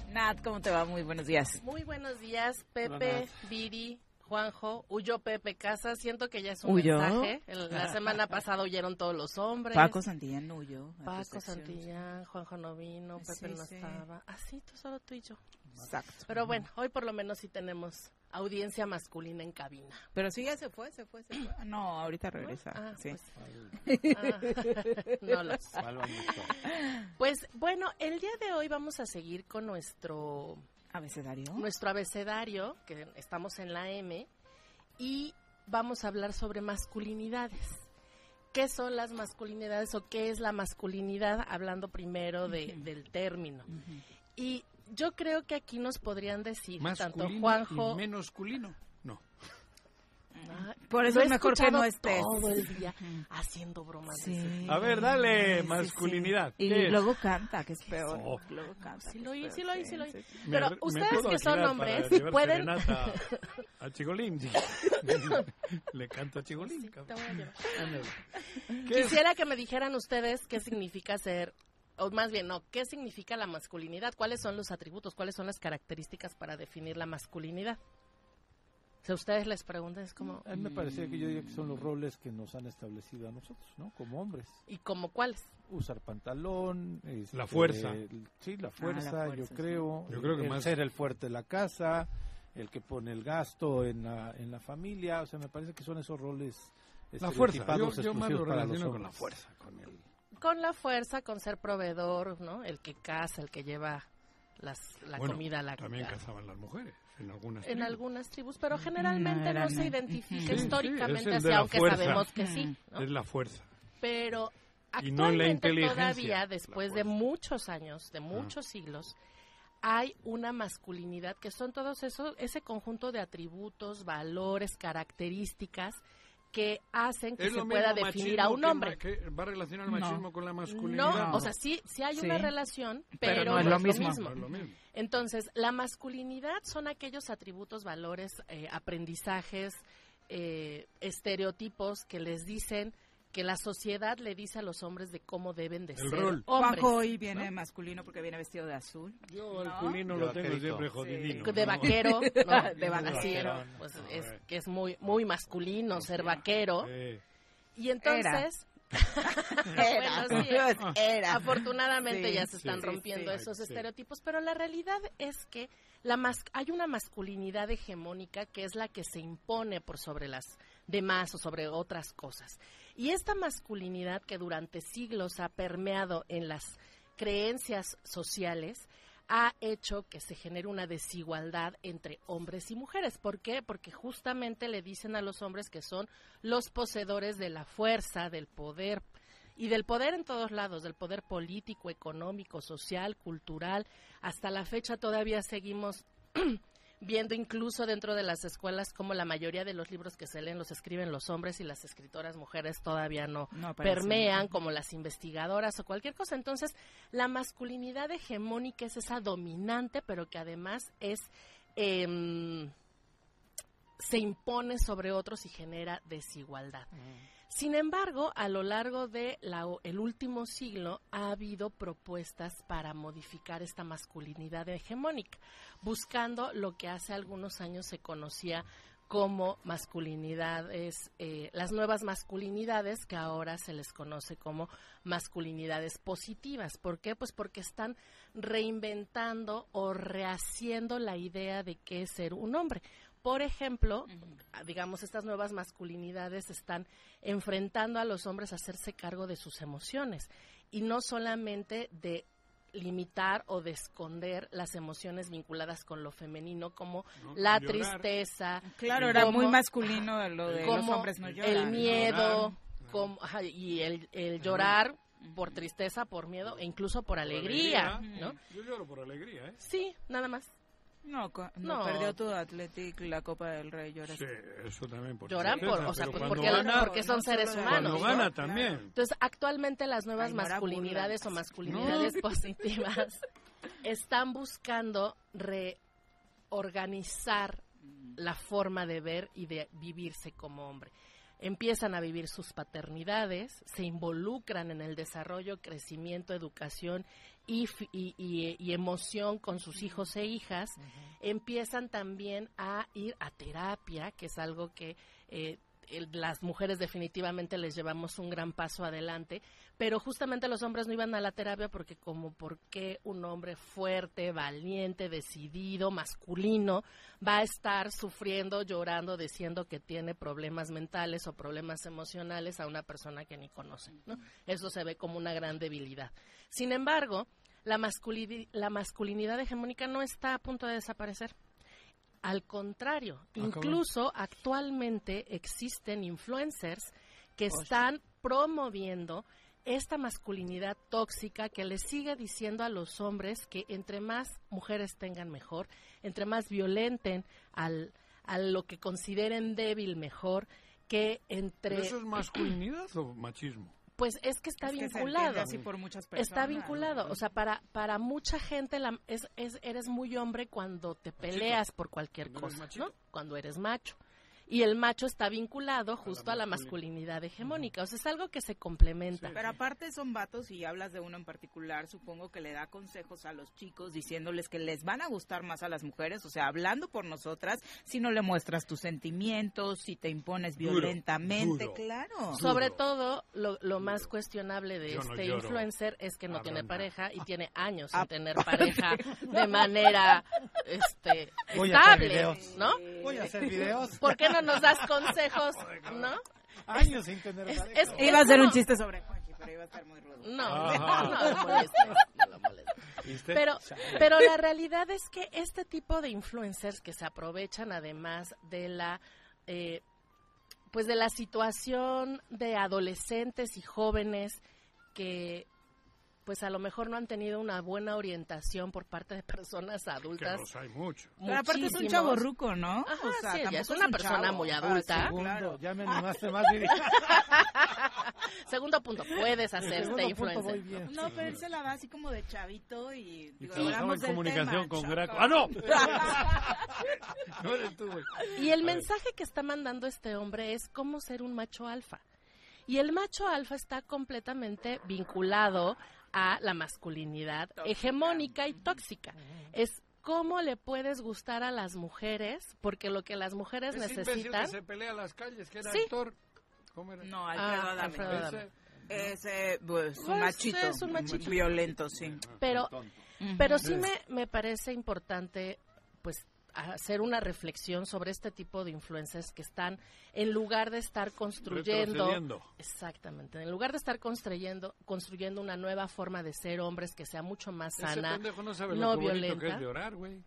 Nat, ¿cómo te va? Muy buenos días. Muy buenos días, Pepe. Viri, Juanjo, huyó Pepe Casa. Siento que ya es un ¿Huyó? mensaje. El- la [laughs] semana pasada huyeron todos los hombres. Paco Santillán no huyó. Paco. Santillán, Juanjo no vino, Pepe Sí, no sí. estaba. Así, tú solo tú y yo. Exacto. Pero bueno, hoy por lo menos sí tenemos audiencia masculina en cabina. Pero sí, ya se fue, se fue, se fue. [clears throat] No, ahorita regresa. Ah, sí. pues, ah, [laughs] no lo sé. ¿Cuál vamos a- Pues bueno, el día de hoy vamos a seguir con nuestro ¿Abecedario? nuestro abecedario, que estamos en la M, y vamos a hablar sobre masculinidades. ¿Qué son las masculinidades o qué es la masculinidad? Hablando primero de, del término. Y yo creo que aquí nos podrían decir, tanto Masculino Juanjo... y menosculino. No. Por eso es mejor que no estés. todo el día haciendo bromas. de ese Sí. A ver, dale, Sí, masculinidad. sí. Y luego canta, que es peor. Oh. Luego canta. Sí lo oí, sí lo oí, sí lo oí. sí, sí. Pero Me- ustedes que son hombres, pueden- serenata [laughs] A Chigolín. [laughs] Le canto a Chigolín. Te voy a. [laughs] Quisiera que me dijeran ustedes qué significa ser, o más bien, no, qué significa la masculinidad, cuáles son los atributos, cuáles son las características para definir la masculinidad. Si a ustedes les preguntan, es como, A mí me parecía que yo diría que son los roles que nos han establecido a nosotros, ¿no? Como hombres. ¿y como cuáles? Usar pantalón. este, La fuerza. el- sí, la Ah, la fuerza, fuerza, yo sí. creo. Yo creo que el más- ser el fuerte de la casa, el que pone el gasto en la, en la familia. O sea, me parece que son esos roles La fuerza. Yo, yo más lo relaciono con la fuerza. Con el... Con la fuerza, con ser proveedor, ¿no? El que caza, el que lleva las, la Bueno, comida a la También cazaban las mujeres en algunas en tribus. algunas tribus, pero generalmente no se identifica. Sí, históricamente sí, así, aunque fuerza. sabemos que sí. ¿no? Es la fuerza. Pero no actualmente todavía, después de muchos años, de muchos siglos, hay una masculinidad que son todos esos, ese conjunto de atributos, valores, características que hacen que se pueda definir a un hombre. que va a relacionar el No. machismo con la masculinidad. No, o sea, sí, sí hay una relación, Pero pero, no es lo mismo. No es lo mismo. Entonces, la masculinidad son aquellos atributos, valores, eh, aprendizajes, eh, estereotipos que les dicen que la sociedad le dice a los hombres de cómo deben de El ser rol. hombres. Hoy viene masculino porque viene vestido de azul. Yo el ¿No? culino De lo tengo siempre Sí. jodidino. de ¿no? vaquero, [laughs] ¿no? De vaquero. pues es que es muy muy masculino ser vaquero Eh, y entonces Era. [laughs] Bueno, sí, Era. Afortunadamente Sí, ya se están sí, rompiendo sí. esos estereotipos, pero la realidad es que la mas- hay una masculinidad hegemónica que es la que se impone por sobre las demás o sobre otras cosas. Y esta masculinidad que durante siglos ha permeado en las creencias sociales ha hecho que se genere una desigualdad entre hombres y mujeres. ¿Por qué? Porque justamente le dicen a los hombres que son los poseedores de la fuerza, del poder y del poder en todos lados, del poder político, económico, social, cultural. Hasta la fecha todavía seguimos [clears throat] viendo incluso dentro de las escuelas como la mayoría de los libros que se leen los escriben los hombres y las escritoras mujeres todavía no, permean como las investigadoras o cualquier cosa. Entonces, la masculinidad hegemónica es esa dominante, pero que además es... Em, se impone sobre otros y genera desigualdad. Mm. Sin embargo, a lo largo del el último siglo ha habido propuestas para modificar esta masculinidad hegemónica, buscando lo que hace algunos años se conocía como masculinidades, eh, las nuevas masculinidades que ahora se les conoce como masculinidades positivas. ¿Por qué? Pues porque están reinventando o rehaciendo la idea de qué es ser un hombre. Por ejemplo, digamos, estas nuevas masculinidades están enfrentando a los hombres a hacerse cargo de sus emociones y no solamente de limitar o de esconder las emociones vinculadas con lo femenino como la tristeza. Claro, era muy masculino lo de los hombres no lloran. El miedo como, y el, el llorar por tristeza, por miedo e incluso por, alegría, ¿no? Yo lloro por alegría, ¿eh? Sí, nada más. No, no, perdió tu Athletic la Copa del Rey, lloras. Sí, eso también. Por Lloran por, o sea, porque, porque, son seres humanos. Cuando gana también. Entonces, actualmente las nuevas masculinidades o masculinidades [laughs] positivas están buscando reorganizar la forma de ver y de vivirse como hombre empiezan a vivir sus paternidades, se involucran en el desarrollo, crecimiento, educación y, y, emoción con sus hijos e hijas, empiezan también a ir a terapia, que es algo que eh, las mujeres definitivamente les llevamos un gran paso adelante, pero justamente los hombres no iban a la terapia porque como por qué un hombre fuerte, valiente, decidido, masculino va a estar sufriendo, llorando, diciendo que tiene problemas mentales o problemas emocionales a una persona que ni conoce, ¿no? Eso se ve como una gran debilidad. Sin embargo, la, la masculinidad hegemónica no está a punto de desaparecer. Al contrario, ah, incluso actualmente existen influencers que están promoviendo esta masculinidad tóxica que le sigue diciendo a los hombres que entre más mujeres tengan mejor, entre más violenten al, a lo que consideren débil mejor, que entre... ¿Eso es masculinidad o machismo? Pues es que está vinculado. está vinculado. O sea, para, para mucha gente la, es, es, eres muy hombre cuando te peleas por cualquier cosa, ¿no? Cuando eres macho y el macho está vinculado justo a la, masculinidad hegemónica. O sea, es algo que se complementa. Pero aparte son vatos y hablas de uno en particular, supongo que le da consejos a los chicos diciéndoles que les van a gustar más a las mujeres, o sea, hablando por nosotras, si no le muestras tus sentimientos, si te impones violentamente, claro. Sobre todo, lo, lo, más cuestionable de este influencer es que no tiene pareja y [laughs] tiene años sin tener pareja de manera este, estable, ¿no? Voy a hacer videos. ¿Por qué no nos das consejos, no? Años sin tener es, Iba a hacer un chiste sobre Juanji, pero iba a estar muy rudo. No, no, no lo molestes, no lo molestes. Pero, pero la realidad es que este tipo de influencers que se aprovechan además de la... Eh, pues de la situación de adolescentes y jóvenes que pues a lo mejor no han tenido una buena orientación por parte de personas adultas. Que hay mucho. Pero aparte es un chavo ruco, ¿no? o sea, sí, es una persona muy ah, adulta. segundo, ya me animaste más. [laughs] segundo punto, puedes hacerte influencer. No, pero él se la va así como de chavito y... y en comunicación con Graco. ¡Ah, no! [laughs] no eres tú, güey. Y el mensaje que está mandando este hombre es cómo ser un macho alfa. Y el macho alfa está completamente vinculado a la masculinidad hegemónica y tóxica. Es cómo le puedes gustar a las mujeres, porque lo que las mujeres necesitan... Que se pelea a las calles, que era ¿Sí? ¿Cómo era? No, Alfredo, ah, Ese, pues, un pues, machito, es un machito. Violento, sí. Pero, pero sí me, me parece importante, pues, hacer una reflexión sobre este tipo de influencers que están, en lugar de estar construyendo, exactamente, en lugar de estar construyendo, construyendo una nueva forma de ser hombres que sea mucho más Ese sana, pendejo no sabe no lo que violenta. es llorar, güey.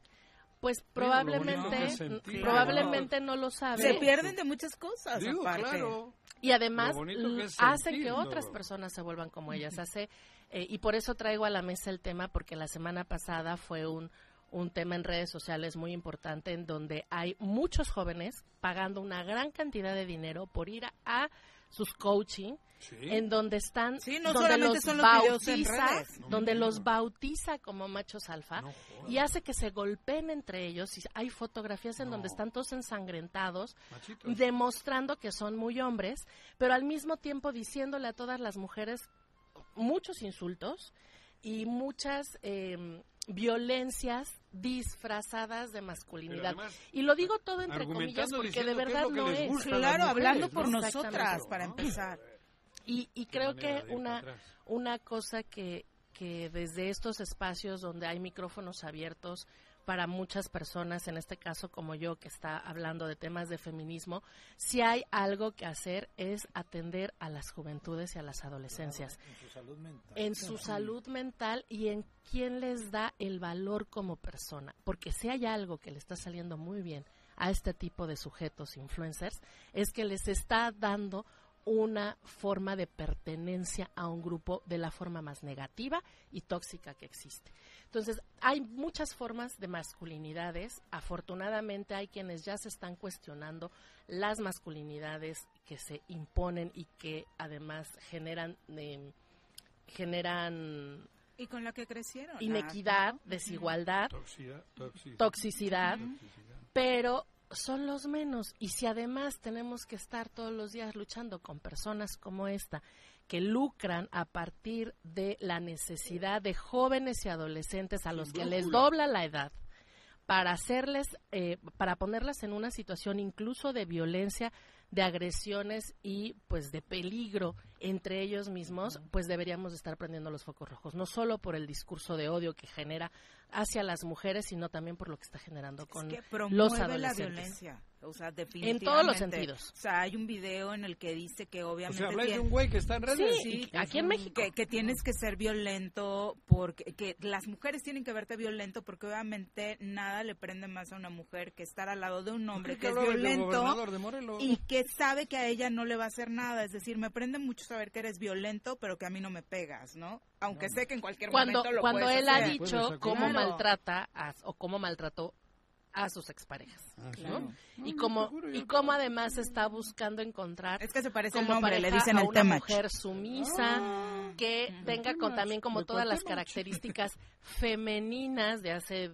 Pues probablemente, probablemente no lo sabe. Se pierden de muchas cosas, Digo, aparte. claro. Y además que hacen sentir, que ¿no? otras personas se vuelvan como ellas. Hace eh, y por eso traigo a la mesa el tema porque la semana pasada fue un un tema en redes sociales muy importante en donde hay muchos jóvenes pagando una gran cantidad de dinero por ir a, a sus coaching en donde están Sí, no donde solamente los son los bautiza redes. donde los bautiza como machos alfa y hace que se golpeen entre ellos y hay fotografías en donde están todos ensangrentados Machitos. demostrando que son muy hombres pero al mismo tiempo diciéndole a todas las mujeres muchos insultos y muchas eh, violencias disfrazadas de masculinidad. Además, y lo digo todo entre comillas porque de es verdad no es. Claro, mujeres, hablando por ¿no? nosotras, para empezar. Y, y creo que una, una cosa que, que desde estos espacios donde hay micrófonos abiertos para muchas personas, en este caso como yo, que está hablando de temas de feminismo, si hay algo que hacer es atender a las juventudes y a las adolescencias En su salud mental. en su salud mental y en quién les da el valor como persona. Porque si hay algo que le está saliendo muy bien a este tipo de sujetos influencers, es que les está dando una forma de pertenencia a un grupo de la forma más negativa y tóxica que existe. Entonces, hay muchas formas de masculinidades. Afortunadamente hay quienes ya se están cuestionando las masculinidades que se imponen y que además generan eh, generan Y con la que crecieron. inequidad, ¿no? desigualdad, Toxicidad, toxicidad. toxicidad, pero son los menos. Y si además tenemos que estar todos los días luchando con personas como esta, que lucran a partir de la necesidad de jóvenes y adolescentes a los que les dobla la edad, para hacerles, eh, para ponerlas en una situación incluso de violencia, de agresiones y pues de peligro entre ellos mismos, pues deberíamos estar prendiendo los focos rojos, no solo por el discurso de odio que genera hacia las mujeres, sino también por lo que está generando con que los promueve la adolescentes. violencia. O sea, definitivamente. En todos los sentidos. O sea, hay un video en el que dice que O obviamente. sea, habláis de un güey que está en redes. Sí, y aquí en México. Que, que tienes que ser violento porque que las mujeres tienen que verte violento porque obviamente nada le prende más a una mujer que estar al lado de un hombre ¿Qué que es violento de Morelos? y que sabe que a ella no le va a hacer nada. Es decir, me prende mucho saber que eres violento, pero que a mí no me pegas, ¿no? Aunque sé que en cualquier Cuando, momento lo cuando puedes él ha dicho cómo Claro. maltrata a- o cómo maltrató a sus exparejas. Ah, sí. ¿no? No, Y seguro, y cómo además está buscando encontrar Es que se parece el como nombre, le dicen a el una temach. mujer sumisa que tenga con, también como ¿De todas las características femeninas de hace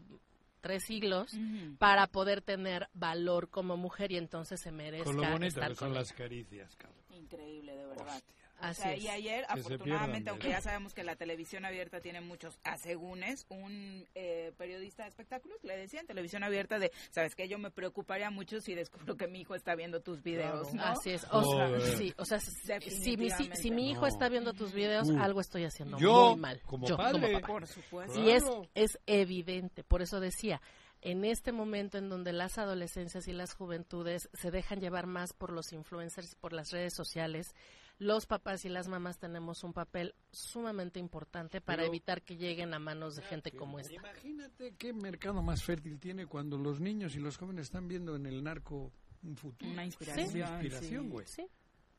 tres siglos para poder tener valor como mujer y entonces se merezca Con lo bonito estar que son con las caricias, cabrón. Increíble, de verdad. Así sea, es. y ayer, Que afortunadamente, aunque ya sabemos que la televisión abierta tiene muchos asegúnes, un eh, periodista de espectáculos le decía en televisión abierta de, sabes que yo me preocuparía mucho si descubro que mi hijo está viendo tus videos, ¿no? Así es. O sea, sí, o sea, si, mi, si, Definitivamente. si mi hijo No. está viendo tus videos, Uh. algo estoy haciendo Yo, muy mal. como Yo, padre. papá. Por supuesto. Y es, es evidente, por eso decía, en este momento en donde las adolescencias y las juventudes se dejan llevar más por los influencers, por las redes sociales, los papás y las mamás tenemos un papel sumamente importante para Pero- evitar que lleguen a manos de gente como esta. Imagínate qué mercado más fértil tiene cuando los niños y los jóvenes están viendo en el narco un futuro. Una Una inspiración. inspiración, sí. güey. Sí.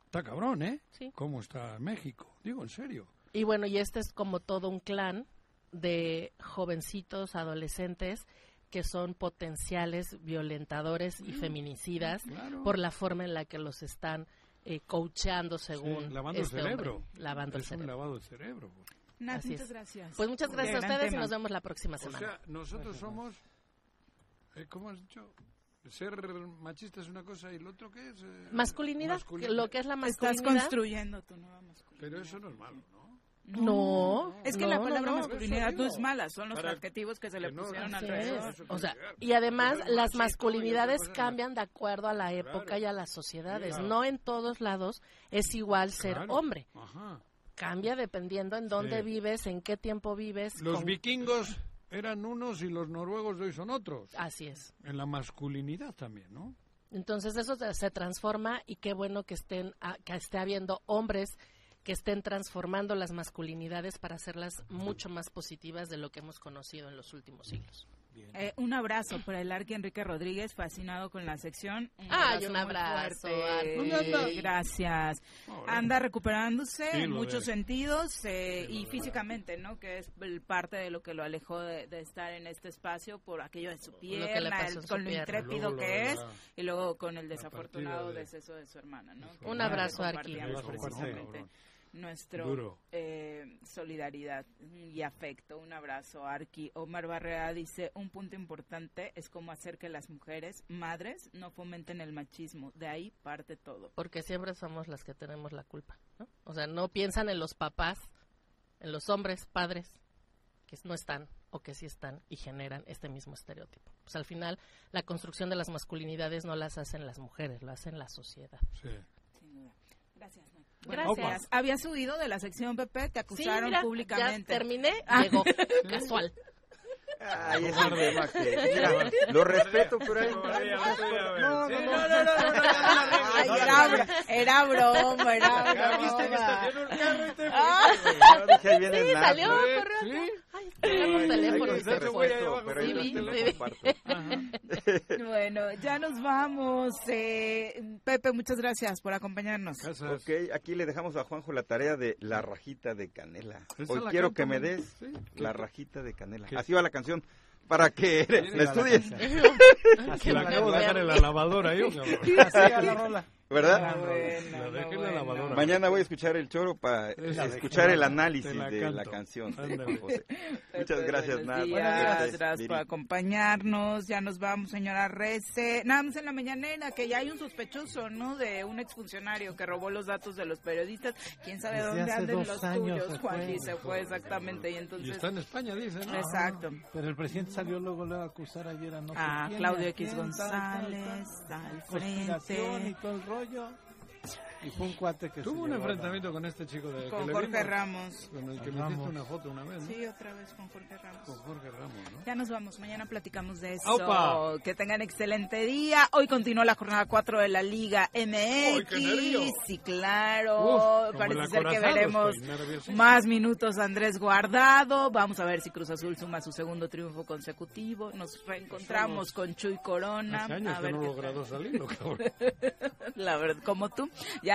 Está cabrón, ¿eh? Sí. ¿Cómo está México? Digo, en serio. Y bueno, y este es como todo un clan de jovencitos, adolescentes, que son potenciales violentadores y feminicidas Claro. por la forma en la que los están eh, coacheando según Sí, lavando el este hombre. cerebro. Lavando el es un cerebro. lavado de cerebro. Nat, Así muchas es. gracias. Pues muchas gracias a ustedes y tema. nos vemos la próxima O semana. sea, nosotros somos, eh, ¿cómo has dicho? Ser machista es una cosa y lo otro qué es... Eh, masculinidad, que lo que es la Estás masculinidad. construyendo tu nueva masculinidad. Pero eso no es malo, ¿no? No, Es que no, la no, palabra no. masculinidad no es mala, son los Para adjetivos que se le que no- pusieron alrededor. es. O sea, y además las masculinidades cambian de acuerdo a la época Claro. y a las sociedades. No en todos lados es igual ser Claro. hombre. Ajá. Cambia dependiendo en dónde Sí. vives, en qué tiempo vives. Los con- vikingos eran unos y los noruegos de hoy son otros. Así es. En la masculinidad también, ¿no? Entonces eso se, se transforma y qué bueno que estén a- que esté habiendo hombres que estén transformando las masculinidades para hacerlas mucho más positivas de lo que hemos conocido en los últimos siglos. Eh, un abrazo para el Arqui Enrique Rodríguez, fascinado con la sección. Ay, un muy abrazo, fuerte. Gracias. Anda recuperándose Sí, en muchos sentidos eh, y físicamente, ¿no? Que es el parte de lo que lo alejó de, de estar en este espacio por aquello de su pierna, el- con lo intrépido Luego que es la- y luego con el desafortunado de- deceso de su hermana, ¿no? Un abrazo, Arqui. Nuestro Duro. eh, solidaridad y afecto. Un abrazo, Arqui. Omar Barrera dice, un punto importante es cómo hacer que las mujeres, madres, no fomenten el machismo. De ahí parte todo. Porque siempre somos las que tenemos la culpa, ¿no? O sea, no piensan en los papás, en los hombres, padres, que no están o que sí están y generan este mismo estereotipo. Pues al final, la construcción de las masculinidades no las hacen las mujeres, lo hacen la sociedad. Sí. Sin duda. Gracias. Gracias. Habías subido de la sección PP, te Sí, acusaron mira, públicamente. Ya terminé, Ah. llegó, casual. Ay, es un tema que, mira, lo respeto, pero ahí... No, no, no, no, no, no, Ay, era, bro- era broma, era broma. Ah. no, dije, ahí viene Sí, el narco. salió, corrió. Por teléfono. Pero Sí, sí. Bueno, ya nos vamos. Eh, Pepe, muchas gracias por acompañarnos. Casas. Ok, aquí le dejamos a Juanjo la tarea de la rajita de canela. Hoy quiero que me des sí, la rajita de canela. Así va la canción. Para que la estudies, [laughs] Qué la acabo de dejar en la lavadora yo. Así a la rola. ¿Verdad? Ah, La dejé en la lavadora. Mañana voy a escuchar el choro para escuchar el análisis la de la canción. de José. [laughs] Muchas Pepe, gracias. Buenas Gracias Viri. por acompañarnos. Ya nos vamos, señora Rece. Nada más en la mañanera, que ya hay un sospechoso, ¿no? De un exfuncionario que robó los datos de los periodistas. ¿Quién sabe Desde dónde anden los tuyos, Juan? Y se fue exactamente. Y Y entonces... está en España, dice, ¿no? Exacto. Pero el presidente salió luego, luego a acusar ayer a no sé A quién, Claudio X González, al frente. y todo el rollo. Y fue un cuate que se Tuvo un enfrentamiento con este chico de Con que Jorge vimos, Ramos. Con el que me Ramos. hiciste una foto una vez, ¿no? Sí, otra vez con Jorge Ramos. Con Jorge Ramos, ¿no? Ya nos vamos, mañana platicamos de eso. ¡Aupa! Que tengan excelente día. Hoy continúa la jornada 4 de la Liga ¡Ay, MX. sí, claro. Uf, Parece ser que veremos más minutos a Andrés Guardado. Vamos a ver si Cruz Azul suma su segundo triunfo consecutivo. Nos reencontramos con Chuy Corona. Hace años a que ver no logrado cabrón. [laughs] La verdad, como tú. Ya